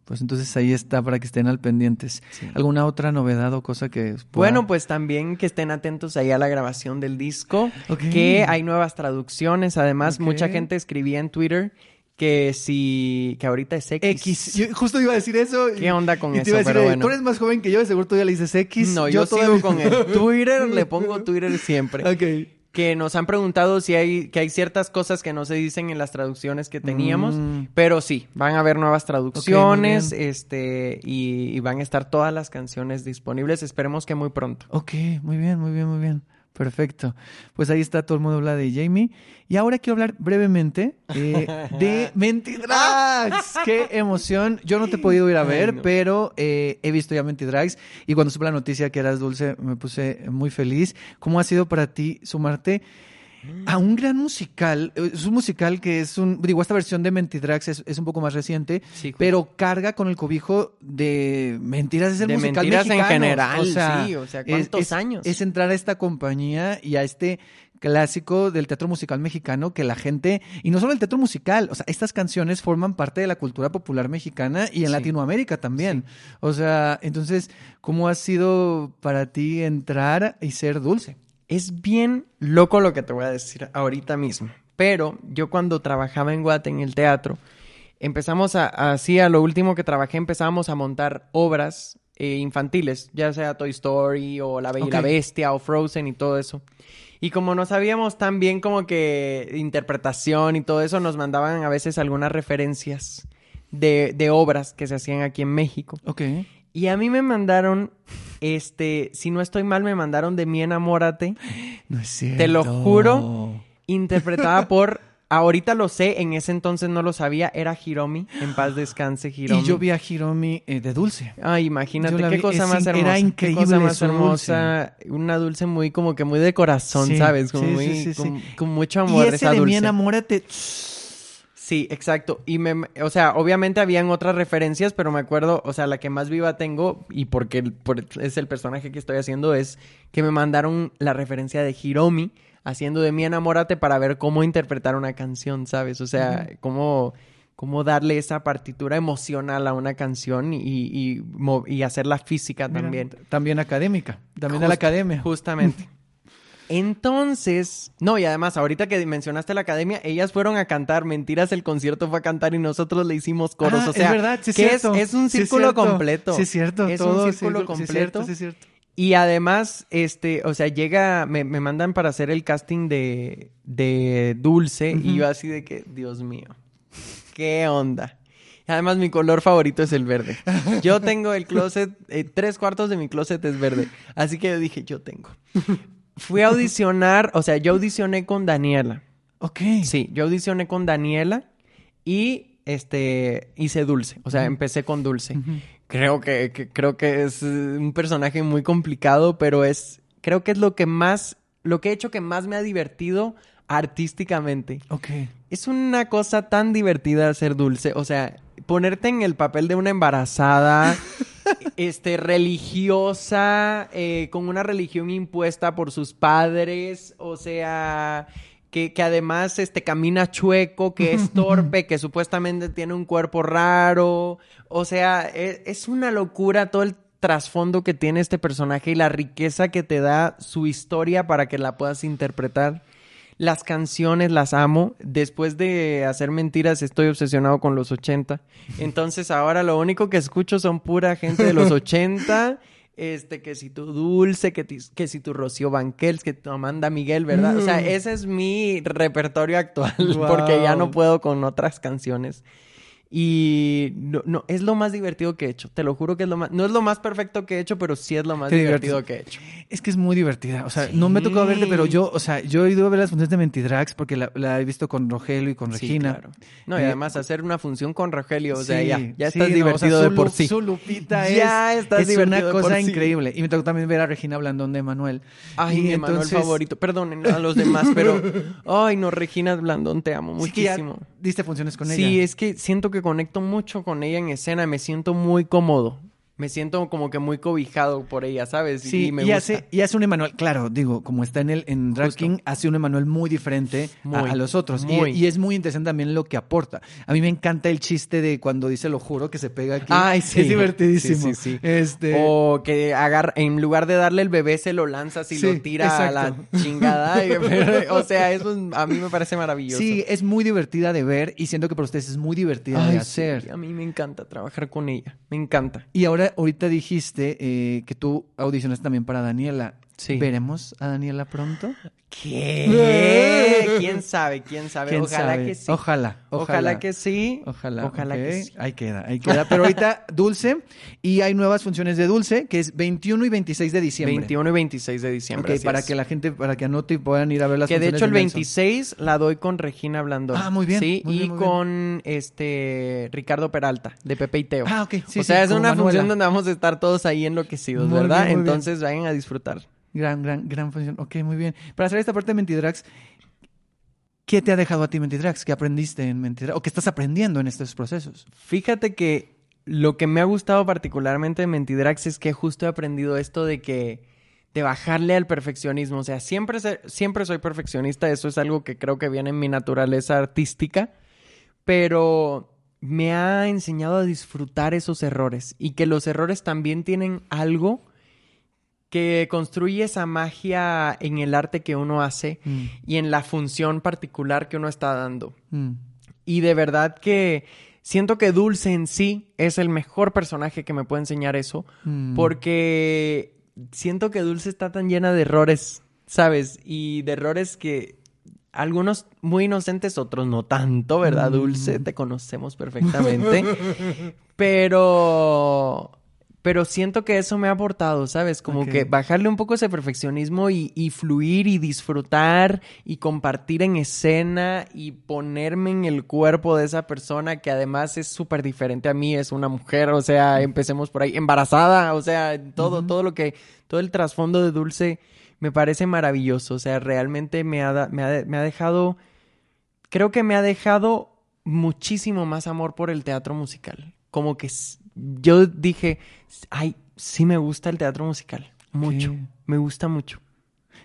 Pues entonces ahí está para que estén al pendientes. ¿Alguna otra novedad o cosa que pueda- Bueno, pues también que estén atentos ahí a la grabación del disco, Ok. que hay nuevas traducciones. Además, mucha gente escribía en Twitter que si que ahorita es X. X. Yo justo iba a decir eso. ¿Qué onda con y te eso? iba a decir, Pero bueno. Tú eres más joven que yo, de seguro tú ya le dices X. No, yo, todavía- sigo con el Twitter, le pongo Twitter siempre. Ok. Que nos han preguntado si hay, que hay ciertas cosas que no se dicen en las traducciones que teníamos, Mm. pero sí, van a haber nuevas traducciones, este, y, y van a estar todas las canciones disponibles, esperemos que muy pronto. Ok, muy bien, muy bien, muy bien. Perfecto. Pues ahí está, todo el mundo habla de Jamie. Y ahora quiero hablar brevemente eh, de Mentidrags. ¡Qué emoción! Yo no te he podido ir a ver, Ay, no. pero eh, he visto ya Mentidrags. Y cuando supe la noticia que eras dulce, me puse muy feliz. ¿Cómo ha sido para ti sumarte a un gran musical? Eh, Es un musical que es un... Digo, esta versión de Mentidrags es, es un poco más reciente, Sí, pero carga con el cobijo de mentiras. Es el De musical mentiras en mexicano. general, o sea, sí, o sea, ¿cuántos es- años? Es entrar a esta compañía y a este clásico del teatro musical mexicano que la gente, y no solo el teatro musical, o sea, estas canciones forman parte de la cultura popular mexicana y en Sí. Latinoamérica también. O sea, entonces, ¿cómo ha sido para ti entrar y ser dulce? Es bien loco lo que te voy a decir ahorita mismo. Pero yo cuando trabajaba en Guate en el teatro, empezamos a, así a lo último que trabajé, empezábamos a montar obras eh, infantiles, ya sea Toy Story o La Bella y la Ok. Bestia o Frozen y todo eso. Y como no sabíamos tan bien como que interpretación y todo eso, nos mandaban a veces algunas referencias de, de obras que se hacían aquí en México. Ok. Y a mí me mandaron, este, si no estoy mal, me mandaron de Mi Enamórate, No es cierto. Te lo juro. interpretada por, ahorita lo sé, en ese entonces no lo sabía, era Hiromi, en paz descanse Hiromi. Y yo vi a Hiromi eh, de dulce. Ay, imagínate, qué vi, cosa es más hermosa. era qué increíble cosa más hermosa. Una dulce muy, como que muy de corazón, Sí, ¿sabes? Como sí, muy, sí, con, con mucho amor y ese esa de mi dulce. enamórate. Sí, exacto. Y me, o sea, obviamente habían otras referencias, pero me acuerdo, o sea, la que más viva tengo, y porque el- por- es el personaje que estoy haciendo, es que me mandaron la referencia de Hiromi haciendo de mí enamórate para ver cómo interpretar una canción, ¿sabes? O sea, cómo, cómo darle esa partitura emocional a una canción y, y, hacerla física Mira, también. También académica. También a la Just- academia. Justamente. Entonces, no, y además, ahorita que mencionaste la academia, ellas fueron a cantar, mentiras, el concierto fue a cantar y nosotros le hicimos coros. Ah, o sea, es verdad, sí que es, cierto. es un círculo completo. Sí es cierto, Es todo un círculo completo. cierto, sí es cierto. Y además, este, o sea, llega, me, me mandan para hacer el casting de, de Dulce y yo así de que, Dios mío, qué onda. Además, mi color favorito es el verde. Yo tengo el closet, eh, tres cuartos de mi closet es verde. Así que yo dije, yo tengo. Fui a audicionar, o sea, yo audicioné con Daniela. Ok. Sí, yo audicioné con Daniela y este hice Dulce, o sea, empecé con Dulce. Creo que, que- creo que es un personaje muy complicado, pero es creo que es lo que más lo que he hecho que más me ha divertido artísticamente. Ok. Es una cosa tan divertida ser dulce, o sea, ponerte en el papel de una embarazada, este, religiosa, eh, con una religión impuesta por sus padres, o sea, que, que además, este, camina chueco, que es torpe, que supuestamente tiene un cuerpo raro, o sea, e- es una locura todo el trasfondo que tiene este personaje y la riqueza que te da su historia para que la puedas interpretar. Las canciones las amo. Después de hacer mentiras, estoy obsesionado con los 80. Entonces ahora lo único que escucho son pura gente de los 80. Este, que si tu Dulce, que, ti- que si tu Rocío Banquels, que tu Amanda Miguel, ¿verdad? O sea, ese es mi repertorio actual porque ya no puedo con otras canciones. Y no, no, es lo más divertido que he hecho. Te lo juro que es lo más... No es lo más perfecto que he hecho, pero sí es lo más divertido que he hecho. Es que es muy divertida. O sea, no me tocado verte, pero yo, o sea, yo he ido a ver las funciones de Mentidrax porque la, la he visto con Rogelio y con Sí, Regina. claro. No, y Eh, además hacer una función con Rogelio, o sea, Sí, ya, ya sí, estás no, divertido o sea, de por sí. Su Lupita Ya es, estás es divertido una de por cosa sí. increíble. Y me tocó también ver a Regina Blandón de Manuel. Ay, mi Emanuel entonces- favorito. Perdonen a los demás, pero... Ay, no, Regina Blandón, te amo Sí que ya muchísimo. diste funciones con Sí, ella. es que siento que conecto mucho con ella en escena. Me siento muy cómodo. Me siento como que muy cobijado por ella, ¿sabes? Sí, y me y, gusta. hace, y hace un Emanuel, claro, digo, como está en el en Drag. King, hace un Emanuel muy diferente a- Muy, a, los otros. Y- muy. Y, es muy interesante también lo que aporta. A mí me encanta el chiste de cuando dice lo juro que se pega aquí. Ay, sí. Es divertidísimo. Sí, sí, sí. Este, O que agarra, en lugar de darle el bebé, se lo lanzas y lo tira a la chingada. O sea, eso es- a mí me parece maravilloso. sí, es muy divertida de ver y siento que para ustedes es muy divertida de hacer. a mí me encanta trabajar con ella. Me encanta. Y ahora, ahorita dijiste eh, que tú audicionaste también para Daniela. Sí. ¿Veremos a Daniela pronto? ¿Qué? ¿Quién sabe? ¿Quién sabe? ¿Quién ojalá sabe? que sí. Ojalá, Ojalá, ojalá. que sí. Ojalá. Ojalá que sí. Ahí queda, ahí queda. Pero ahorita Dulce y hay nuevas funciones de Dulce que es 21 y 26 de diciembre. 21 y 26 de diciembre. Ok, para es. que la gente, para que anote y puedan ir a ver las Que de funciones hecho el Nelson. 26 la doy con Regina Blandón. Ah, muy bien, Sí, muy y bien, muy bien. con este Ricardo Peralta, de Pepe y Teo. Ah, ok. Sí, o sí, sea, es una Manuela. función donde vamos a estar todos ahí enloquecidos, Muy ¿verdad? bien. Entonces vayan a disfrutar. Gran, gran, gran función. Ok, muy bien. Para hacer esta parte de Mentidrax, ¿qué te ha dejado a ti Mentidrax? ¿Qué aprendiste en Mentidrax? ¿O qué estás aprendiendo en estos procesos? Fíjate que lo que me ha gustado particularmente de Mentidrax es que justo he aprendido esto de que de bajarle al perfeccionismo, o sea, siempre se- siempre soy perfeccionista, eso es algo que creo que viene en mi naturaleza artística, pero me ha enseñado a disfrutar esos errores y que los errores también tienen algo que construye esa magia en el arte que uno hace Mm, y en la función particular que uno está dando. mm. Y de verdad que siento que Dulce en sí es el mejor personaje que me puede enseñar eso. Mm. Porque siento que Dulce está tan llena de errores, ¿sabes? Y de errores que algunos muy inocentes, otros no tanto, ¿verdad, Dulce? Te conocemos perfectamente. Pero... Pero siento que eso me ha aportado, ¿sabes? Como que bajarle un poco ese perfeccionismo y, y fluir y disfrutar y compartir en escena y ponerme en el cuerpo de esa persona que además es súper diferente a mí, es una mujer, o sea, empecemos por ahí, embarazada, o sea, todo, todo lo que, todo el trasfondo de Dulce me parece maravilloso, o sea, realmente me ha, da- me ha, me ha dejado, creo que me ha dejado muchísimo más amor por el teatro musical. Como que yo dije, ay, sí me gusta el teatro musical. Mucho. Me gusta mucho.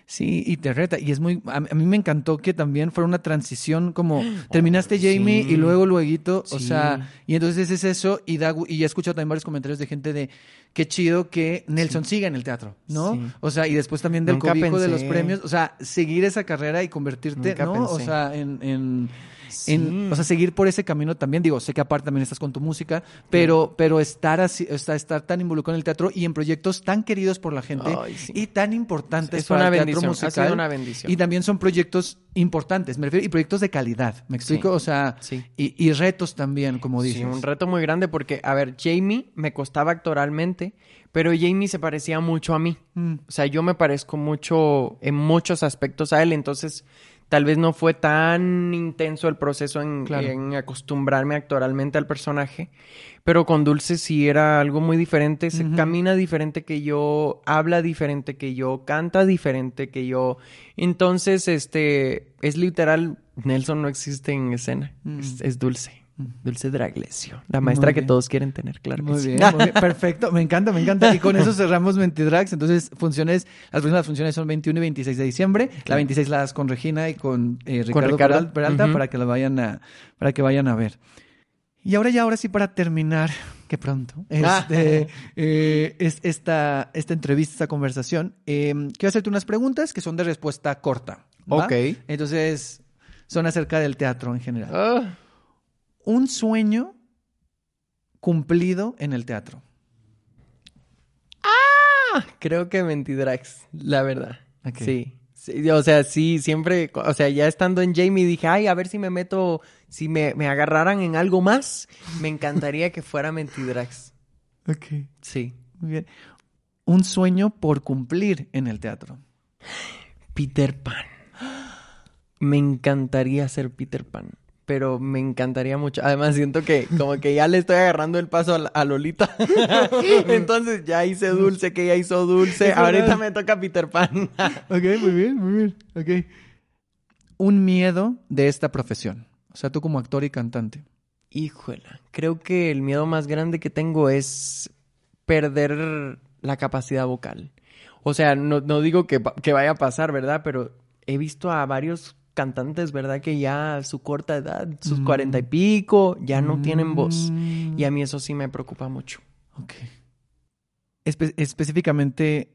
Sí, y te reta. Y es muy. A, mí me encantó que también fuera una transición como terminaste Jamie sí. y luego, luego, o sea, y entonces es eso. Y, da, y he escuchado también varios comentarios de gente de qué chido que Nelson siga en el teatro, ¿no? O sea, y después también del Nunca cobijo de los premios. O sea, seguir esa carrera y convertirte, Nunca ¿no? O sea, en. en Sí. en- o sea, seguir por ese camino también, digo, sé que aparte también estás con tu música, pero, pero estar así, o sea, estar tan involucrado en el teatro y en proyectos tan queridos por la gente Ay, sí. y tan importantes Es para una el teatro bendición, ha sido una bendición. Y también son proyectos importantes, me refiero, y proyectos de calidad, ¿me explico? O sea, y retos también, como dices. Sí, un reto muy grande porque, a ver, Jamie me costaba actoralmente, pero Jamie se parecía mucho a mí. Mm. O sea, yo me parezco mucho en muchos aspectos a él, entonces tal vez no fue tan intenso el proceso en, Claro. en acostumbrarme actoralmente al personaje, pero con Dulce sí era algo muy diferente, se camina diferente que yo, habla diferente que yo, canta diferente que yo. Entonces, este, es literal, Nelson no existe en escena, Mm. es, es Dulce. Dulce Draglesio, la maestra que todos quieren tener, claro. que sí. muy bien, perfecto, me encanta, me encanta. Y con eso cerramos Mentidrags. Entonces, funciones, las próximas funciones son 21 y 26 de diciembre. La 26 la das con Regina y con, eh, Ricardo, Ricardo. Peral- Peralta para que la vayan a, para que vayan a ver. Y ahora ya, ahora sí para terminar, que pronto, Ah. este, eh, es esta, esta entrevista, esta conversación, eh, quiero hacerte unas preguntas que son de respuesta corta. ¿va? Ok. Entonces, son acerca del teatro en general. Ah, Un sueño cumplido en el teatro. creo que Mentidrax, la verdad. Sí, O sea, sí, siempre, o sea, ya estando en Jamie dije, ay, a ver si me meto, si me, me agarraran en algo más, me encantaría que fuera Mentidrax. Ok. Sí. Muy bien. Un sueño por cumplir en el teatro. Peter Pan. Me encantaría ser Peter Pan, pero me encantaría mucho. Además, siento que como que ya le estoy agarrando el paso a, Lolita. Entonces ya hice dulce, que ya hizo dulce. Ahorita me toca Peter Pan. Ok, muy bien, muy bien. Ok. Un miedo de esta profesión. O sea, tú como actor y cantante. Híjola, creo que el miedo más grande que tengo es perder la capacidad vocal. O sea, no, no digo que vaya a pasar, ¿verdad? Pero he visto a varios cantantes, ¿verdad? Que ya a su corta edad, sus Mm. cuarenta y pico, ya no tienen voz. Mm. Y a mí eso sí me preocupa mucho. Ok. Espe- específicamente,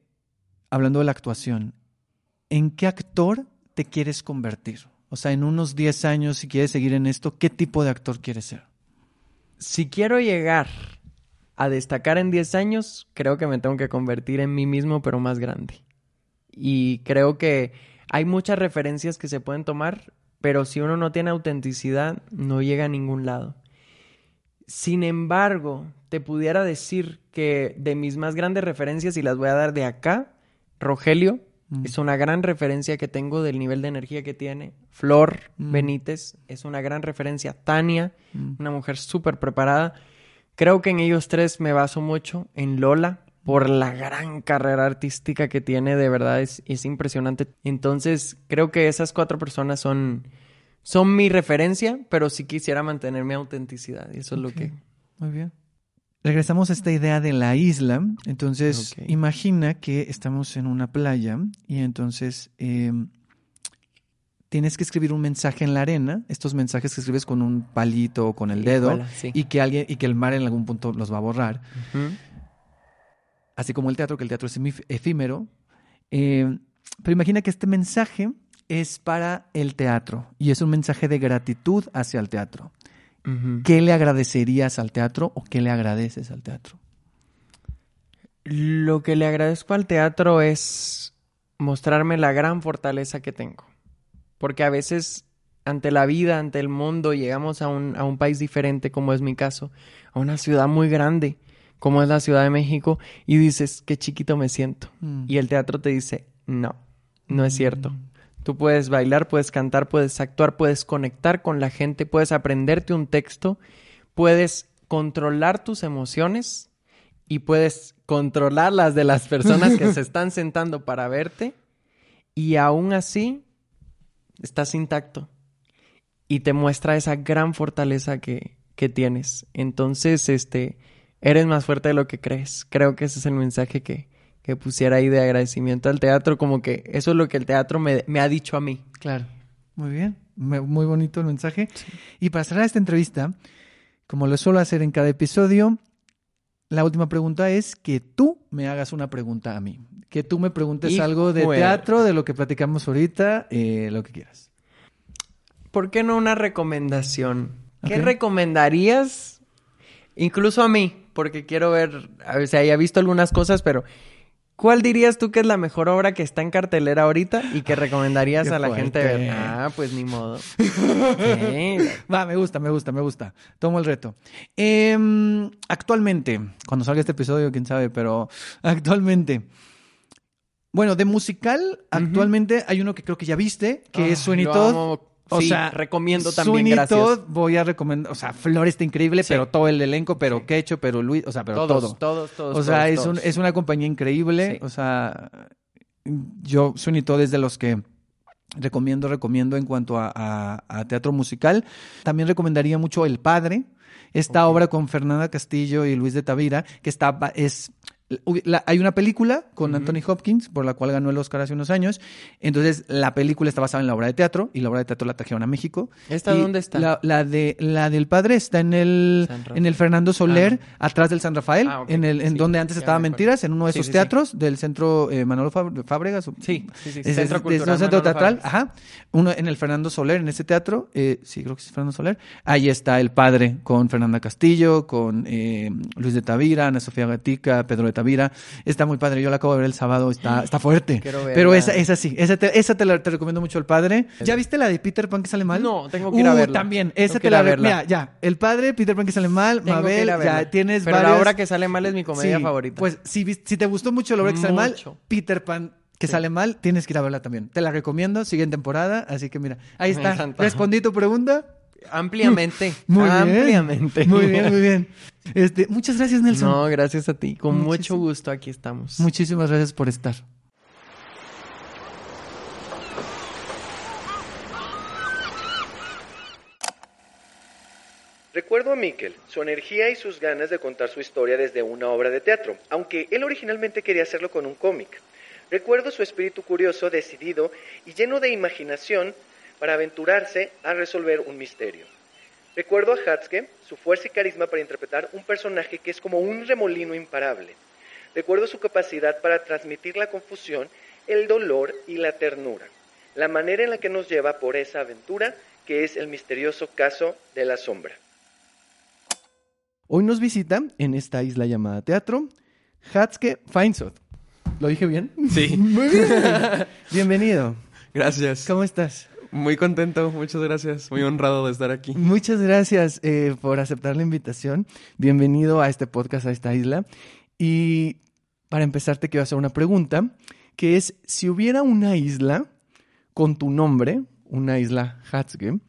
hablando de la actuación, ¿en qué actor te quieres convertir? O sea, en unos 10 años, si quieres seguir en esto, ¿qué tipo de actor quieres ser? Si quiero llegar a destacar en 10 años, creo que me tengo que convertir en mí mismo, pero más grande. Y creo que hay muchas referencias que se pueden tomar, pero si uno no tiene autenticidad, no llega a ningún lado. Sin embargo, te pudiera decir que de mis más grandes referencias, y las voy a dar de acá, Rogelio Mm. es una gran referencia que tengo del nivel de energía que tiene. Flor Mm. Benítez es una gran referencia. Tania, Mm. una mujer súper preparada. Creo que en ellos tres me baso mucho. En Lola, por la gran carrera artística que tiene, de verdad es, es impresionante. Entonces, creo que esas cuatro personas son, son mi referencia, pero sí quisiera mantener mi autenticidad. Y eso es lo que... Muy bien. Regresamos a esta idea de la isla. Entonces, imagina que estamos en una playa y entonces eh, tienes que escribir un mensaje en la arena. Estos mensajes que escribes con un palito o con el dedo sí. y que alguien y que el mar en algún punto los va a borrar. Así como el teatro, que el teatro es efímero. Eh, pero imagina que este mensaje es para el teatro y es un mensaje de gratitud hacia el teatro. ¿Qué le agradecerías al teatro o qué le agradeces al teatro? Lo que le agradezco al teatro es mostrarme la gran fortaleza que tengo. Porque a veces ante la vida, ante el mundo, llegamos a un, a un país diferente, como es mi caso, a una ciudad muy grande, como es la Ciudad de México, y dices, qué chiquito me siento. Mm. Y el teatro te dice, no, no es cierto. Tú puedes bailar, puedes cantar, puedes actuar, puedes conectar con la gente, puedes aprenderte un texto, puedes controlar tus emociones y puedes controlar las de las personas que se están sentando para verte y aún así estás intacto. y te muestra esa gran fortaleza que, que tienes. Entonces, este, eres más fuerte de lo que crees. Creo que ese es el mensaje que, que pusiera ahí de agradecimiento al teatro, como que eso es lo que el teatro me, me ha dicho a mí. Claro. Muy bien. Muy bonito el mensaje. Y para cerrar esta entrevista, como lo suelo hacer en cada episodio, la última pregunta es que tú me hagas una pregunta a mí. Que tú me preguntes Hijo algo de teatro, de lo que platicamos ahorita, eh, lo que quieras. ¿Por qué no una recomendación? ¿Qué recomendarías? Incluso a mí, porque quiero ver, o sea, ya he visto algunas cosas, pero ¿cuál dirías tú que es la mejor obra que está en cartelera ahorita y que recomendarías a la gente ver? Ah, pues ni modo. Sí. Va, me gusta, me gusta, me gusta. Tomo el reto. Em, actualmente, cuando salga este episodio, quién sabe, pero actualmente. Bueno, de musical, actualmente hay uno que creo que ya viste, que es Ah, O Sí, sea, recomiendo también, Sweeney gracias. Todd voy a recomendar, o sea, Flor está increíble, Sí. pero todo el elenco, pero Quecho, pero Luis, o sea, pero todos, todo. todos, todos, o sea, todos, es, un- todos. es una compañía increíble. Sí. O sea, yo, Sweeney Todd es de los que recomiendo, recomiendo en cuanto a, a- a teatro musical. También recomendaría mucho El Padre, esta obra con Fernanda Castillo y Luis de Tavira, que está, es... la- hay una película con Anthony Hopkins, por la cual ganó el Oscar hace unos años. Entonces, la película está basada en la obra de teatro y la obra de teatro la trajeron a México. ¿Esta Y dónde está? La, la de, la del padre está en el, en el Fernando Soler, atrás del San Rafael, Ah, en, el, en Sí, donde antes estaba. Mentiras, en uno de Sí, esos sí, teatros del centro eh, Manolo Fábregas. Sí, sí, sí, Ese Centro es- Cultural es centro teatral, ajá. Uno en el Fernando Soler, en ese teatro, eh, sí, creo que es Fernando Soler. Ahí está el padre con Fernanda Castillo, con eh, Luis de Tavira, Ana Sofía Gatica, Pedro de Tavira. Está muy padre, yo la acabo de ver el sábado, está, está fuerte. Pero esa, esa sí, esa te, esa te, la- te recomiendo mucho el padre. ¿Ya viste la de Peter Pan que sale mal? No, tengo que ir a Uh, verla. También, esa te la verla. Mira, ya, el padre, Peter Pan que sale mal, Tengo Mabel, ya tienes Pero varias... la obra que sale mal es mi comedia Sí, favorita. Pues si, si te gustó mucho la obra que sale mal. Peter Pan que sale mal, tienes que ir a verla también. Te la recomiendo, sigue en temporada, así que mira, ahí está. Respondí tu pregunta. Ampliamente. Muy bien. ampliamente. Muy bien, muy bien. Este, muchas gracias, Nelson. No, gracias a ti. Con mucho gusto aquí estamos. Muchísimas gracias por estar. Recuerdo a Mikkel, su energía y sus ganas de contar su historia desde una obra de teatro, aunque él originalmente quería hacerlo con un cómic. Recuerdo su espíritu curioso, decidido y lleno de imaginación para aventurarse a resolver un misterio. Recuerdo a Hatske, su fuerza y carisma para interpretar un personaje que es como un remolino imparable. Recuerdo su capacidad para transmitir la confusión, el dolor y la ternura. La manera en la que nos lleva por esa aventura que es el misterioso caso de la sombra. Hoy nos visita en esta isla llamada teatro Hatske Feinsod. ¿Lo dije bien? Sí. Muy bien. Bienvenido. Gracias. ¿Cómo estás? Muy contento, muchas gracias. Muy honrado de estar aquí. Muchas gracias eh, por aceptar la invitación. Bienvenido a este podcast, a esta isla. Y para empezar te quiero hacer una pregunta, que es, si hubiera una isla con tu nombre, una isla Hatske,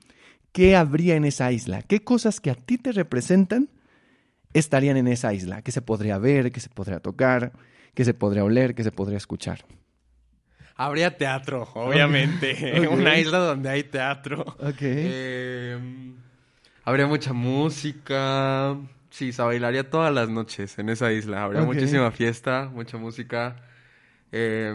¿qué habría en esa isla? ¿Qué cosas que a ti te representan estarían en esa isla? ¿Qué se podría ver? ¿Qué se podría tocar? ¿Qué se podría oler? ¿Qué se podría escuchar? Habría teatro, obviamente. Ok. Una isla donde hay teatro. Ok. Eh, habría mucha música. Sí, se bailaría todas las noches en esa isla. Habría muchísima fiesta, mucha música. Eh,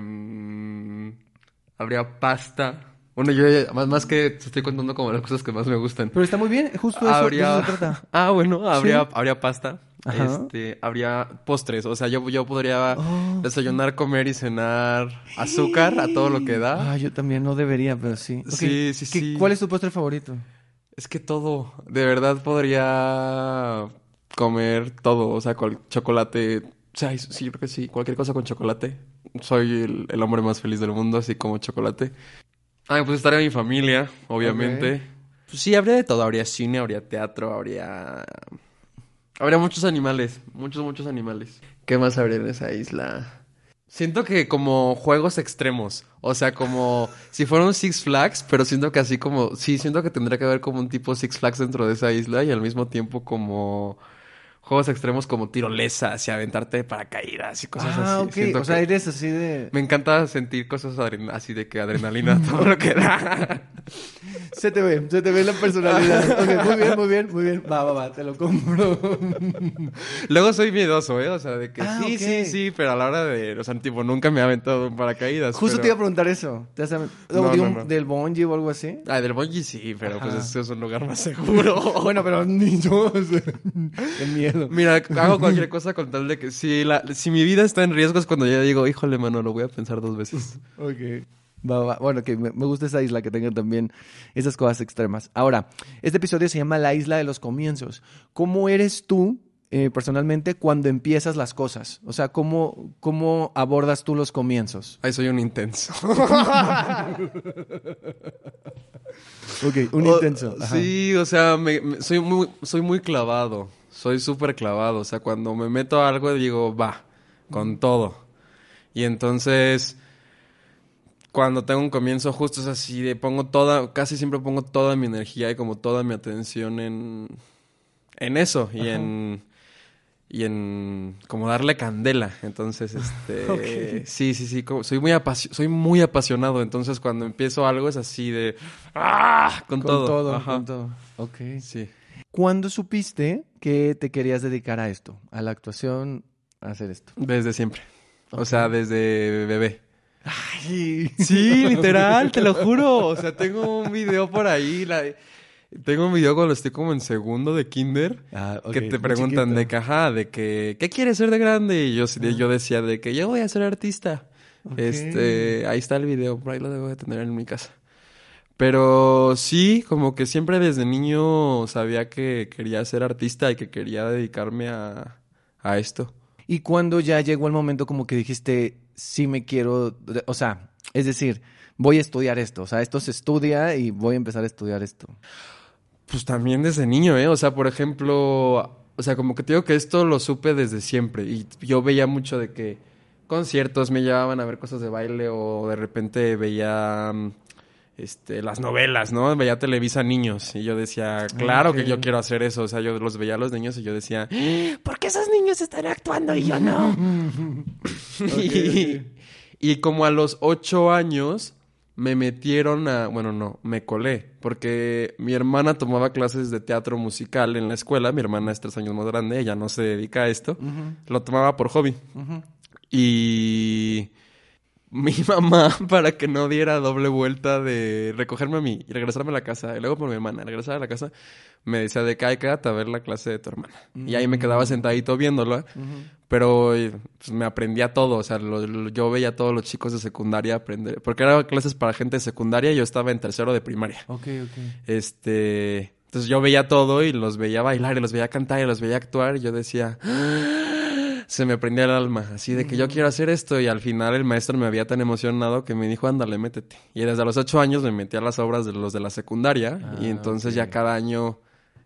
habría pasta. Bueno, yo más, más que te estoy contando como las cosas que más me gustan. Pero está muy bien, justo eso, de eso se trata. Ah, bueno, habría, Sí. habría pasta. Ajá. Este, habría postres. O sea, yo, yo podría Oh. desayunar, comer y cenar azúcar a todo lo que da. Ah, yo también no debería, pero sí. Sí, sí, ¿Qué- sí. ¿Cuál es tu postre favorito? Es que todo, de verdad podría comer todo. O sea, cual- chocolate. O sea, sí, yo creo que sí. Cualquier cosa con chocolate. Soy el, el hombre más feliz del mundo, así como chocolate. Ay, pues estaría mi familia, obviamente. Pues sí, habría de todo. Habría cine, habría teatro, habría... Habría muchos animales. Muchos, muchos animales. ¿Qué más habría en esa isla? Siento que como juegos extremos. O sea, como si fuera un Six Flags, pero siento que así como... Sí, siento que tendría que haber como un tipo Six Flags dentro de esa isla y al mismo tiempo como... Juegos extremos como tirolesas y aventarte de paracaídas y cosas ah, así. O sea, eres así de... me encanta sentir cosas así de que adrenalina todo lo que da. Se te ve, se te ve la personalidad. Muy bien, muy bien, muy bien. Va, va, va, te lo compro. Luego soy miedoso, ¿eh? O sea, de que Ah, sí, sí, sí, pero a la hora de... O sea, tipo, nunca me ha aventado un paracaídas. Justo pero- te iba a preguntar eso. ¿Te has No, no, no. ¿Del bungee o algo así? Ah, del bungee sí, pero Ajá. pues eso es un lugar más seguro. Bueno, pero ni yo. Qué miedo. Mira, hago cualquier cosa con tal de que si, la, si mi vida está en riesgo es cuando ya digo, híjole, mano, lo voy a pensar dos veces. Ok. Va, va. Bueno, que me, me gusta esa isla que tenga también esas cosas extremas. Ahora, este episodio se llama La Isla de los Comienzos. ¿Cómo eres tú eh, personalmente cuando empiezas las cosas? O sea, ¿cómo, ¿cómo abordas tú los comienzos? Ay, soy un intenso. Ok, un O- intenso. Ajá. Sí, o sea, me- me- soy, muy, soy muy clavado. Soy súper clavado. O sea, cuando me meto a algo digo, va, con todo. Y entonces, cuando tengo un comienzo justo es así de pongo toda, casi siempre pongo toda mi energía y como toda mi atención en, en eso y en y en como darle candela. Entonces, este, sí, sí, sí, como- soy muy soy muy apasionado, entonces cuando empiezo algo es así de ¡ah! con, Con todo. con todo. Ok. Sí. ¿Cuándo supiste que te querías dedicar a esto? A la actuación, a hacer esto. Desde siempre. O sea, desde bebé. Ay. Sí, literal, te lo juro. O sea, tengo un video por ahí. la- Tengo un video cuando estoy como en segundo de kinder. Ah, ok, que te preguntan de ajá, de que, ¿qué quieres ser de grande? Y yo, sí- yo decía de que yo voy a ser artista. Este, ahí está el video, por ahí lo debo de tener en mi casa. Pero sí, como que siempre desde niño sabía que quería ser artista y que quería dedicarme a, a esto. ¿Y cuando ya llegó el momento como que dijiste, sí me quiero, o sea, es decir, voy a estudiar esto, o sea, esto se estudia y voy a empezar a estudiar esto? Pues también desde niño, ¿eh? O sea, por ejemplo, o sea, como que te digo que esto lo supe desde siempre. Y yo veía mucho de que conciertos me llevaban a ver cosas de baile o de repente veía mm, este, las novelas, ¿no? Veía Televisa Niños y yo decía, claro Ok. que yo quiero hacer eso. O sea, yo los veía a los niños y yo decía, ¿por qué esos niños están actuando y yo no? y, y como a los ocho años me metieron a, bueno, no, me colé, porque mi hermana tomaba clases de teatro musical en la escuela, mi hermana es tres años más grande, ella no se dedica a esto, lo tomaba por hobby. Y mi mamá, para que no diera doble vuelta de recogerme a mí y regresarme a la casa, y luego por mi hermana, regresar a la casa, me decía de que "Ay, quédate a ver la clase de tu hermana. Y ahí me quedaba sentadito viéndola, pero eh, pues, me aprendía todo, o sea, lo- lo- yo veía a todos los chicos de secundaria aprender, porque eran clases para gente de secundaria y yo estaba en tercero de primaria. Ok, ok. Este, entonces yo veía todo y los veía bailar y los veía cantar y los veía actuar y yo decía, "Ah", se me prendía el alma, así de que yo quiero hacer esto y al final el maestro me había tan emocionado que me dijo, ándale, métete. Y desde los ocho años me metí a las obras de los de la secundaria y entonces ya cada año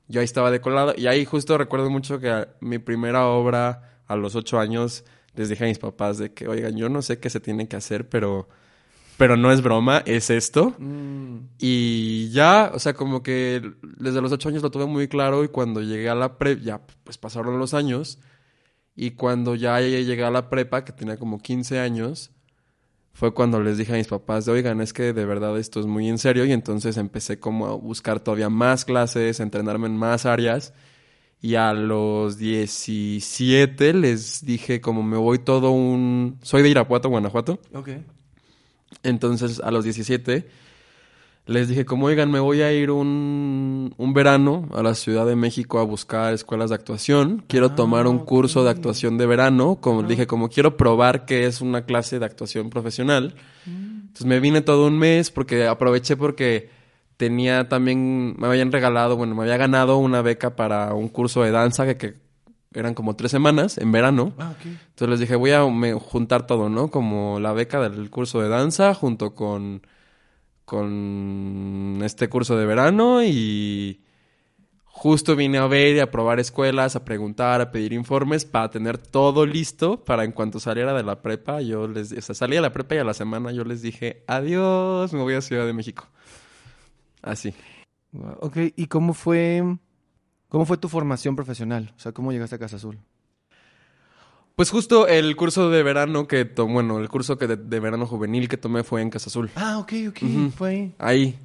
yo ahí estaba de colado y ahí justo recuerdo mucho que mi primera obra a los ocho años les dije a mis papás de que, oigan, yo no sé qué se tiene que hacer, pero... Pero no es broma, es esto. Y ya, o sea, como que desde los ocho años lo tuve muy claro y cuando llegué a la prepa, ya pues pasaron los años y cuando ya llegué a la prepa, que tenía como 15 años, fue cuando les dije a mis papás, de, oigan, es que de verdad esto es muy en serio y entonces empecé como a buscar todavía más clases, a entrenarme en más áreas y a los 17 les dije como me voy todo un... Soy de Irapuato, Guanajuato. Ok. Entonces, a los 17, les dije, como oigan, me voy a ir un, un verano a la Ciudad de México a buscar escuelas de actuación. Quiero tomar un curso de actuación de verano. Como dije, como quiero probar que es una clase de actuación profesional. Entonces me vine todo un mes porque aproveché porque tenía también, me habían regalado, bueno, me había ganado una beca para un curso de danza que, que eran como tres semanas en verano. Ah. Entonces les dije, voy a me- juntar todo, ¿no? Como la beca del curso de danza junto con, con este curso de verano y justo vine a ver y a probar escuelas, a preguntar, a pedir informes para tener todo listo para en cuanto saliera de la prepa, yo les, o sea, salí de la prepa y a la semana yo les dije, adiós, me voy a Ciudad de México. Así. Ok, ¿y cómo fue, cómo fue tu formación profesional? O sea, ¿cómo llegaste a Casa Azul? Pues justo el curso de verano que tomé, bueno, el curso que de, de verano juvenil que tomé fue en Casa Azul. Ah, ok, ok, fue ahí. Ahí.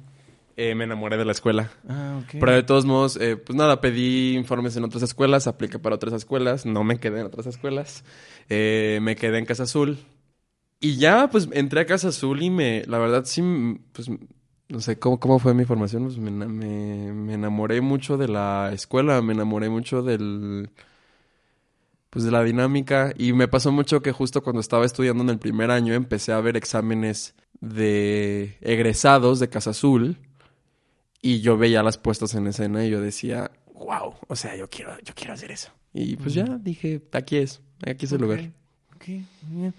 eh, me enamoré de la escuela. Ah, ok. Pero de todos modos, eh, pues nada, pedí informes en otras escuelas, apliqué para otras escuelas, no me quedé en otras escuelas, eh, me quedé en Casa Azul. Y ya, pues entré a Casa Azul y me, la verdad sí, pues no sé cómo, cómo fue mi formación, pues me, me, me enamoré mucho de la escuela, me enamoré mucho del, pues de la dinámica y me pasó mucho que justo cuando estaba estudiando en el primer año empecé a ver exámenes de egresados de Casa Azul y yo veía las puestas en escena y yo decía, wow, o sea, yo quiero, yo quiero hacer eso. Y pues ya dije, aquí es, aquí es el lugar. Ok, muy bien.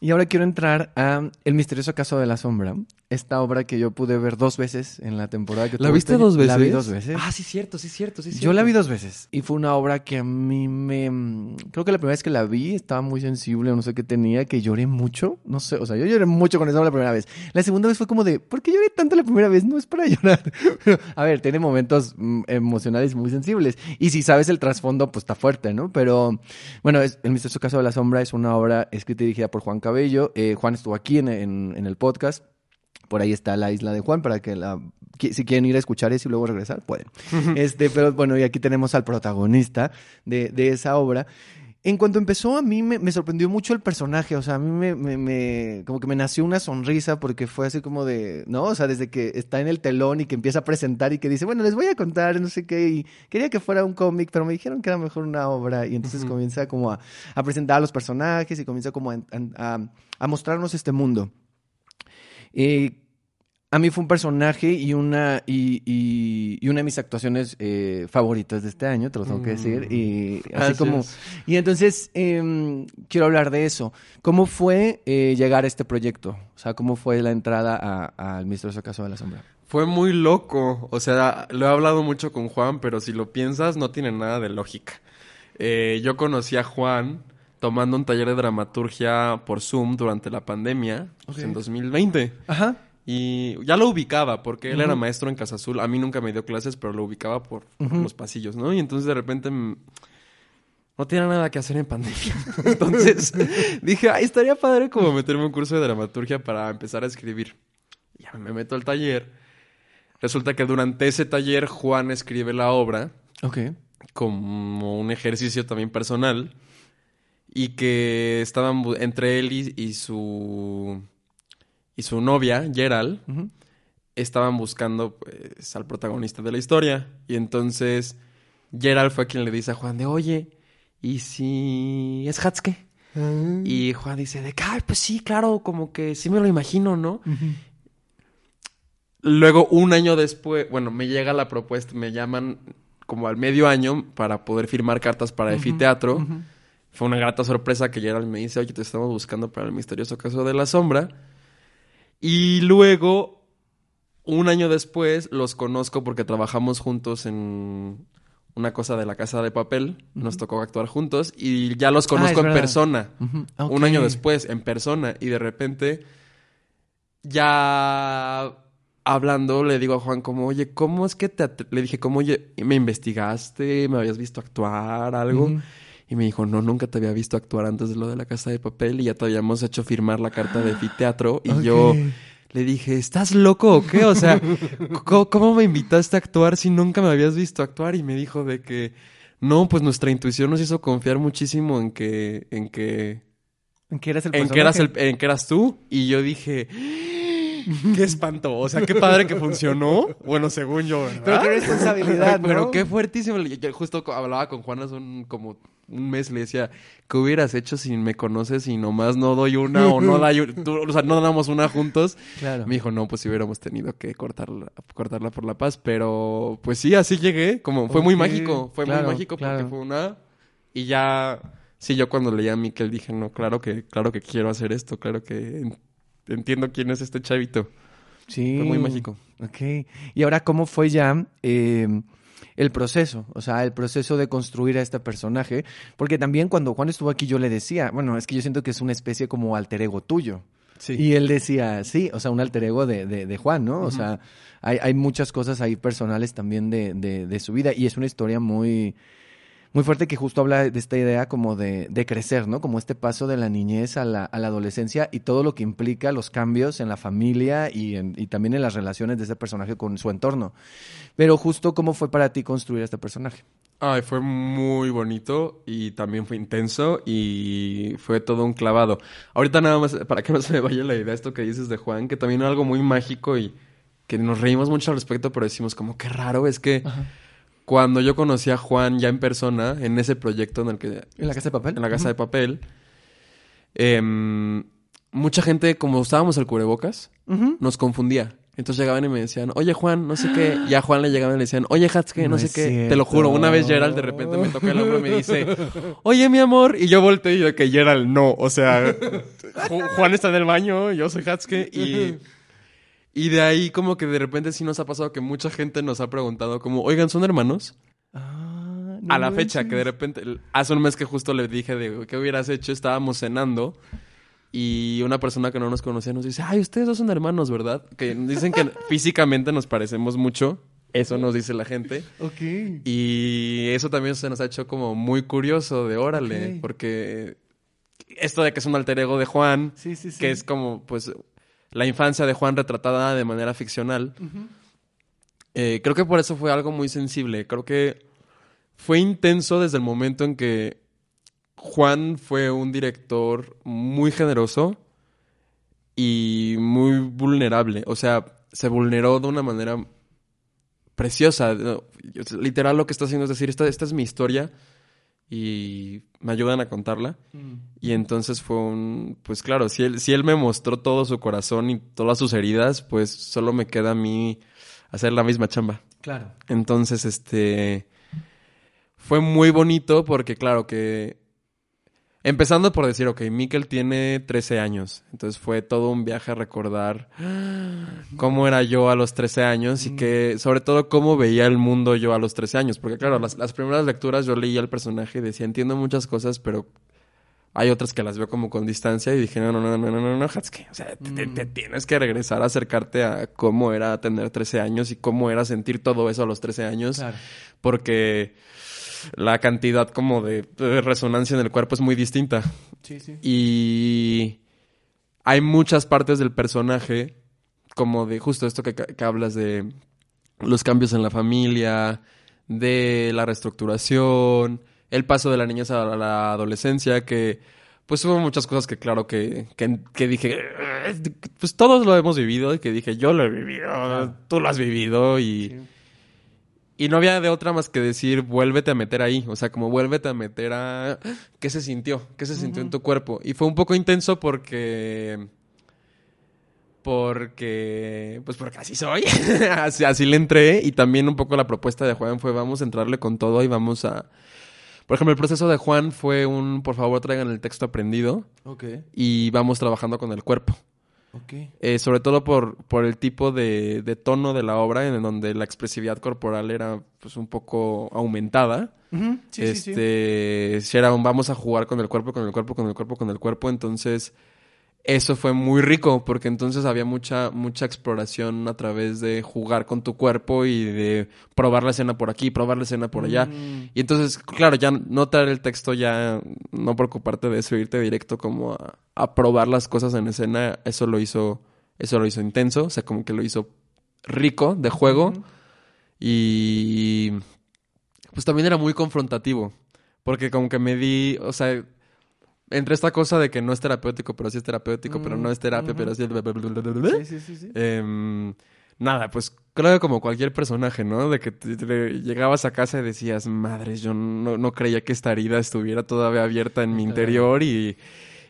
Y ahora quiero entrar a El misterioso caso de la sombra. Esta obra que yo pude ver dos veces en la temporada que ¿La viste este- dos veces? La vi dos veces. Ah, sí, cierto, sí, cierto, sí, Yo la vi dos veces y fue una obra que a mí me... mm, Creo que la primera vez que la vi estaba muy sensible, no sé qué tenía, que lloré mucho. No sé, o sea, yo lloré mucho con esa obra la primera vez. La segunda vez fue como de, ¿por qué lloré tanto la primera vez? No es para llorar. Pero, a ver, tiene momentos mm, emocionales muy sensibles. Y si sabes el trasfondo, pues está fuerte, ¿no? Pero, bueno, es, El misterioso caso de la sombra es una obra escrita y dirigida por Juan Cabello. Eh, Juan estuvo aquí en, en- en el podcast. Por ahí está la isla de Juan para que la si quieren ir a escuchar eso y luego regresar, pueden. este, pero bueno, y aquí tenemos al protagonista de, de esa obra. En cuanto empezó, a mí me, me sorprendió mucho el personaje. O sea, a mí me, me- me- como que me nació una sonrisa porque fue así como de, ¿no? O sea, desde que está en el telón y que empieza a presentar y que dice, bueno, les voy a contar, no sé qué. Y quería que fuera un cómic, pero me dijeron que era mejor una obra. Y entonces comienza como a, a presentar a los personajes y comienza como a, a- a mostrarnos este mundo. Eh, a mí fue un personaje y una, y, y- y una de mis actuaciones eh, favoritas de este año, te lo tengo que decir. Y así Gracias. como. Y entonces em, quiero hablar de eso. ¿Cómo fue eh, llegar a este proyecto? O sea, ¿cómo fue la entrada a- al misterioso caso de la sombra? Fue muy loco. O sea, lo he hablado mucho con Juan, pero si lo piensas, no tiene nada de lógica. Eh, yo conocí a Juan tomando un taller de dramaturgia por Zoom durante la pandemia, pues, en 2020. Ajá. Y ya lo ubicaba, porque él era maestro en Casa Azul. A mí nunca me dio clases, pero lo ubicaba por, por los pasillos, ¿no? Y entonces de repente mm, no tenía nada que hacer en pandemia. entonces dije, ay, estaría padre como meterme un curso de dramaturgia para empezar a escribir. Ya me meto al taller. Resulta que durante ese taller Juan escribe la obra Ok. como un ejercicio también personal y que estaban entre él y, y su y su novia Gerald estaban buscando pues, al protagonista de la historia. Y entonces Gerald fue quien le dice a Juan de oye y si es Hatsuke y Juan dice de "Ay, pues sí claro como que sí me lo imagino no Luego, un año después, bueno, me llega la propuesta, me llaman como al medio año para poder firmar cartas para Efiteatro. Fue una grata sorpresa que Gerald me dice, oye, te estamos buscando para el misterioso caso de la sombra. Y luego, un año después, los conozco porque trabajamos juntos en una cosa de la casa de papel. Nos tocó actuar juntos y ya los Ah, conozco en verdad. persona. Un año después, en persona. Y de repente, ya hablando, le digo a Juan como, oye, ¿cómo es que te... atre-?" Le dije, ¿cómo oye, me investigaste? ¿Me habías visto actuar? ¿Algo? Y me dijo, no, nunca te había visto actuar antes de lo de la casa de papel y ya te habíamos hecho firmar la carta de Fiteatro. Y yo le dije, ¿estás loco o qué? O sea, ¿cómo, me invitaste a actuar si nunca me habías visto actuar? Y me dijo de que, no, pues nuestra intuición nos hizo confiar muchísimo en que, en que, ¿En qué eras el en que eras el, en que eras tú. Y yo dije, qué espanto. O sea, qué padre que funcionó. Bueno, según yo, ¿verdad? Pero qué responsabilidad, ¿no? Pero qué fuertísimo. Yo- justo hablaba con Juan hace un, como un mes, le decía, ¿qué hubieras hecho si me conoces y nomás no doy una o no doy, tú- o sea, no damos una juntos? Claro. Me dijo, no, pues si hubiéramos tenido que cortarla, cortarla por la paz. Pero, pues sí, así llegué. Como, fue muy Ok, mágico. Fue claro, muy mágico claro. porque fue una... Y ya... Sí, yo cuando leí a Miquel dije, no, claro que, claro que quiero hacer esto. Claro que en- entiendo quién es este chavito. Sí. Fue muy mágico. Ok. Y ahora, ¿cómo fue ya eh, el proceso? O sea, el proceso de construir a este personaje. Porque también cuando Juan estuvo aquí yo le decía, bueno, es que yo siento que es una especie como alter ego tuyo. Sí. Y él decía, sí, o sea, un alter ego de, de, de Juan, ¿no? O sea, hay, hay muchas cosas ahí personales también de, de, de su vida y es una historia muy, muy fuerte que justo habla de esta idea como de, de crecer, ¿no? Como este paso de la niñez a la, a la adolescencia y todo lo que implica los cambios en la familia y, en- y también en las relaciones de ese personaje con su entorno. Pero justo, ¿cómo fue para ti construir este personaje? Ay, fue muy bonito y también fue intenso y fue todo un clavado. Ahorita nada más, para que no se me vaya la idea, esto que dices de Juan, que también es algo muy mágico y que nos reímos mucho al respecto, pero decimos como qué raro es que cuando yo conocí a Juan ya en persona, en ese proyecto en el que... ¿En la casa de papel? En la casa de papel, em, mucha gente, como usábamos el cubrebocas, nos confundía. Entonces llegaban y me decían, oye Juan, no sé qué. Y a Juan le llegaban y le decían, oye Hatsuke, no, No sé qué. Te lo juro, una vez. Gerald de repente me toca el hombro y me dice, oye mi amor. Y yo volteo y yo que Gerald no. O sea, Ju- Juan está en el baño, yo soy Hatsuke. Y, y de ahí como que de repente sí nos ha pasado que mucha gente nos ha preguntado como, oigan, ¿son hermanos? Ah, no a la fecha, que de repente, hace un mes que justo le dije de qué hubieras hecho, estábamos cenando y una persona que no nos conocía nos dice, ay, ustedes dos son hermanos, ¿verdad? Que dicen que físicamente nos parecemos mucho, eso nos dice la gente. Ok. Y eso también se nos ha hecho como muy curioso de órale, porque esto de que es un alter ego de Juan, Sí, sí, sí. que es como pues la infancia de Juan retratada de manera ficcional. Eh, creo que por eso fue algo muy sensible. Creo que fue intenso desde el momento en que Juan fue un director muy generoso y muy vulnerable. O sea, se vulneró de una manera preciosa. Literal lo que está haciendo es decir, esta, esta es mi historia y me ayudan a contarla. Y entonces fue un, pues claro, si él, si él me mostró todo su corazón y todas sus heridas, pues solo me queda a mí hacer la misma chamba. Claro. Entonces, este, fue muy bonito porque claro que, empezando por decir, ok, Mikkel tiene 13 años, entonces fue todo un viaje a recordar cómo era yo a los 13 años y que, sobre todo, cómo veía el mundo yo a los 13 años, porque claro, las, las primeras lecturas yo leía el personaje y decía, entiendo muchas cosas, pero hay otras que las veo como con distancia y dije, no, no, no, no, no, no, no, Hatsuki, o sea, te, te- te tienes que regresar a acercarte a cómo era tener 13 años y cómo era sentir todo eso a los 13 años, Claro. porque la cantidad como de, de resonancia en el cuerpo es muy distinta. Sí, sí. Y hay muchas partes del personaje, como de justo esto que, que hablas de los cambios en la familia, de la reestructuración, el paso de la niñez a la adolescencia, que pues hubo muchas cosas que claro que, que, que dije, "Eh, pues todos lo hemos vivido, y que dije, yo lo he vivido, tú lo has vivido, y... Y no había de otra más que decir, vuélvete a meter ahí. O sea, como vuélvete a meter a... ¿Qué se sintió? ¿Qué se sintió en tu cuerpo? Y fue un poco intenso porque... Porque... Pues porque así soy. así, así le entré. Y también un poco la propuesta de Juan fue, vamos a entrarle con todo y vamos a... Por ejemplo, el proceso de Juan fue un, por favor, traigan el texto aprendido Ok. y vamos trabajando con el cuerpo. Eh, sobre todo por, por el tipo de, de tono de la obra en donde la expresividad corporal era pues un poco aumentada. Sí, sí, sí. este, si era un vamos a jugar con el cuerpo, con el cuerpo, con el cuerpo, con el cuerpo, entonces eso fue muy rico porque entonces había mucha mucha exploración a través de jugar con tu cuerpo y de probar la escena por aquí, probar la escena por allá. Mm. Y entonces, claro, ya no traer el texto, ya no preocuparte de eso, irte directo como a, a probar las cosas en escena, eso lo hizo, eso lo hizo intenso, o sea, como que lo hizo rico de juego. Y pues también era muy confrontativo, porque como que me di, o sea, entre esta cosa de que no es terapéutico, pero sí es terapéutico, pero no es terapia, pero sí... Sí, sí, sí, sí. Em, nada, pues creo que como cualquier personaje, ¿no? De que te- te- llegabas a casa y decías, madre, yo no, no creía que esta herida estuviera todavía abierta en mi interior y,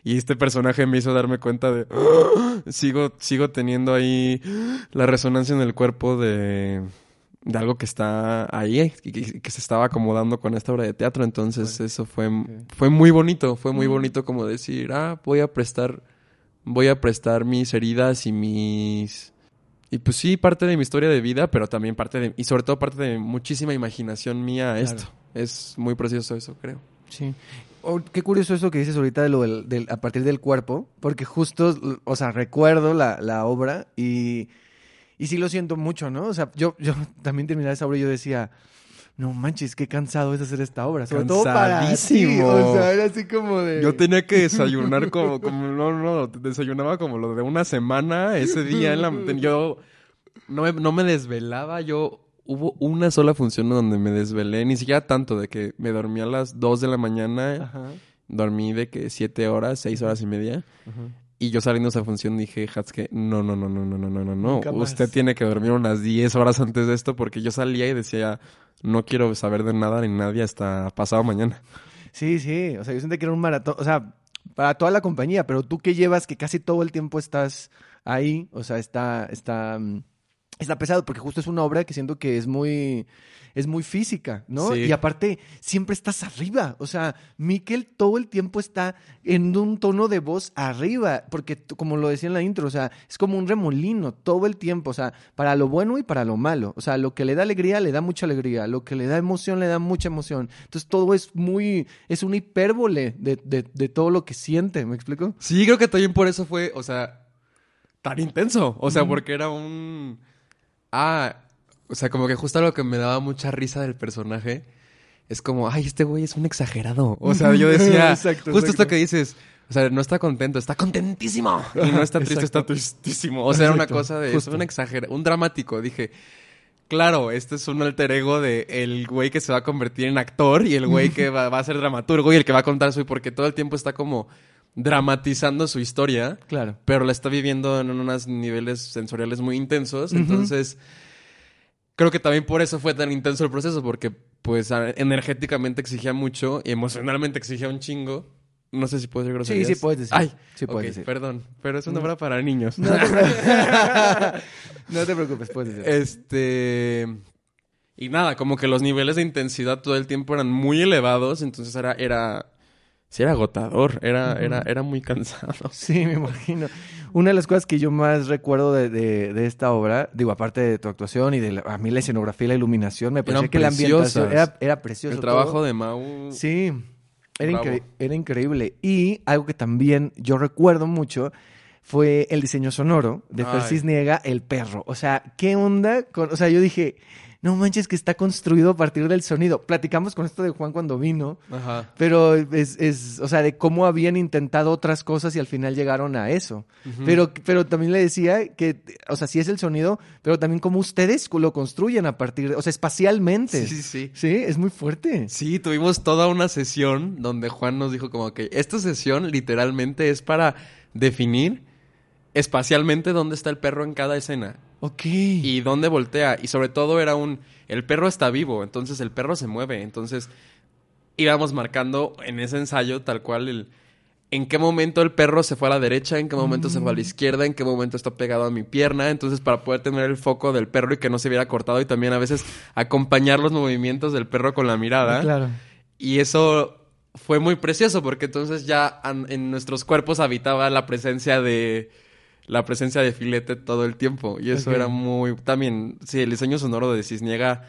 y este personaje me hizo darme cuenta de, "Ah, sigo, sigo teniendo ahí la resonancia en el cuerpo de, de algo que está ahí y que, que se estaba acomodando con esta obra de teatro. Entonces eso fue, fue muy bonito, fue muy bonito como decir, ah, voy a prestar, voy a prestar mis heridas y mis... Y pues sí, parte de mi historia de vida, pero también parte de... Y sobre todo parte de muchísima imaginación mía a esto. Es muy precioso eso, creo. Sí. Oh, qué curioso eso que dices ahorita de lo del, del- a partir del cuerpo, porque justo, o sea, recuerdo la, la obra y, y sí lo siento mucho, ¿no? O sea, yo, yo también terminé esa obra y yo decía, no manches, qué cansado es hacer esta obra. Sobre todo para ti. O sea, era así como de... Yo tenía que desayunar como, como no, no, desayunaba como lo de una semana ese día. En la, yo no me, no me desvelaba, yo hubo una sola función donde me desvelé, ni siquiera tanto, de que me dormí a las 2 de la mañana, Ajá. dormí de que 7 horas, 6 horas y media. Y yo saliendo de esa función dije, Hatsuke, no, no, no, no, no, no, no, no, no. Usted tiene que dormir unas 10 horas antes de esto porque yo salía y decía, no quiero saber de nada ni nadie hasta pasado mañana. Sí, sí, o sea, yo sentí que era un maratón, o sea, para toda la compañía, pero tú que llevas que casi todo el tiempo estás ahí, o sea, está, está, mm, está pesado, porque justo es una obra que siento que es muy, es muy física, ¿no? Sí. Y aparte, siempre estás arriba, o sea, Miquel todo el tiempo está en un tono de voz arriba, porque como lo decía en la intro, o sea, es como un remolino todo el tiempo, o sea, para lo bueno y para lo malo, o sea, lo que le da alegría le da mucha alegría, lo que le da emoción le da mucha emoción, entonces todo es muy, es una hipérbole de, de, de todo lo que siente, ¿me explico? Sí, creo que también por eso fue, o sea, tan intenso. O sea, porque era un... Ah, o sea, como que justo lo que me daba mucha risa del personaje es como, ay, este güey es un exagerado. O sea, yo decía, Exacto, justo exacto. esto que dices, o sea, no está contento, está contentísimo. Y no está triste, Exacto. está tristísimo. O sea, era una cosa de, es un exagerado, un dramático. Dije, claro, este es un alter ego de el güey que se va a convertir en actor y el güey que va, va a ser dramaturgo y el que va a contar su... Porque todo el tiempo está como dramatizando su historia, Claro. pero la está viviendo en unos niveles sensoriales muy intensos. Entonces, creo que también por eso fue tan intenso el proceso, porque pues energéticamente exigía mucho y emocionalmente exigía un chingo. No sé si puedo decir groserías. sí puedes decir. Ay, Sí puedes decir. perdón, pero es una obra para niños. No te, no te preocupes, puedes decir. Este. Y nada, como que los niveles de intensidad todo el tiempo eran muy elevados, entonces era. era sí, era agotador, era, era, era muy cansado. Sí, me imagino. Una de las cosas que yo más recuerdo de, de- de esta obra, digo, aparte de tu actuación y de la- a mí la escenografía y la iluminación, me parecía Eran que la ambientación preciosas. era, era precioso. El trabajo todo. de Mau. Sí, era, incre- era increíble. Y algo que también yo recuerdo mucho fue el diseño sonoro de Fer. Cisniega, el perro. O sea, ¿qué onda? Con, o sea, yo dije, no manches que está construido a partir del sonido. Platicamos con esto de Juan cuando vino. Ajá. Pero es, es, o sea, de cómo habían intentado otras cosas y al final llegaron a eso. pero, pero también le decía que, o sea, sí es el sonido, pero también cómo ustedes lo construyen a partir de, o sea, espacialmente. Sí, sí, sí. Sí, es muy fuerte. Sí, tuvimos toda una sesión donde Juan nos dijo como que esta sesión literalmente es para definir espacialmente dónde está el perro en cada escena. Ok. y dónde voltea. Y sobre todo era un, el perro está vivo, entonces el perro se mueve. Entonces íbamos marcando en ese ensayo tal cual el, en qué momento el perro se fue a la derecha, en qué momento se fue a la izquierda, en qué momento está pegado a mi pierna. Entonces para poder tener el foco del perro y que no se viera cortado y también a veces acompañar los movimientos del perro con la mirada. Claro. Y eso fue muy precioso porque entonces ya en nuestros cuerpos habitaba la presencia de la presencia de filete todo el tiempo y eso era muy también sí el diseño sonoro de Cisniega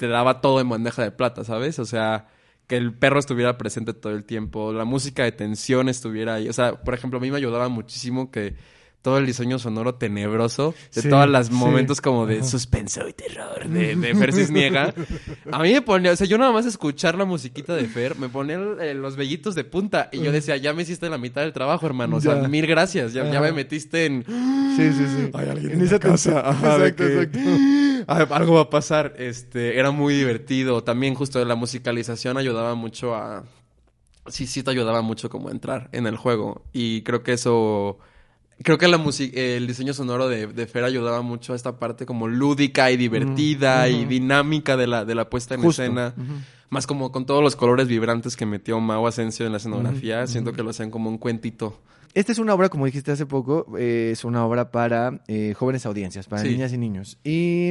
te daba todo en bandeja de plata, ¿sabes? O sea, que el perro estuviera presente todo el tiempo, la música de tensión estuviera ahí. O sea, por ejemplo, a mí me ayudaba muchísimo que todo el diseño sonoro tenebroso, de Sí, todos los sí. momentos como de suspenso y terror de, de Fer Cisniega, a mí me ponía, o sea, yo nada más escuchar la musiquita de Fer, me ponían eh, los vellitos de punta y yo decía, ya me hiciste la mitad del trabajo, hermano, o sea, Ya. mil gracias, ya, ya me metiste en... Sí, sí, sí. Hay alguien En en, esa casa. Ajá, Exacto, que, exacto. "Ah, algo va a pasar. Este, era muy divertido. También justo la musicalización ayudaba mucho a... Sí, sí te ayudaba mucho como a entrar en el juego. Y creo que eso... Creo que la musi- el diseño sonoro de, de Fer ayudaba mucho a esta parte como lúdica y divertida y dinámica de la, de la puesta en Justo. escena. Más como con todos los colores vibrantes que metió Mau Asensio en la escenografía. Siento que lo hacían como un cuentito. Esta es una obra, como dijiste hace poco, eh, es una obra para eh, jóvenes audiencias, para Sí. niñas y niños. ¿Y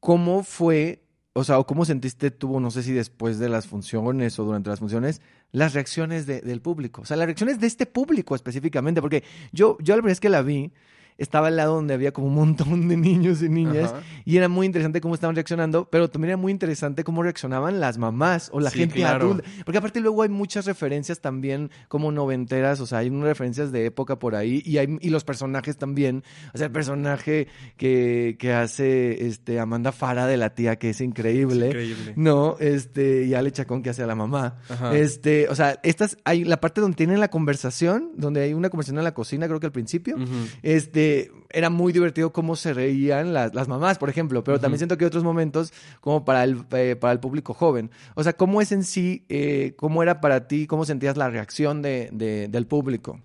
cómo fue, o sea, o cómo sentiste tú, no sé si después de las funciones o durante las funciones, las reacciones de- del público? O sea, las reacciones de este público específicamente, porque yo, yo la primera vez que la vi, estaba al lado donde había como un montón de niños y niñas Ajá. y era muy interesante cómo estaban reaccionando, pero también era muy interesante cómo reaccionaban las mamás o la Sí, gente claro. adulta. Porque aparte luego hay muchas referencias también como noventeras, o sea, hay unas referencias de época por ahí y, hay, y los personajes también. O sea, el personaje que, que hace este, Amanda Fara de la tía, que es increíble. increíble. No, este, y Ale Chacón que hace a la mamá. Ajá. Este, o sea, estas, hay la parte donde tienen la conversación, donde hay una conversación en la cocina, creo que al principio. Este, era muy divertido cómo se reían las, las mamás, por ejemplo, pero también siento que hay otros momentos como para el, eh, para el público joven. O sea, ¿cómo es en sí, eh, cómo era para ti, cómo sentías la reacción de, de- del público?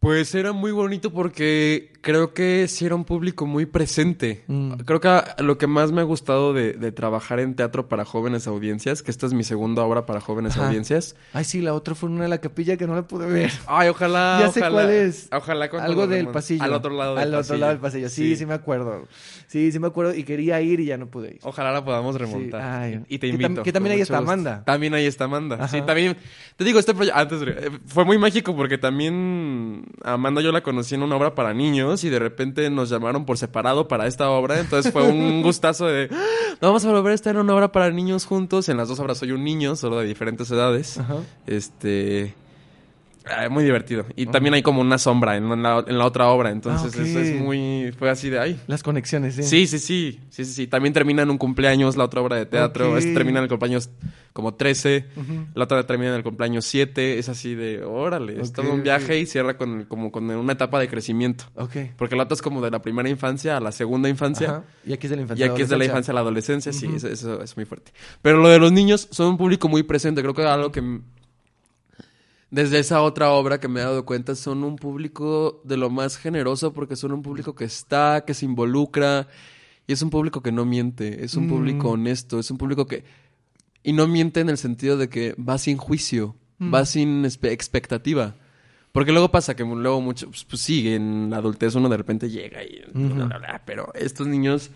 Pues era muy bonito porque creo que sí era un público muy presente. Mm. Creo que lo que más me ha gustado de, de trabajar en teatro para jóvenes audiencias, que esta es mi segunda obra para jóvenes Ajá. audiencias. Ay, sí, la otra fue una de la capilla que no la pude ver. Ay, ojalá. Ya sé ojalá- cuál es. Ojalá Algo del pasillo. Al otro lado del Al pasillo. otro lado del pasillo. Sí, sí, me acuerdo. Sí, sí me acuerdo. Y quería ir y ya no pude ir. Ojalá la podamos remontar. ay. Y te Que tam- invito. que también ahí está. Amanda. También ahí está Amanda. Ajá. Sí, también. Te digo, este proyecto. Antes eh, fue muy mágico porque también a Amanda yo la conocí en una obra para niños y de repente nos llamaron por separado para esta obra. Entonces fue un gustazo de. "Ah, Vamos a volver a estar en una obra para niños juntos. En las dos obras soy un niño, solo de diferentes edades. Ajá. Este. Ah, muy divertido. Y también hay como una sombra en la, en la otra obra. Entonces Ah, eso es muy. Fue así de ahí. Las conexiones, sí. Sí, sí, sí, sí, sí, sí. También termina en un cumpleaños la otra obra de teatro. Ok. Esta termina en el cumpleaños como 13. La otra termina en el cumpleaños 7. Es así de, órale, es todo un viaje y cierra con, como con una etapa de crecimiento. Ok. Porque la otra es como de la primera infancia a la segunda infancia. Ajá. Y aquí es de la Y infancia. aquí es de la infancia a la adolescencia, sí, eso, eso es muy fuerte. Pero lo de los niños son un público muy presente. Creo que algo que desde esa otra obra que me he dado cuenta son un público de lo más generoso porque son un público que está, que se involucra y es un público que no miente, es un Mm. público honesto, es un público que y no miente en el sentido de que va sin juicio, Mm. va sin espe- expectativa. Porque luego pasa que luego mucho, pues, pues sí, en la adultez uno de repente llega y bla, bla, bla, pero estos niños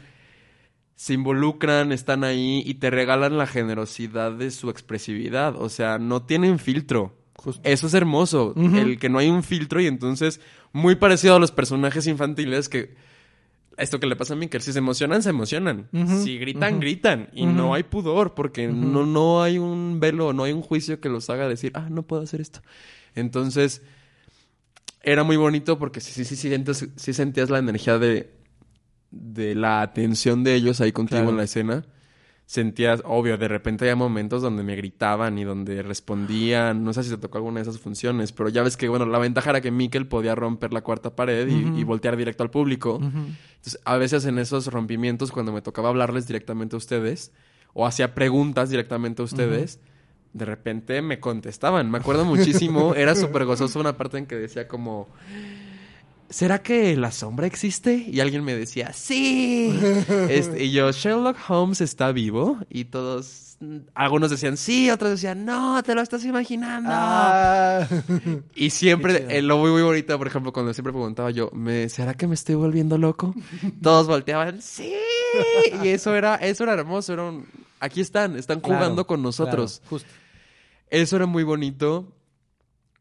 se involucran, están ahí y te regalan la generosidad de su expresividad. O sea, no tienen filtro. Eso es hermoso. El que no hay un filtro y entonces, muy parecido a los personajes infantiles que... Esto que le pasa a que si se emocionan, se emocionan. Si gritan, gritan. Y no hay pudor, porque no, no hay un velo, no hay un juicio que los haga decir, ah, no puedo hacer esto. Entonces, era muy bonito porque sí, sí, sí, sí, sientes- sí sentías la energía de, de la atención de ellos ahí contigo Claro. en la escena. Sentías, obvio, de repente había momentos donde me gritaban y donde respondían. No sé si te tocó alguna de esas funciones, pero ya ves que, bueno, la ventaja era que Mikkel podía romper la cuarta pared y, voltear directo al público. Entonces, a veces en esos rompimientos, cuando me tocaba hablarles directamente a ustedes, o hacía preguntas directamente a ustedes, de repente me contestaban. Me acuerdo muchísimo, era súper gozoso una parte en que decía como... ¿Será que la sombra existe? Y alguien me decía, sí. Este, y yo, Sherlock Holmes está vivo. Y todos, algunos decían, sí, otros decían, no, te lo estás imaginando. Ah. Y siempre, eh, lo muy, muy bonito, por ejemplo, cuando siempre preguntaba yo, ¿me, ¿será que me estoy volviendo loco? Todos volteaban, ¡sí! Y eso era, eso era hermoso, era un- aquí están, están Claro, jugando con nosotros. claro, justo. Eso era muy bonito.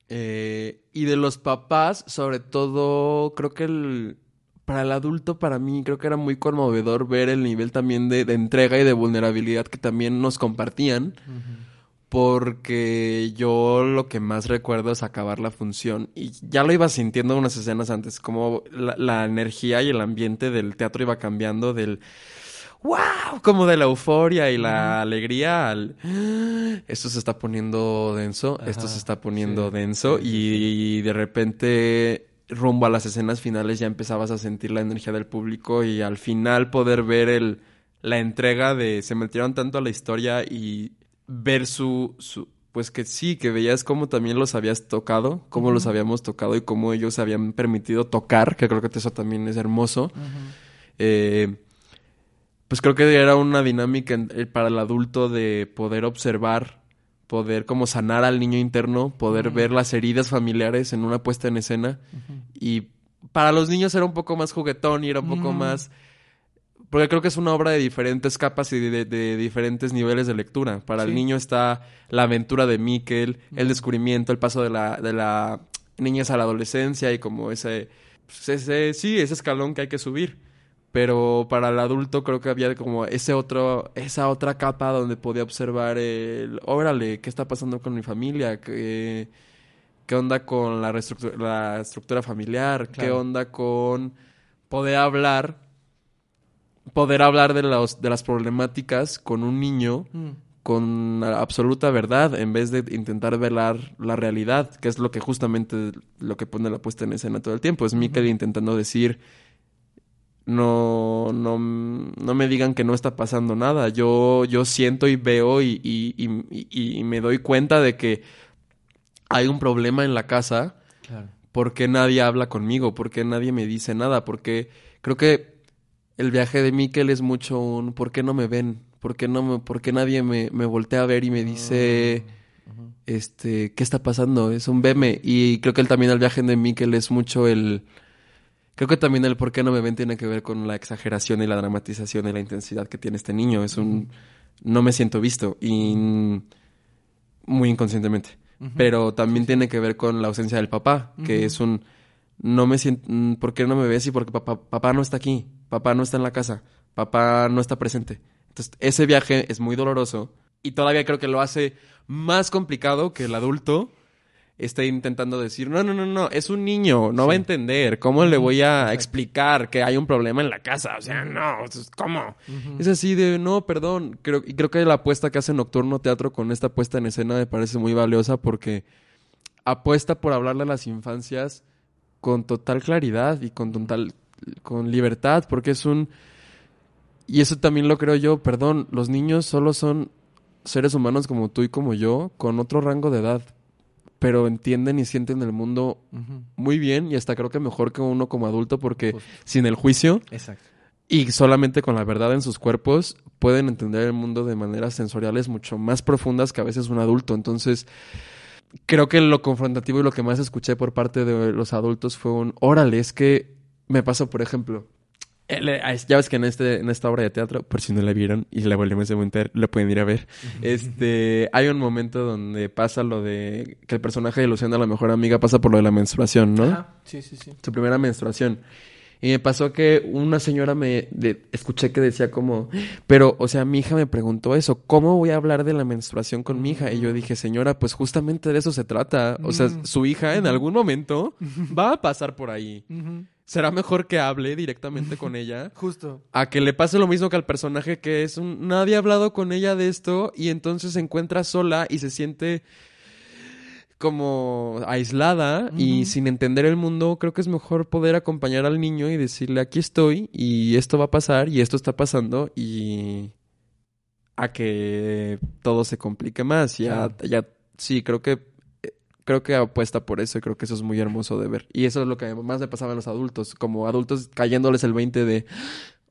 Eh, y de los papás, sobre todo, creo que el, para el adulto, para mí, creo que era muy conmovedor ver el nivel también de, de entrega y de vulnerabilidad que también nos compartían. Porque yo lo que más recuerdo es acabar la función. Y ya lo iba sintiendo unas escenas antes, como la, la energía y el ambiente del teatro iba cambiando del wow, como de la euforia y la alegría al esto se está poniendo denso, esto se está poniendo sí, denso sí, sí, y de repente rumbo a las escenas finales ya empezabas a sentir la energía del público y al final poder ver el la entrega de se metieron tanto a la historia y ver su, su pues que sí, que veías cómo también los habías tocado, cómo los habíamos tocado y cómo ellos se habían permitido tocar, que creo que eso también es hermoso. Eh, pues creo que era una dinámica eh, para el adulto de poder observar, poder como sanar al niño interno, poder ver las heridas familiares en una puesta en escena. Y para los niños era un poco más juguetón y era un poco Mm. más... Porque creo que es una obra de diferentes capas y de, de diferentes niveles de lectura. Para el niño está la aventura de Mikkel, el descubrimiento, el paso de la, de la niñez a la adolescencia y como ese pues, ese, sí, ese escalón que hay que subir. Pero para el adulto creo que había como ese otro, esa otra capa donde podía observar el, órale, ¿qué está pasando con mi familia? ¿Qué, qué onda con la, reestructu- la estructura familiar? ¿Qué onda con poder hablar, poder hablar de, los, de las problemáticas con un niño Mm. con absoluta verdad en vez de intentar velar la realidad, que es lo que justamente lo que pone la puesta en escena todo el tiempo. Es Mikkel intentando decir, no, no, no me digan que no está pasando nada. Yo, yo siento y veo y, y, y- me doy cuenta de que hay un problema en la casa. Claro. ¿Por qué nadie habla conmigo? ¿Por qué nadie me dice nada? Porque creo que el viaje de Mikkel es mucho un ¿por qué no me ven? ¿Por qué, no me, por qué nadie me, me voltea a ver y me dice este qué está pasando? Es un veme. Y creo que el, también el viaje de Mikkel es mucho el... Creo que también el por qué no me ven tiene que ver con la exageración y la dramatización y la intensidad que tiene este niño. Es un... No me siento visto. Y... Muy inconscientemente. Pero también tiene que ver con la ausencia del papá, que es un... No me siento... ¿Por qué no me ves? Y porque papá, papá no está aquí. Papá no está en la casa. Papá no está presente. Entonces, ese viaje es muy doloroso. Y todavía creo que lo hace más complicado que el adulto esté intentando decir, no, no, no, no, es un niño, no va a entender. ¿Cómo le voy a explicar que hay un problema en la casa? O sea, no, ¿cómo? Es así de, no, perdón. Creo, y creo que la apuesta que hace Nocturno Teatro con esta puesta en escena me parece muy valiosa porque apuesta por hablarle a las infancias con total claridad y con total, con libertad, porque es un... Y eso también lo creo yo, perdón, los niños solo son seres humanos como tú y como yo, con otro rango de edad, pero entienden y sienten el mundo muy bien y hasta creo que mejor que uno como adulto porque Justo. sin el juicio Exacto. y solamente con la verdad en sus cuerpos pueden entender el mundo de maneras sensoriales mucho más profundas que a veces un adulto. Entonces, creo que lo confrontativo y lo que más escuché por parte de los adultos fue un, órale, es que me pasó, por ejemplo, ya ves que en, este, en esta obra de teatro, por si no la vieron y la volvemos a montar, lo pueden ir a ver. Este, hay un momento donde pasa lo de que el personaje de Luciana, la mejor amiga, pasa por lo de la menstruación, ¿no? Ajá. Sí, sí, sí. su primera menstruación. Y me pasó que una señora me de- escuché que decía como, pero, o sea, mi hija me preguntó eso, ¿cómo voy a hablar de la menstruación con mi hija? Y yo dije, señora, pues justamente de eso se trata. O sea, su hija en algún momento va a pasar por ahí. Será mejor que hable directamente con ella Justo. a que le pase lo mismo que al personaje que es un nadie ha hablado con ella de esto y entonces se encuentra sola y se siente como aislada y sin entender el mundo, creo que es mejor poder acompañar al niño y decirle aquí estoy y esto va a pasar y esto está pasando y a que todo se complique más. Ya, ya, sí, creo que eh, creo que apuesta por eso y creo que eso es muy hermoso de ver. Y eso es lo que más le pasaba a los adultos, como adultos cayéndoles el 20 de,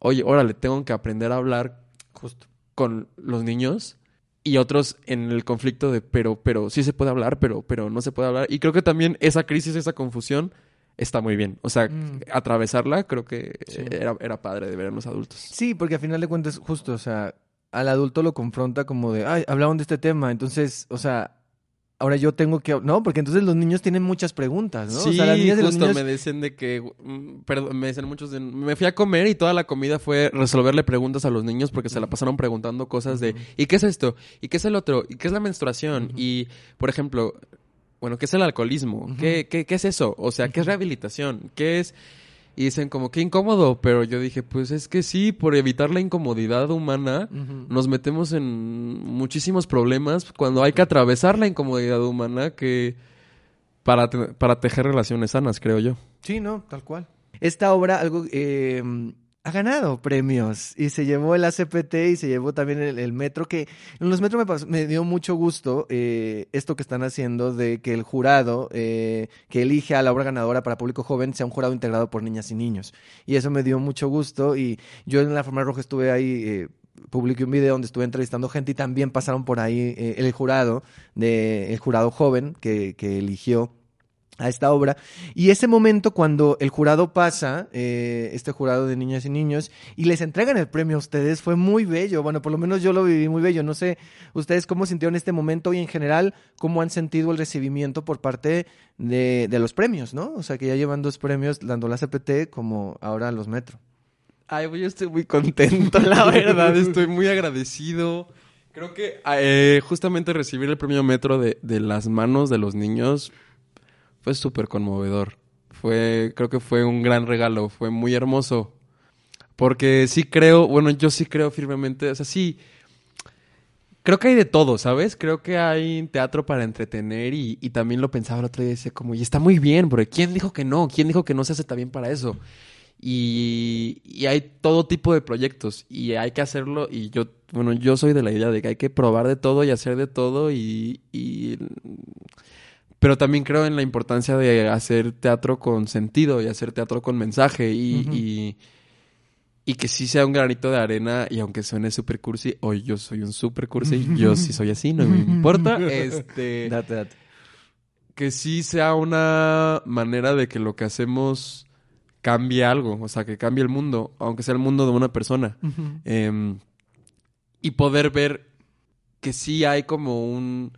oye, órale, tengo que aprender a hablar Justo. con los niños y otros en el conflicto de pero pero sí se puede hablar pero pero no se puede hablar y creo que también esa crisis esa confusión está muy bien o sea Mm. atravesarla creo que Sí. era, era padre de ver en los adultos Sí, porque a final de cuentas, justo, o sea, al adulto lo confronta como de, ay, hablaron de este tema, entonces, o sea, ahora yo tengo que, no, porque entonces los niños tienen muchas preguntas, ¿no? Sí, o sea, las niñas y los justo niños... me dicen de que, mm, perdón, me dicen muchos de, me fui a comer y toda la comida fue resolverle preguntas a los niños porque se la pasaron preguntando cosas de, ¿y qué es esto? ¿Y qué es el otro? ¿Y qué es la menstruación? Y, por ejemplo, bueno, ¿qué es el alcoholismo? ¿Qué, qué, qué es eso? O sea, ¿qué es rehabilitación? ¿Qué es...? Y dicen como, qué incómodo, pero yo dije, pues es que sí, por evitar la incomodidad humana, nos metemos en muchísimos problemas cuando hay que atravesar la incomodidad humana que para, te- para tejer relaciones sanas, creo yo. Sí, no, tal cual. Esta obra algo eh, ha ganado premios y se llevó el ACPT y se llevó también el, el Metro, que en los Metro me, me dio mucho gusto eh, esto que están haciendo de que el jurado eh, que elige a la obra ganadora para público joven sea un jurado integrado por niñas y niños. Y eso me dio mucho gusto y yo en la Forma Roja estuve ahí... eh, publiqué un video donde estuve entrevistando gente y también pasaron por ahí eh, el jurado de el jurado joven que, que eligió a esta obra. Y ese momento cuando el jurado pasa, eh, este jurado de niñas y niños, y les entregan el premio a ustedes, fue muy bello. Bueno, por lo menos yo lo viví muy bello. No sé ustedes cómo sintieron este momento y en general cómo han sentido el recibimiento por parte de, de los premios, ¿no? O sea, que ya llevan dos premios, tanto la CPT como ahora los Metro. Ay, yo estoy muy contento, la verdad. Estoy muy agradecido. Creo que eh, justamente recibir el premio Metro de, de las manos de los niños fue súper conmovedor. Fue, creo que fue un gran regalo, fue muy hermoso. Porque sí creo, bueno, yo sí creo firmemente, o sea, sí, creo que hay de todo, ¿sabes? Creo que hay teatro para entretener y, y también lo pensaba el otro día decía como, y está muy bien, porque ¿quién dijo que no? ¿Quién dijo que no se hace también para eso? Y, y hay todo tipo de proyectos y hay que hacerlo y yo, bueno, yo soy de la idea de que hay que probar de todo y hacer de todo y, y pero también creo en la importancia de hacer teatro con sentido y hacer teatro con mensaje y, y que sí sea un granito de arena y aunque suene super cursi, hoy yo soy un super cursi, yo sí soy así, no me importa, este, Date, date. que sí sea una manera de que lo que hacemos cambie algo, o sea, que cambie el mundo, aunque sea el mundo de una persona. Em, y poder ver que sí hay como un...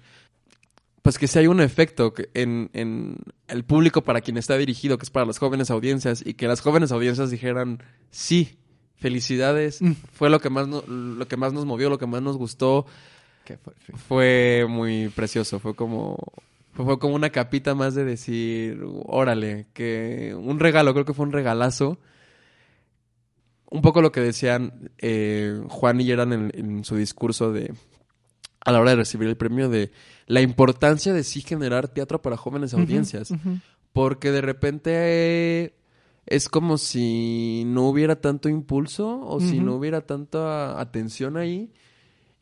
Pues que sí hay un efecto en, en el público para quien está dirigido, que es para las jóvenes audiencias, y que las jóvenes audiencias dijeran, sí, felicidades, fue lo que, más no- lo que más nos movió, lo que más nos gustó, Qué fue muy precioso, fue como fue como una capita más de decir, órale, que un regalo, creo que fue un regalazo. Un poco lo que decían eh, Juan y Geran en, en su discurso de a la hora de recibir el premio de la importancia de sí generar teatro para jóvenes audiencias, porque de repente es como si no hubiera tanto impulso o si no hubiera tanta atención ahí.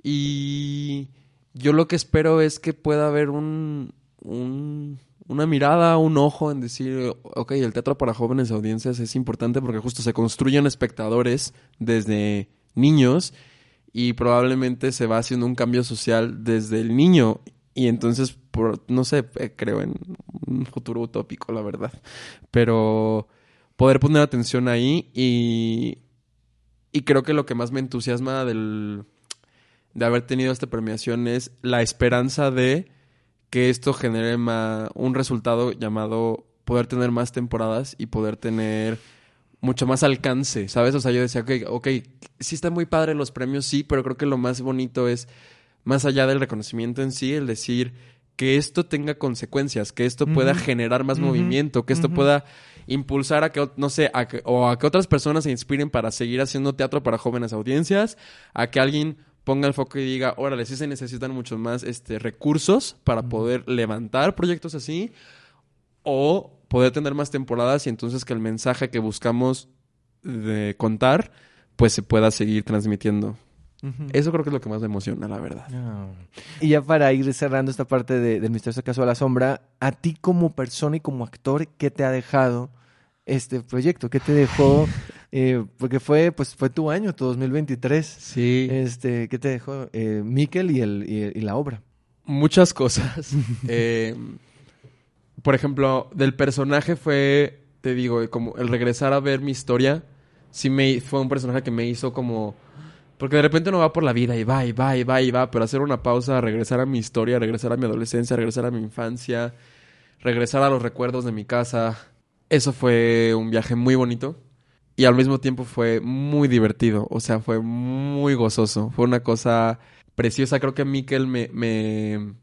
Y yo lo que espero es que pueda haber un, un- una mirada, un ojo en decir, ok, el teatro para jóvenes audiencias es importante porque justo se construyen espectadores desde niños y probablemente se va haciendo un cambio social desde el niño. Y entonces, por, no sé, eh, creo en un futuro utópico, la verdad. Pero poder poner atención ahí y, y creo que lo que más me entusiasma del, de haber tenido esta premiación es la esperanza de que esto genere un resultado llamado poder tener más temporadas y poder tener mucho más alcance, ¿sabes? O sea, yo decía, ok, ok, sí están muy padres los premios, sí, pero creo que lo más bonito es, más allá del reconocimiento en sí, el decir que esto tenga consecuencias, que esto pueda generar más movimiento, que esto pueda impulsar a que, no sé, a que- o a que otras personas se inspiren para seguir haciendo teatro para jóvenes audiencias, a que alguien ponga el foco y diga, órale, sí se necesitan muchos más este, recursos para poder levantar proyectos así, o poder tener más temporadas y entonces que el mensaje que buscamos de contar, pues se pueda seguir transmitiendo. Eso creo que es lo que más me emociona, la verdad. Ah. Y ya para ir cerrando esta parte de- del misterioso caso de la sombra, a ti como persona y como actor, ¿qué te ha dejado este proyecto? ¿Qué te dejó? Eh, porque fue, pues, fue tu año, tu 2023. Sí. Este, ¿qué te dejó eh, Miquel y, el, y, y la obra? muchas cosas. Eh, por ejemplo, del personaje fue, te digo, como el regresar a ver mi historia, sí me fue un personaje que me hizo como porque de repente uno va por la vida y va y va y va y va, pero hacer una pausa, regresar a mi historia, regresar a mi adolescencia, regresar a mi infancia, regresar a los recuerdos de mi casa, eso fue un viaje muy bonito y al mismo tiempo fue muy divertido, o sea, fue muy gozoso, fue una cosa preciosa, creo que Mikel me, me...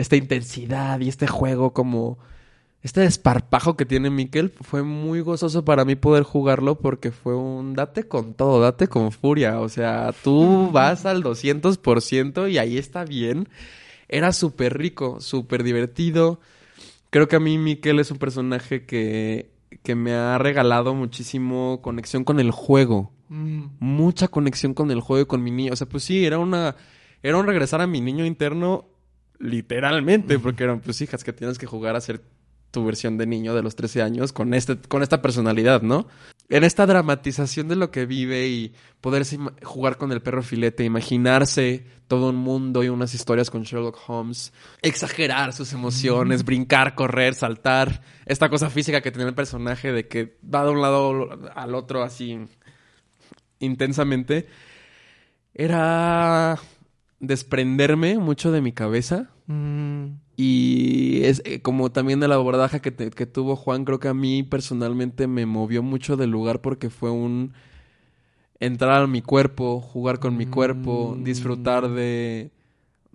esta intensidad y este juego como... Este desparpajo que tiene Mikel fue muy gozoso para mí poder jugarlo porque fue un date con todo, date con furia. O sea, tú vas al 200% y ahí está bien. Era súper rico, súper divertido. Creo que a mí Mikel es un personaje que, que me ha regalado muchísimo conexión con el juego. Mucha conexión con el juego y con mi niño. O sea, pues sí, era una... Era un regresar a mi niño interno literalmente, porque eran pues hijas que tienes que jugar a ser tu versión de niño de los 13 años con este con esta personalidad, ¿no? en esta dramatización de lo que vive y poderse jugar con el perro filete, imaginarse todo un mundo y unas historias con Sherlock Holmes, exagerar sus emociones, brincar, correr, saltar, esta cosa física que tiene el personaje de que va de un lado al otro así intensamente, era desprenderme mucho de mi cabeza Mm, y es eh, como también el abordaje que, te- que tuvo Juan, creo que a mí personalmente me movió mucho del lugar porque fue un entrar a mi cuerpo, jugar con mi cuerpo, Mm. disfrutar de,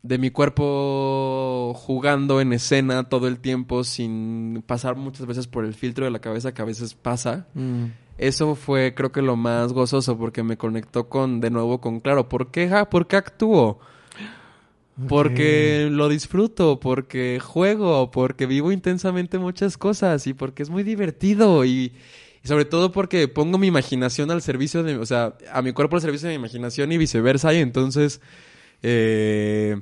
de mi cuerpo jugando en escena todo el tiempo sin pasar muchas veces por el filtro de la cabeza que a veces pasa. mm. Eso fue creo que lo más gozoso porque me conectó con de nuevo con claro, ¿por qué, ja? ¿Por qué actúo? Porque lo disfruto, porque juego, porque vivo intensamente muchas cosas y porque es muy divertido y, y sobre todo porque pongo mi imaginación al servicio de, o sea, a mi cuerpo al servicio de mi imaginación y viceversa y entonces eh,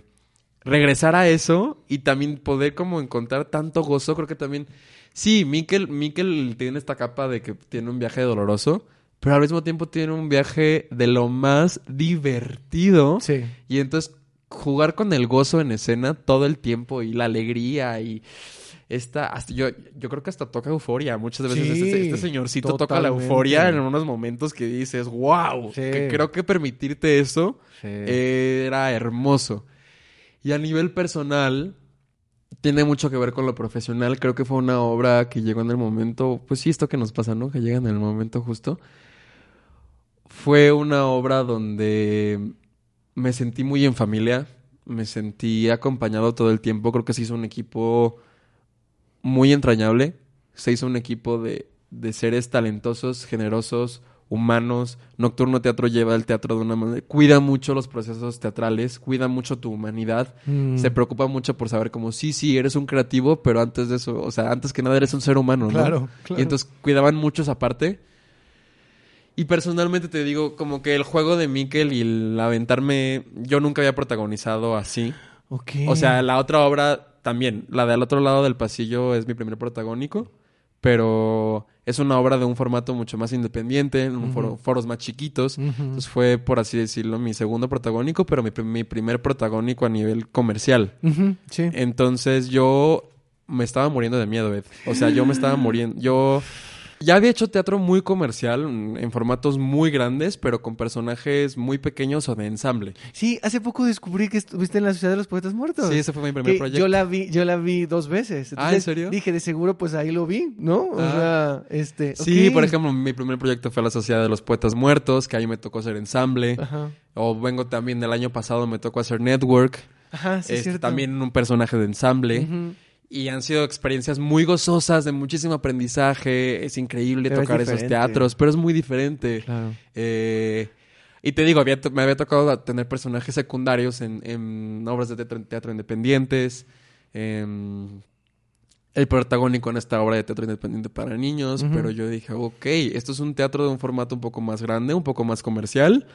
regresar a eso y también poder como encontrar tanto gozo, creo que también, sí, Mikel, Mikel tiene esta capa de que tiene un viaje doloroso, pero al mismo tiempo tiene un viaje de lo más divertido. Sí. Y entonces jugar con el gozo en escena todo el tiempo y la alegría y esta hasta yo yo creo que hasta toca euforia muchas veces. Sí, este, este señorcito toca la euforia en unos momentos que dices wow Sí. que creo que permitirte eso Sí. era hermoso y a nivel personal tiene mucho que ver con lo profesional. Creo que fue una obra que llegó en el momento pues sí esto que nos pasa no que llega en el momento justo. Fue una obra donde me sentí muy en familia, me sentí acompañado todo el tiempo, creo que se hizo un equipo muy entrañable, se hizo un equipo de, de seres talentosos, generosos, humanos. Nocturno Teatro lleva el teatro de una manera, cuida mucho los procesos teatrales, cuida mucho tu humanidad, Mm. se preocupa mucho por saber como, sí, sí, eres un creativo, pero antes de eso, o sea, antes que nada eres un ser humano, ¿no? Claro, claro. Y entonces cuidaban mucho esa parte. Y personalmente te digo, como que el juego de Mikel y el aventarme, yo nunca había protagonizado así. Ok. O sea, la otra obra también, la del otro lado del pasillo es mi primer protagónico, pero es una obra de un formato mucho más independiente, en foro- foros más chiquitos. Entonces fue, por así decirlo, mi segundo protagónico, pero mi, mi primer protagónico a nivel comercial. Sí. Entonces yo me estaba muriendo de miedo, Ed. O sea, yo me estaba muriendo. Yo ya había hecho teatro muy comercial, mm, en formatos muy grandes, pero con personajes muy pequeños o de ensamble. Sí, hace poco descubrí que estuviste en la Sociedad de los Poetas Muertos. Sí, ese fue mi primer Que proyecto. Yo la vi, yo la vi dos veces. Ah, ¿en serio? Dije, de seguro, pues ahí lo vi, ¿no? O Ah. sea, este. Sí, por ejemplo, mi primer proyecto fue la Sociedad de los Poetas Muertos, que ahí me tocó hacer ensamble. Ajá. O vengo también del año pasado, me tocó hacer Network. Ajá, sí, es este, cierto. también un personaje de ensamble. Ujú. Y han sido experiencias muy gozosas, de muchísimo aprendizaje. Es increíble Pero es tocar esos teatros, pero es muy diferente. Claro. Eh, y te digo, había me había tocado tener personajes secundarios en, en obras de teatro, teatro independientes. em, el protagónico en esta obra de teatro independiente para niños. Pero yo dije, ok, esto es un teatro de un formato un poco más grande, un poco más comercial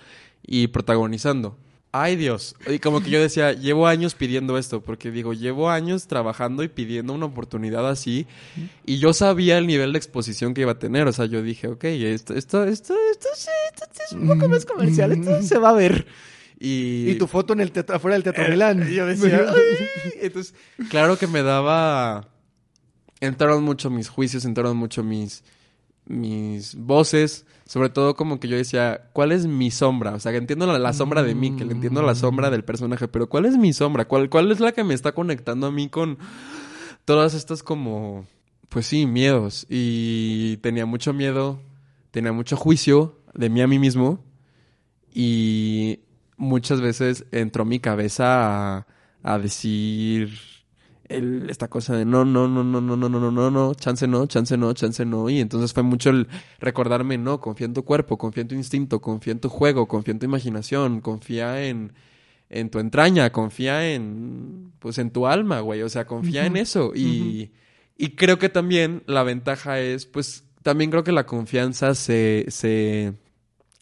y protagonizando. Ay Dios, y como que yo decía, llevo años pidiendo esto, porque digo, llevo años trabajando y pidiendo una oportunidad así, y yo sabía el nivel de exposición que iba a tener, o sea, yo dije, ok, esto, esto, esto, esto, sí, esto es un poco más comercial, esto se va a ver. Y, Y tu foto en el teatro, afuera del Teatro Eh, Milán. yo decía, "Ay". entonces, claro que me daba, entraron mucho mis juicios, entraron mucho mis, mis voces, sobre todo como que yo decía, ¿cuál es mi sombra? O sea, que entiendo la, la sombra de mí, que le entiendo la sombra del personaje, pero ¿cuál es mi sombra? ¿Cuál, ¿Cuál es la que me está conectando a mí con todas estas como, pues sí, miedos? Y tenía mucho miedo, tenía mucho juicio de mí a mí mismo y muchas veces entró mi cabeza a, a decir el- esta cosa de no, no, no, no, no, no, no, no, no, no, chance no, chance no, chance no. Y entonces fue mucho el recordarme, no, confía en tu cuerpo, confía en tu instinto, confía en tu juego, confía en tu imaginación, confía en, en tu entraña, confía en, pues en tu alma, güey. O sea, confía en eso. Y, y creo que también la ventaja es, pues, también creo que la confianza se, se,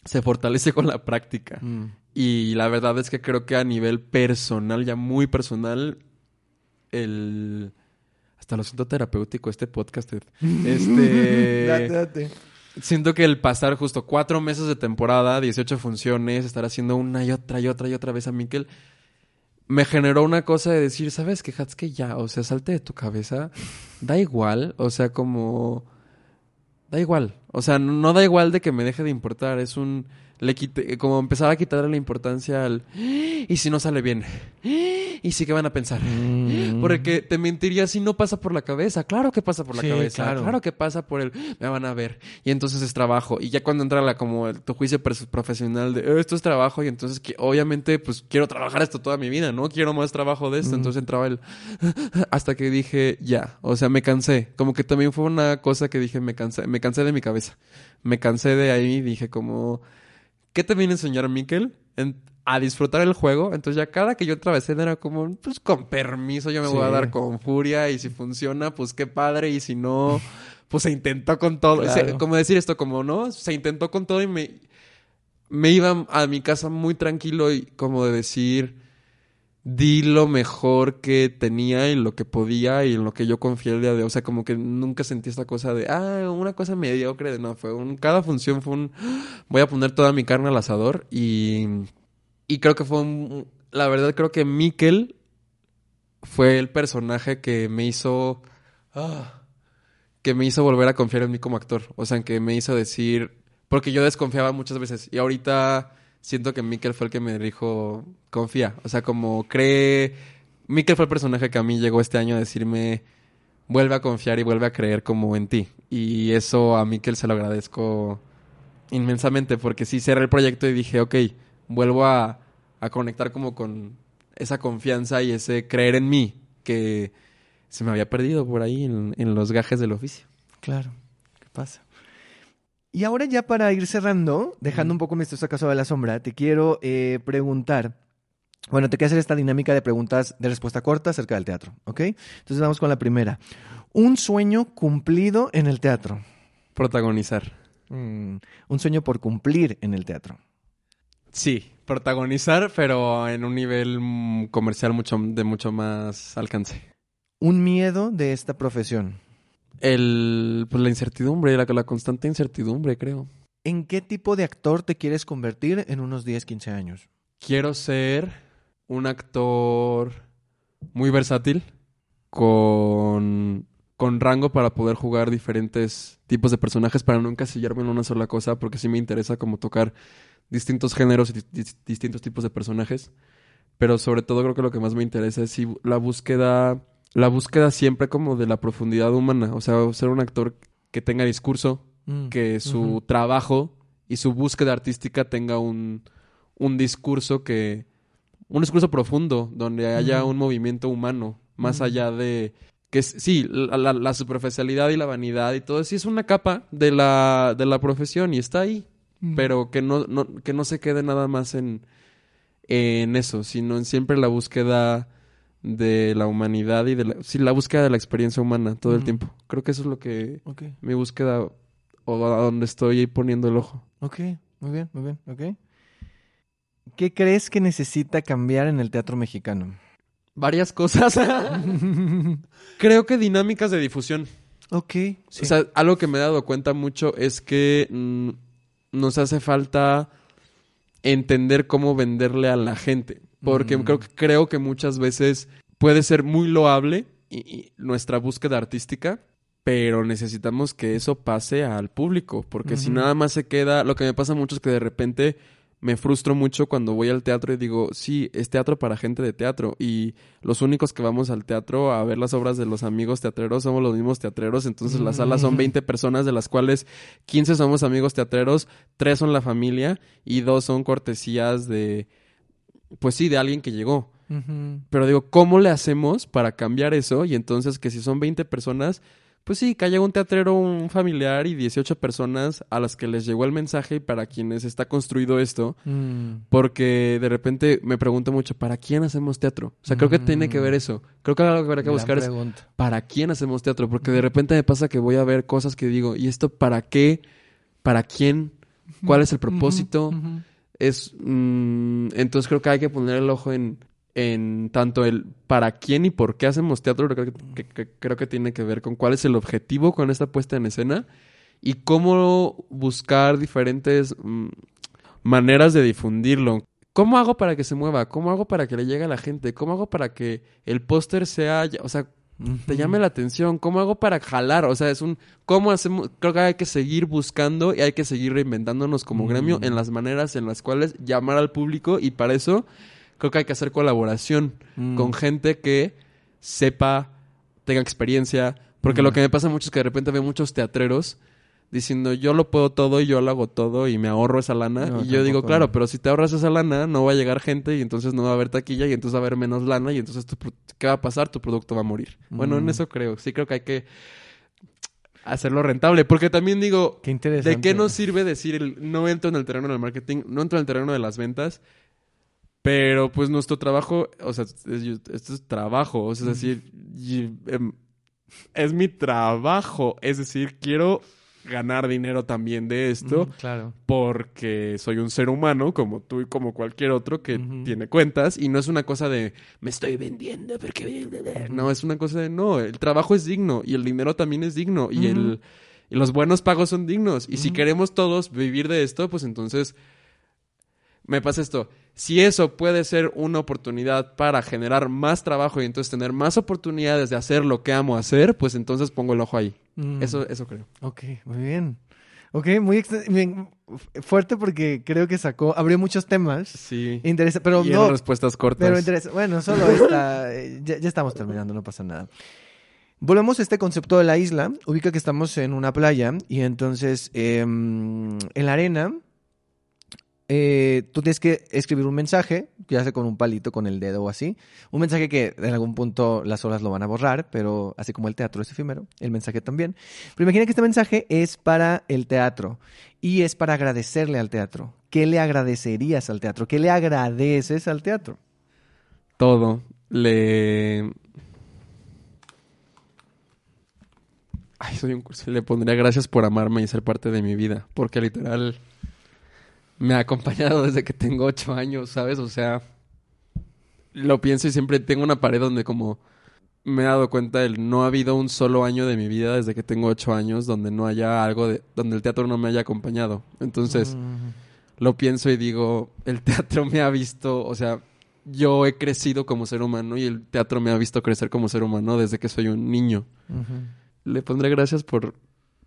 se fortalece con la práctica. Mm. Y la verdad es que creo que a nivel personal, ya muy personal, el... Hasta lo siento terapéutico este podcast. Este... Date, date. siento que el pasar justo cuatro meses de temporada, 18 funciones, estar haciendo una y otra y otra y otra vez a Miquel, me generó una cosa de decir, ¿sabes qué, que ya, o sea, salte de tu cabeza, da igual, o sea, como, da igual, o sea, no da igual de que me deje de importar, es un le quité, como empezaba a quitarle la importancia al y si no sale bien y sí que van a pensar Mm. porque te mentiría si no pasa por la cabeza. Claro que pasa por la Sí, cabeza claro. claro. que pasa por el me van a ver y entonces es trabajo. Y ya cuando entra la como el- tu juicio profesional de "Eh, esto es trabajo y entonces que obviamente pues quiero trabajar esto toda mi vida no quiero más trabajo de esto. Mm. entonces entraba el hasta que dije ya o sea me cansé. Como que también fue una cosa que dije me cansé me cansé de mi cabeza me cansé de ahí y dije como ¿Qué te viene a enseñar Miquel? En- a disfrutar el juego. Entonces ya cada que yo entraba a escena era como, pues con permiso yo me voy a dar con furia y si funciona, pues qué padre y si no, pues se intentó con todo. Claro. Como decir esto, como no, se intentó con todo y me, me iba a mi casa muy tranquilo y como de decir, di lo mejor que tenía y lo que podía y en lo que yo confié el día de. O sea, como que nunca sentí esta cosa de, ah, una cosa mediocre. de No, fue un, cada función fue un, voy a poner toda mi carne al asador y, y creo que fue un, la verdad creo que Mikkel fue el personaje que me hizo, ah, que me hizo volver a confiar en mí como actor. O sea, que me hizo decir, porque yo desconfiaba muchas veces y ahorita siento que Mikkel fue el que me dijo, confía. O sea, como cree, Mikkel fue el personaje que a mí llegó este año a decirme, vuelve a confiar y vuelve a creer como en ti. Y eso a Mikkel se lo agradezco inmensamente porque sí cerré el proyecto y dije, ok, vuelvo a, a conectar como con esa confianza y ese creer en mí que se me había perdido por ahí en, en los gajes del oficio. Claro. ¿Qué pasa? Y ahora ya para ir cerrando, dejando un poco misterioso caso de la sombra, te quiero eh, preguntar. Bueno, te quiero hacer esta dinámica de preguntas de respuesta corta acerca del teatro, ¿ok? Entonces vamos con la primera. Un sueño cumplido en el teatro. Protagonizar. Mm, un sueño por cumplir en el teatro. Sí, protagonizar, pero en un nivel mm, comercial mucho, de mucho más alcance. Un miedo de esta profesión. El, pues la incertidumbre, la, la constante incertidumbre, creo. ¿En qué tipo de actor te quieres convertir en unos 10, 15 años? Quiero ser un actor muy versátil, con, con rango para poder jugar diferentes tipos de personajes, para no encasillarme en una sola cosa, porque sí me interesa como tocar distintos géneros y dis- dis- distintos tipos de personajes. Pero sobre todo creo que lo que más me interesa es sí, la búsqueda, la búsqueda siempre como de la profundidad humana, o sea, ser un actor que tenga discurso, Mm, que su trabajo y su búsqueda artística tenga un, un discurso que un discurso profundo donde haya un movimiento humano más Ujú. allá de que es- sí la, la- la superficialidad y la vanidad y todo sí es una capa de la de la profesión y está ahí Mm. pero que no, no que no se quede nada más en en eso sino en siempre la búsqueda de la humanidad y de la, sí, la búsqueda de la experiencia humana todo el Ujú. tiempo creo que eso es lo que mi búsqueda o a donde estoy ahí poniendo el ojo. ok, muy bien, muy bien, ok. ¿Qué crees que necesita cambiar en el teatro mexicano? Varias cosas. Creo que dinámicas de difusión. ok, sí. O sea, algo que me he dado cuenta mucho es que mm, nos hace falta entender cómo venderle a la gente. Porque Mm. creo, que, creo que muchas veces puede ser muy loable y, y nuestra búsqueda artística, pero necesitamos que eso pase al público. Porque si nada más se queda, lo que me pasa mucho es que de repente me frustro mucho cuando voy al teatro y digo, sí, es teatro para gente de teatro. Y los únicos que vamos al teatro a ver las obras de los amigos teatreros somos los mismos teatreros. Entonces las salas son Mm. 20 personas, de las cuales 15 somos amigos teatreros, 3 son la familia y 2 son cortesías de, pues sí, de alguien que llegó. Pero digo, ¿cómo le hacemos para cambiar eso? Y entonces que si son 20 personas, pues sí, que haya un teatrero, un familiar y 18 personas a las que les llegó el mensaje y para quienes está construido esto. Mm, Porque de repente me pregunto mucho, ¿para quién hacemos teatro? O sea, creo que tiene que ver eso. Creo que algo que habrá que buscar es. ¿para quién hacemos teatro? Porque de repente me pasa que voy a ver cosas que digo, ¿y esto para qué? ¿Para quién? ¿Cuál es el propósito? Es, mm, entonces creo que hay que poner el ojo en, en tanto el para quién y por qué hacemos teatro. Creo que, creo que tiene que ver con cuál es el objetivo con esta puesta en escena y cómo buscar diferentes mm, maneras de difundirlo. ¿Cómo hago para que se mueva? ¿Cómo hago para que le llegue a la gente? ¿Cómo hago para que el póster sea, o sea, te llame la atención? ¿Cómo hago para jalar? O sea, es un cómo hacemos, creo que hay que seguir buscando y hay que seguir reinventándonos como gremio en las maneras en las cuales llamar al público y para eso creo que hay que hacer colaboración con gente que sepa, tenga experiencia, porque lo que me pasa mucho es que de repente veo muchos teatreros diciendo yo lo puedo todo y yo lo hago todo y me ahorro esa lana. No, y yo digo, claro, no. pero si te ahorras esa lana, no va a llegar gente y entonces no va a haber taquilla y entonces va a haber menos lana y entonces tu ¿qué va a pasar? Tu producto va a morir. Bueno, en Mm. eso creo. Sí creo que hay que hacerlo rentable. Porque también digo, Qué interesante. ¿de qué nos sirve decir el no entro en el terreno del marketing, no entro en el terreno de las ventas? Pero pues nuestro trabajo, o sea, es- esto es trabajo, o sea, es decir, y, em, es mi trabajo, es decir, quiero ganar dinero también de esto Mm, claro. porque soy un ser humano como tú y como cualquier otro que tiene cuentas y no es una cosa de me estoy vendiendo porque no es una cosa de no el trabajo es digno y el dinero también es digno y el y los buenos pagos son dignos. Y si queremos todos vivir de esto pues entonces me pasa esto si eso puede ser una oportunidad para generar más trabajo y entonces tener más oportunidades de hacer lo que amo hacer pues entonces pongo el ojo ahí Mm. eso eso creo Ok, muy bien. Ok, muy bien, fu- fuerte porque creo que sacó, abrió muchos temas. sí Interesa, pero y no, respuestas cortas pero interesa. Bueno, solo está, eh, ya, ya estamos terminando, no pasa nada. Volvemos a este concepto de la isla. Ubica que estamos en una playa y entonces em, en la arena eh, tú tienes que escribir un mensaje, ya sea con un palito, con el dedo o así. Un mensaje que en algún punto las olas lo van a borrar, pero así como el teatro es efímero, el mensaje también. Pero imagina que este mensaje es para el teatro y es para agradecerle al teatro. ¿Qué le agradecerías al teatro? ¿Qué le agradeces al teatro? todo. Le. Ay, soy un cursi. Le pondría gracias por amarme y ser parte de mi vida. Porque literal. Me ha acompañado desde que tengo ocho años, ¿sabes? O sea. Lo pienso y siempre tengo una pared donde como. Me he dado cuenta del no ha habido un solo año de mi vida desde que tengo ocho años donde no haya algo de. donde el teatro no me haya acompañado. Entonces lo pienso y digo, el teatro me ha visto, o sea, yo he crecido como ser humano y el teatro me ha visto crecer como ser humano desde que soy un niño. Le pondré gracias por,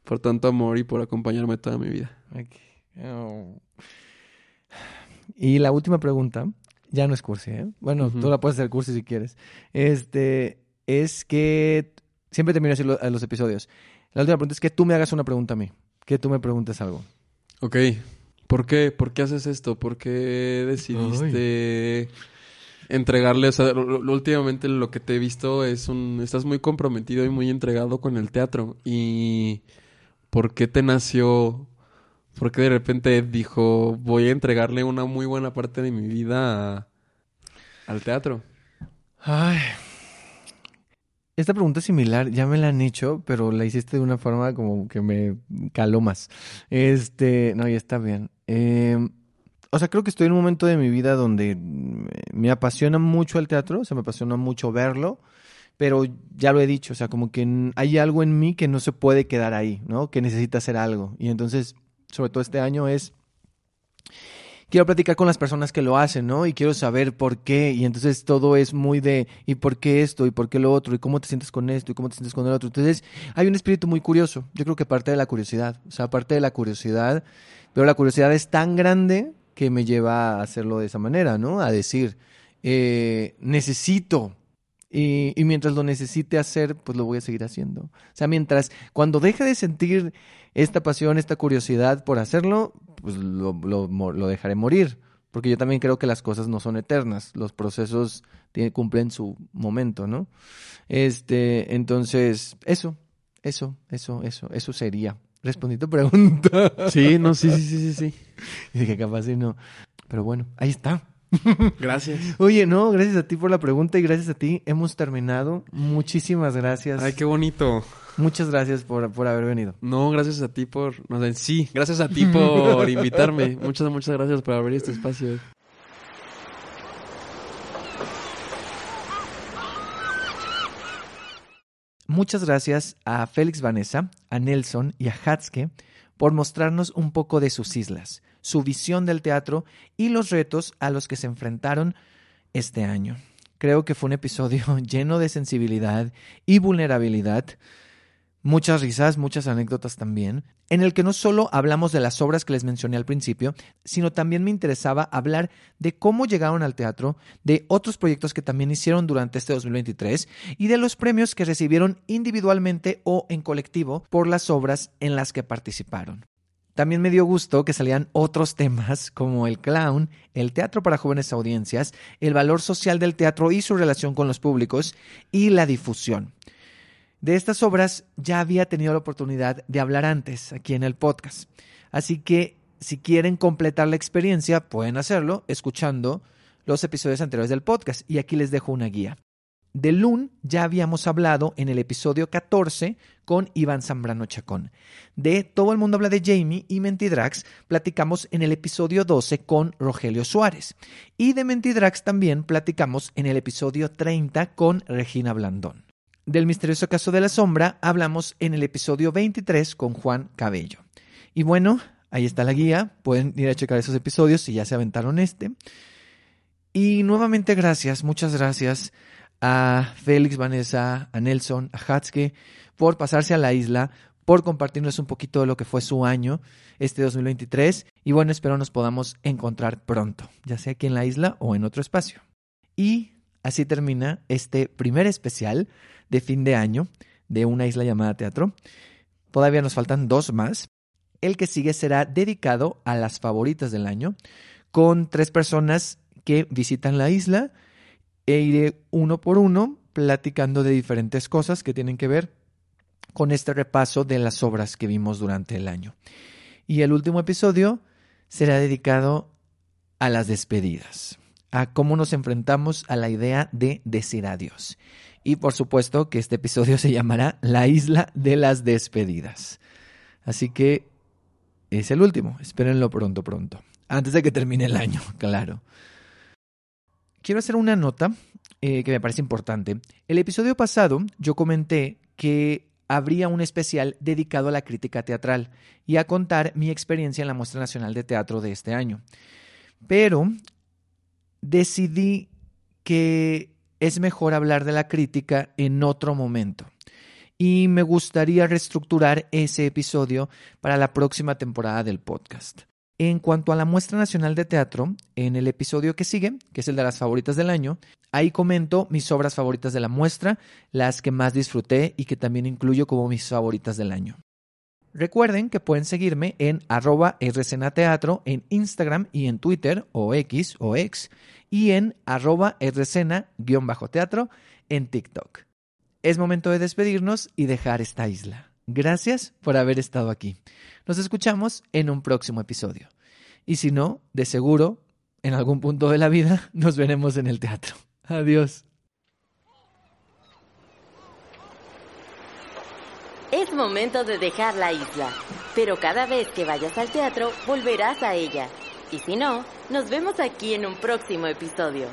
por tanto amor y por acompañarme toda mi vida. Oh. Y la última pregunta, ya no es cursi, ¿eh? Bueno, tú la puedes hacer cursi si quieres. Este, es que siempre termino así lo- a los episodios. La última pregunta es que tú me hagas una pregunta a mí, que tú me preguntes algo. Ok. ¿Por qué? ¿Por qué haces esto? ¿Por qué decidiste entregarle? O sea, lo- lo- últimamente lo que te he visto es un... Estás muy comprometido y muy entregado con el teatro. ¿Y por qué te nació? ¿Por qué de repente dijo, voy a entregarle una muy buena parte de mi vida a- al teatro? Ay. Esta pregunta similar, ya me la han hecho, pero la hiciste de una forma como que me caló más. Este, no, ya está bien. Eh, o sea, creo que estoy en un momento de mi vida donde me apasiona mucho el teatro, o sea, me apasiona mucho verlo, pero ya lo he dicho, o sea, como que hay algo en mí que no se puede quedar ahí, ¿no? Que necesita hacer algo. Y entonces, sobre todo este año es quiero platicar con las personas que lo hacen, ¿no? Y quiero saber por qué. Y entonces todo es muy de, ¿y por qué esto? ¿Y por qué lo otro? ¿Y cómo te sientes con esto? ¿Y cómo te sientes con el otro? Entonces hay un espíritu muy curioso. Yo creo que parte de la curiosidad. O sea, parte de la curiosidad. Pero la curiosidad es tan grande que me lleva a hacerlo de esa manera, ¿no? A decir, eh, necesito. Y, y mientras lo necesite hacer, pues lo voy a seguir haciendo. O sea, mientras, cuando deje de sentir esta pasión, esta curiosidad por hacerlo, pues lo, lo, dejaré morir. Porque yo también creo que las cosas no son eternas. Los procesos tienen- cumplen su momento, ¿no? Este, entonces, eso, eso, eso, eso, eso sería. Respondí tu pregunta. Sí, no, sí, sí, sí, sí, sí. Y dije, capaz si no. Pero bueno, ahí está. Gracias. Oye, no, gracias a ti por la pregunta y gracias a ti hemos terminado. Muchísimas gracias. Ay, qué bonito. Muchas gracias por, por haber venido. No, gracias a ti por... No sí, gracias a ti por invitarme. Muchas, muchas gracias por abrir este espacio. muchas gracias a Félix Vanessa, a Nelson y a Hatske por mostrarnos un poco de sus islas, su visión del teatro y los retos a los que se enfrentaron este año. Creo que fue un episodio lleno de sensibilidad y vulnerabilidad, muchas risas, muchas anécdotas también, en el que no solo hablamos de las obras que les mencioné al principio, sino también me interesaba hablar de cómo llegaron al teatro, de otros proyectos que también hicieron durante este 2023 y de los premios que recibieron individualmente o en colectivo por las obras en las que participaron. También me dio gusto que salían otros temas como el clown, el teatro para jóvenes audiencias, el valor social del teatro y su relación con los públicos y la difusión. De estas obras ya había tenido la oportunidad de hablar antes aquí en el podcast. Así que si quieren completar la experiencia, pueden hacerlo escuchando los episodios anteriores del podcast. Y aquí les dejo una guía. De Loon ya habíamos hablado en el episodio 14 con Iván Zambrano Chacón. De Todo el mundo habla de Jamie y Mentidrax platicamos en el episodio 12 con Rogelio Suárez. Y de Mentidrax también platicamos en el episodio 30 con Regina Blandón. Del misterioso caso de la sombra hablamos en el episodio 23 con Juan Cabello. Y bueno, ahí está la guía. Pueden ir a checar esos episodios si ya se aventaron este. Y nuevamente gracias, muchas gracias a Félix, Vanessa, a Nelson, a Hatske, por pasarse a la isla, por compartirnos un poquito de lo que fue su año, este 2023. Y bueno, espero nos podamos encontrar pronto, ya sea aquí en la isla o en otro espacio. Y así termina este primer especial de fin de año de una isla llamada teatro. Todavía nos faltan dos más. El que sigue será dedicado a las favoritas del año, con tres personas que visitan la isla e iré uno por uno platicando de diferentes cosas que tienen que ver con este repaso de las obras que vimos durante el año. Y el último episodio será dedicado a las despedidas, a cómo nos enfrentamos a la idea de decir adiós. Y por supuesto que este episodio se llamará La isla de las despedidas. Así que es el último, espérenlo pronto, pronto. Antes de que termine el año, claro quiero hacer una nota eh, que me parece importante. El episodio pasado yo comenté que habría un especial dedicado a la crítica teatral y a contar mi experiencia en la Muestra Nacional de Teatro de este año. Pero decidí que es mejor hablar de la crítica en otro momento. Y me gustaría reestructurar ese episodio para la próxima temporada del podcast. En cuanto a la muestra nacional de teatro, en el episodio que sigue, que es el de las favoritas del año, ahí comento mis obras favoritas de la muestra, las que más disfruté y que también incluyo como mis favoritas del año. Recuerden que pueden seguirme en arroba rcenateatro en Instagram y en Twitter o X o X y en arroba rcena-teatro en TikTok. Es momento de despedirnos y dejar esta isla. Gracias por haber estado aquí. Nos escuchamos en un próximo episodio. Y si no, de seguro, en algún punto de la vida, nos veremos en el teatro. Adiós. Es momento de dejar la isla, pero cada vez que vayas al teatro volverás a ella. Y si no, nos vemos aquí en un próximo episodio.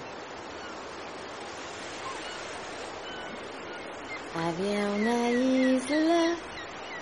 Había una isla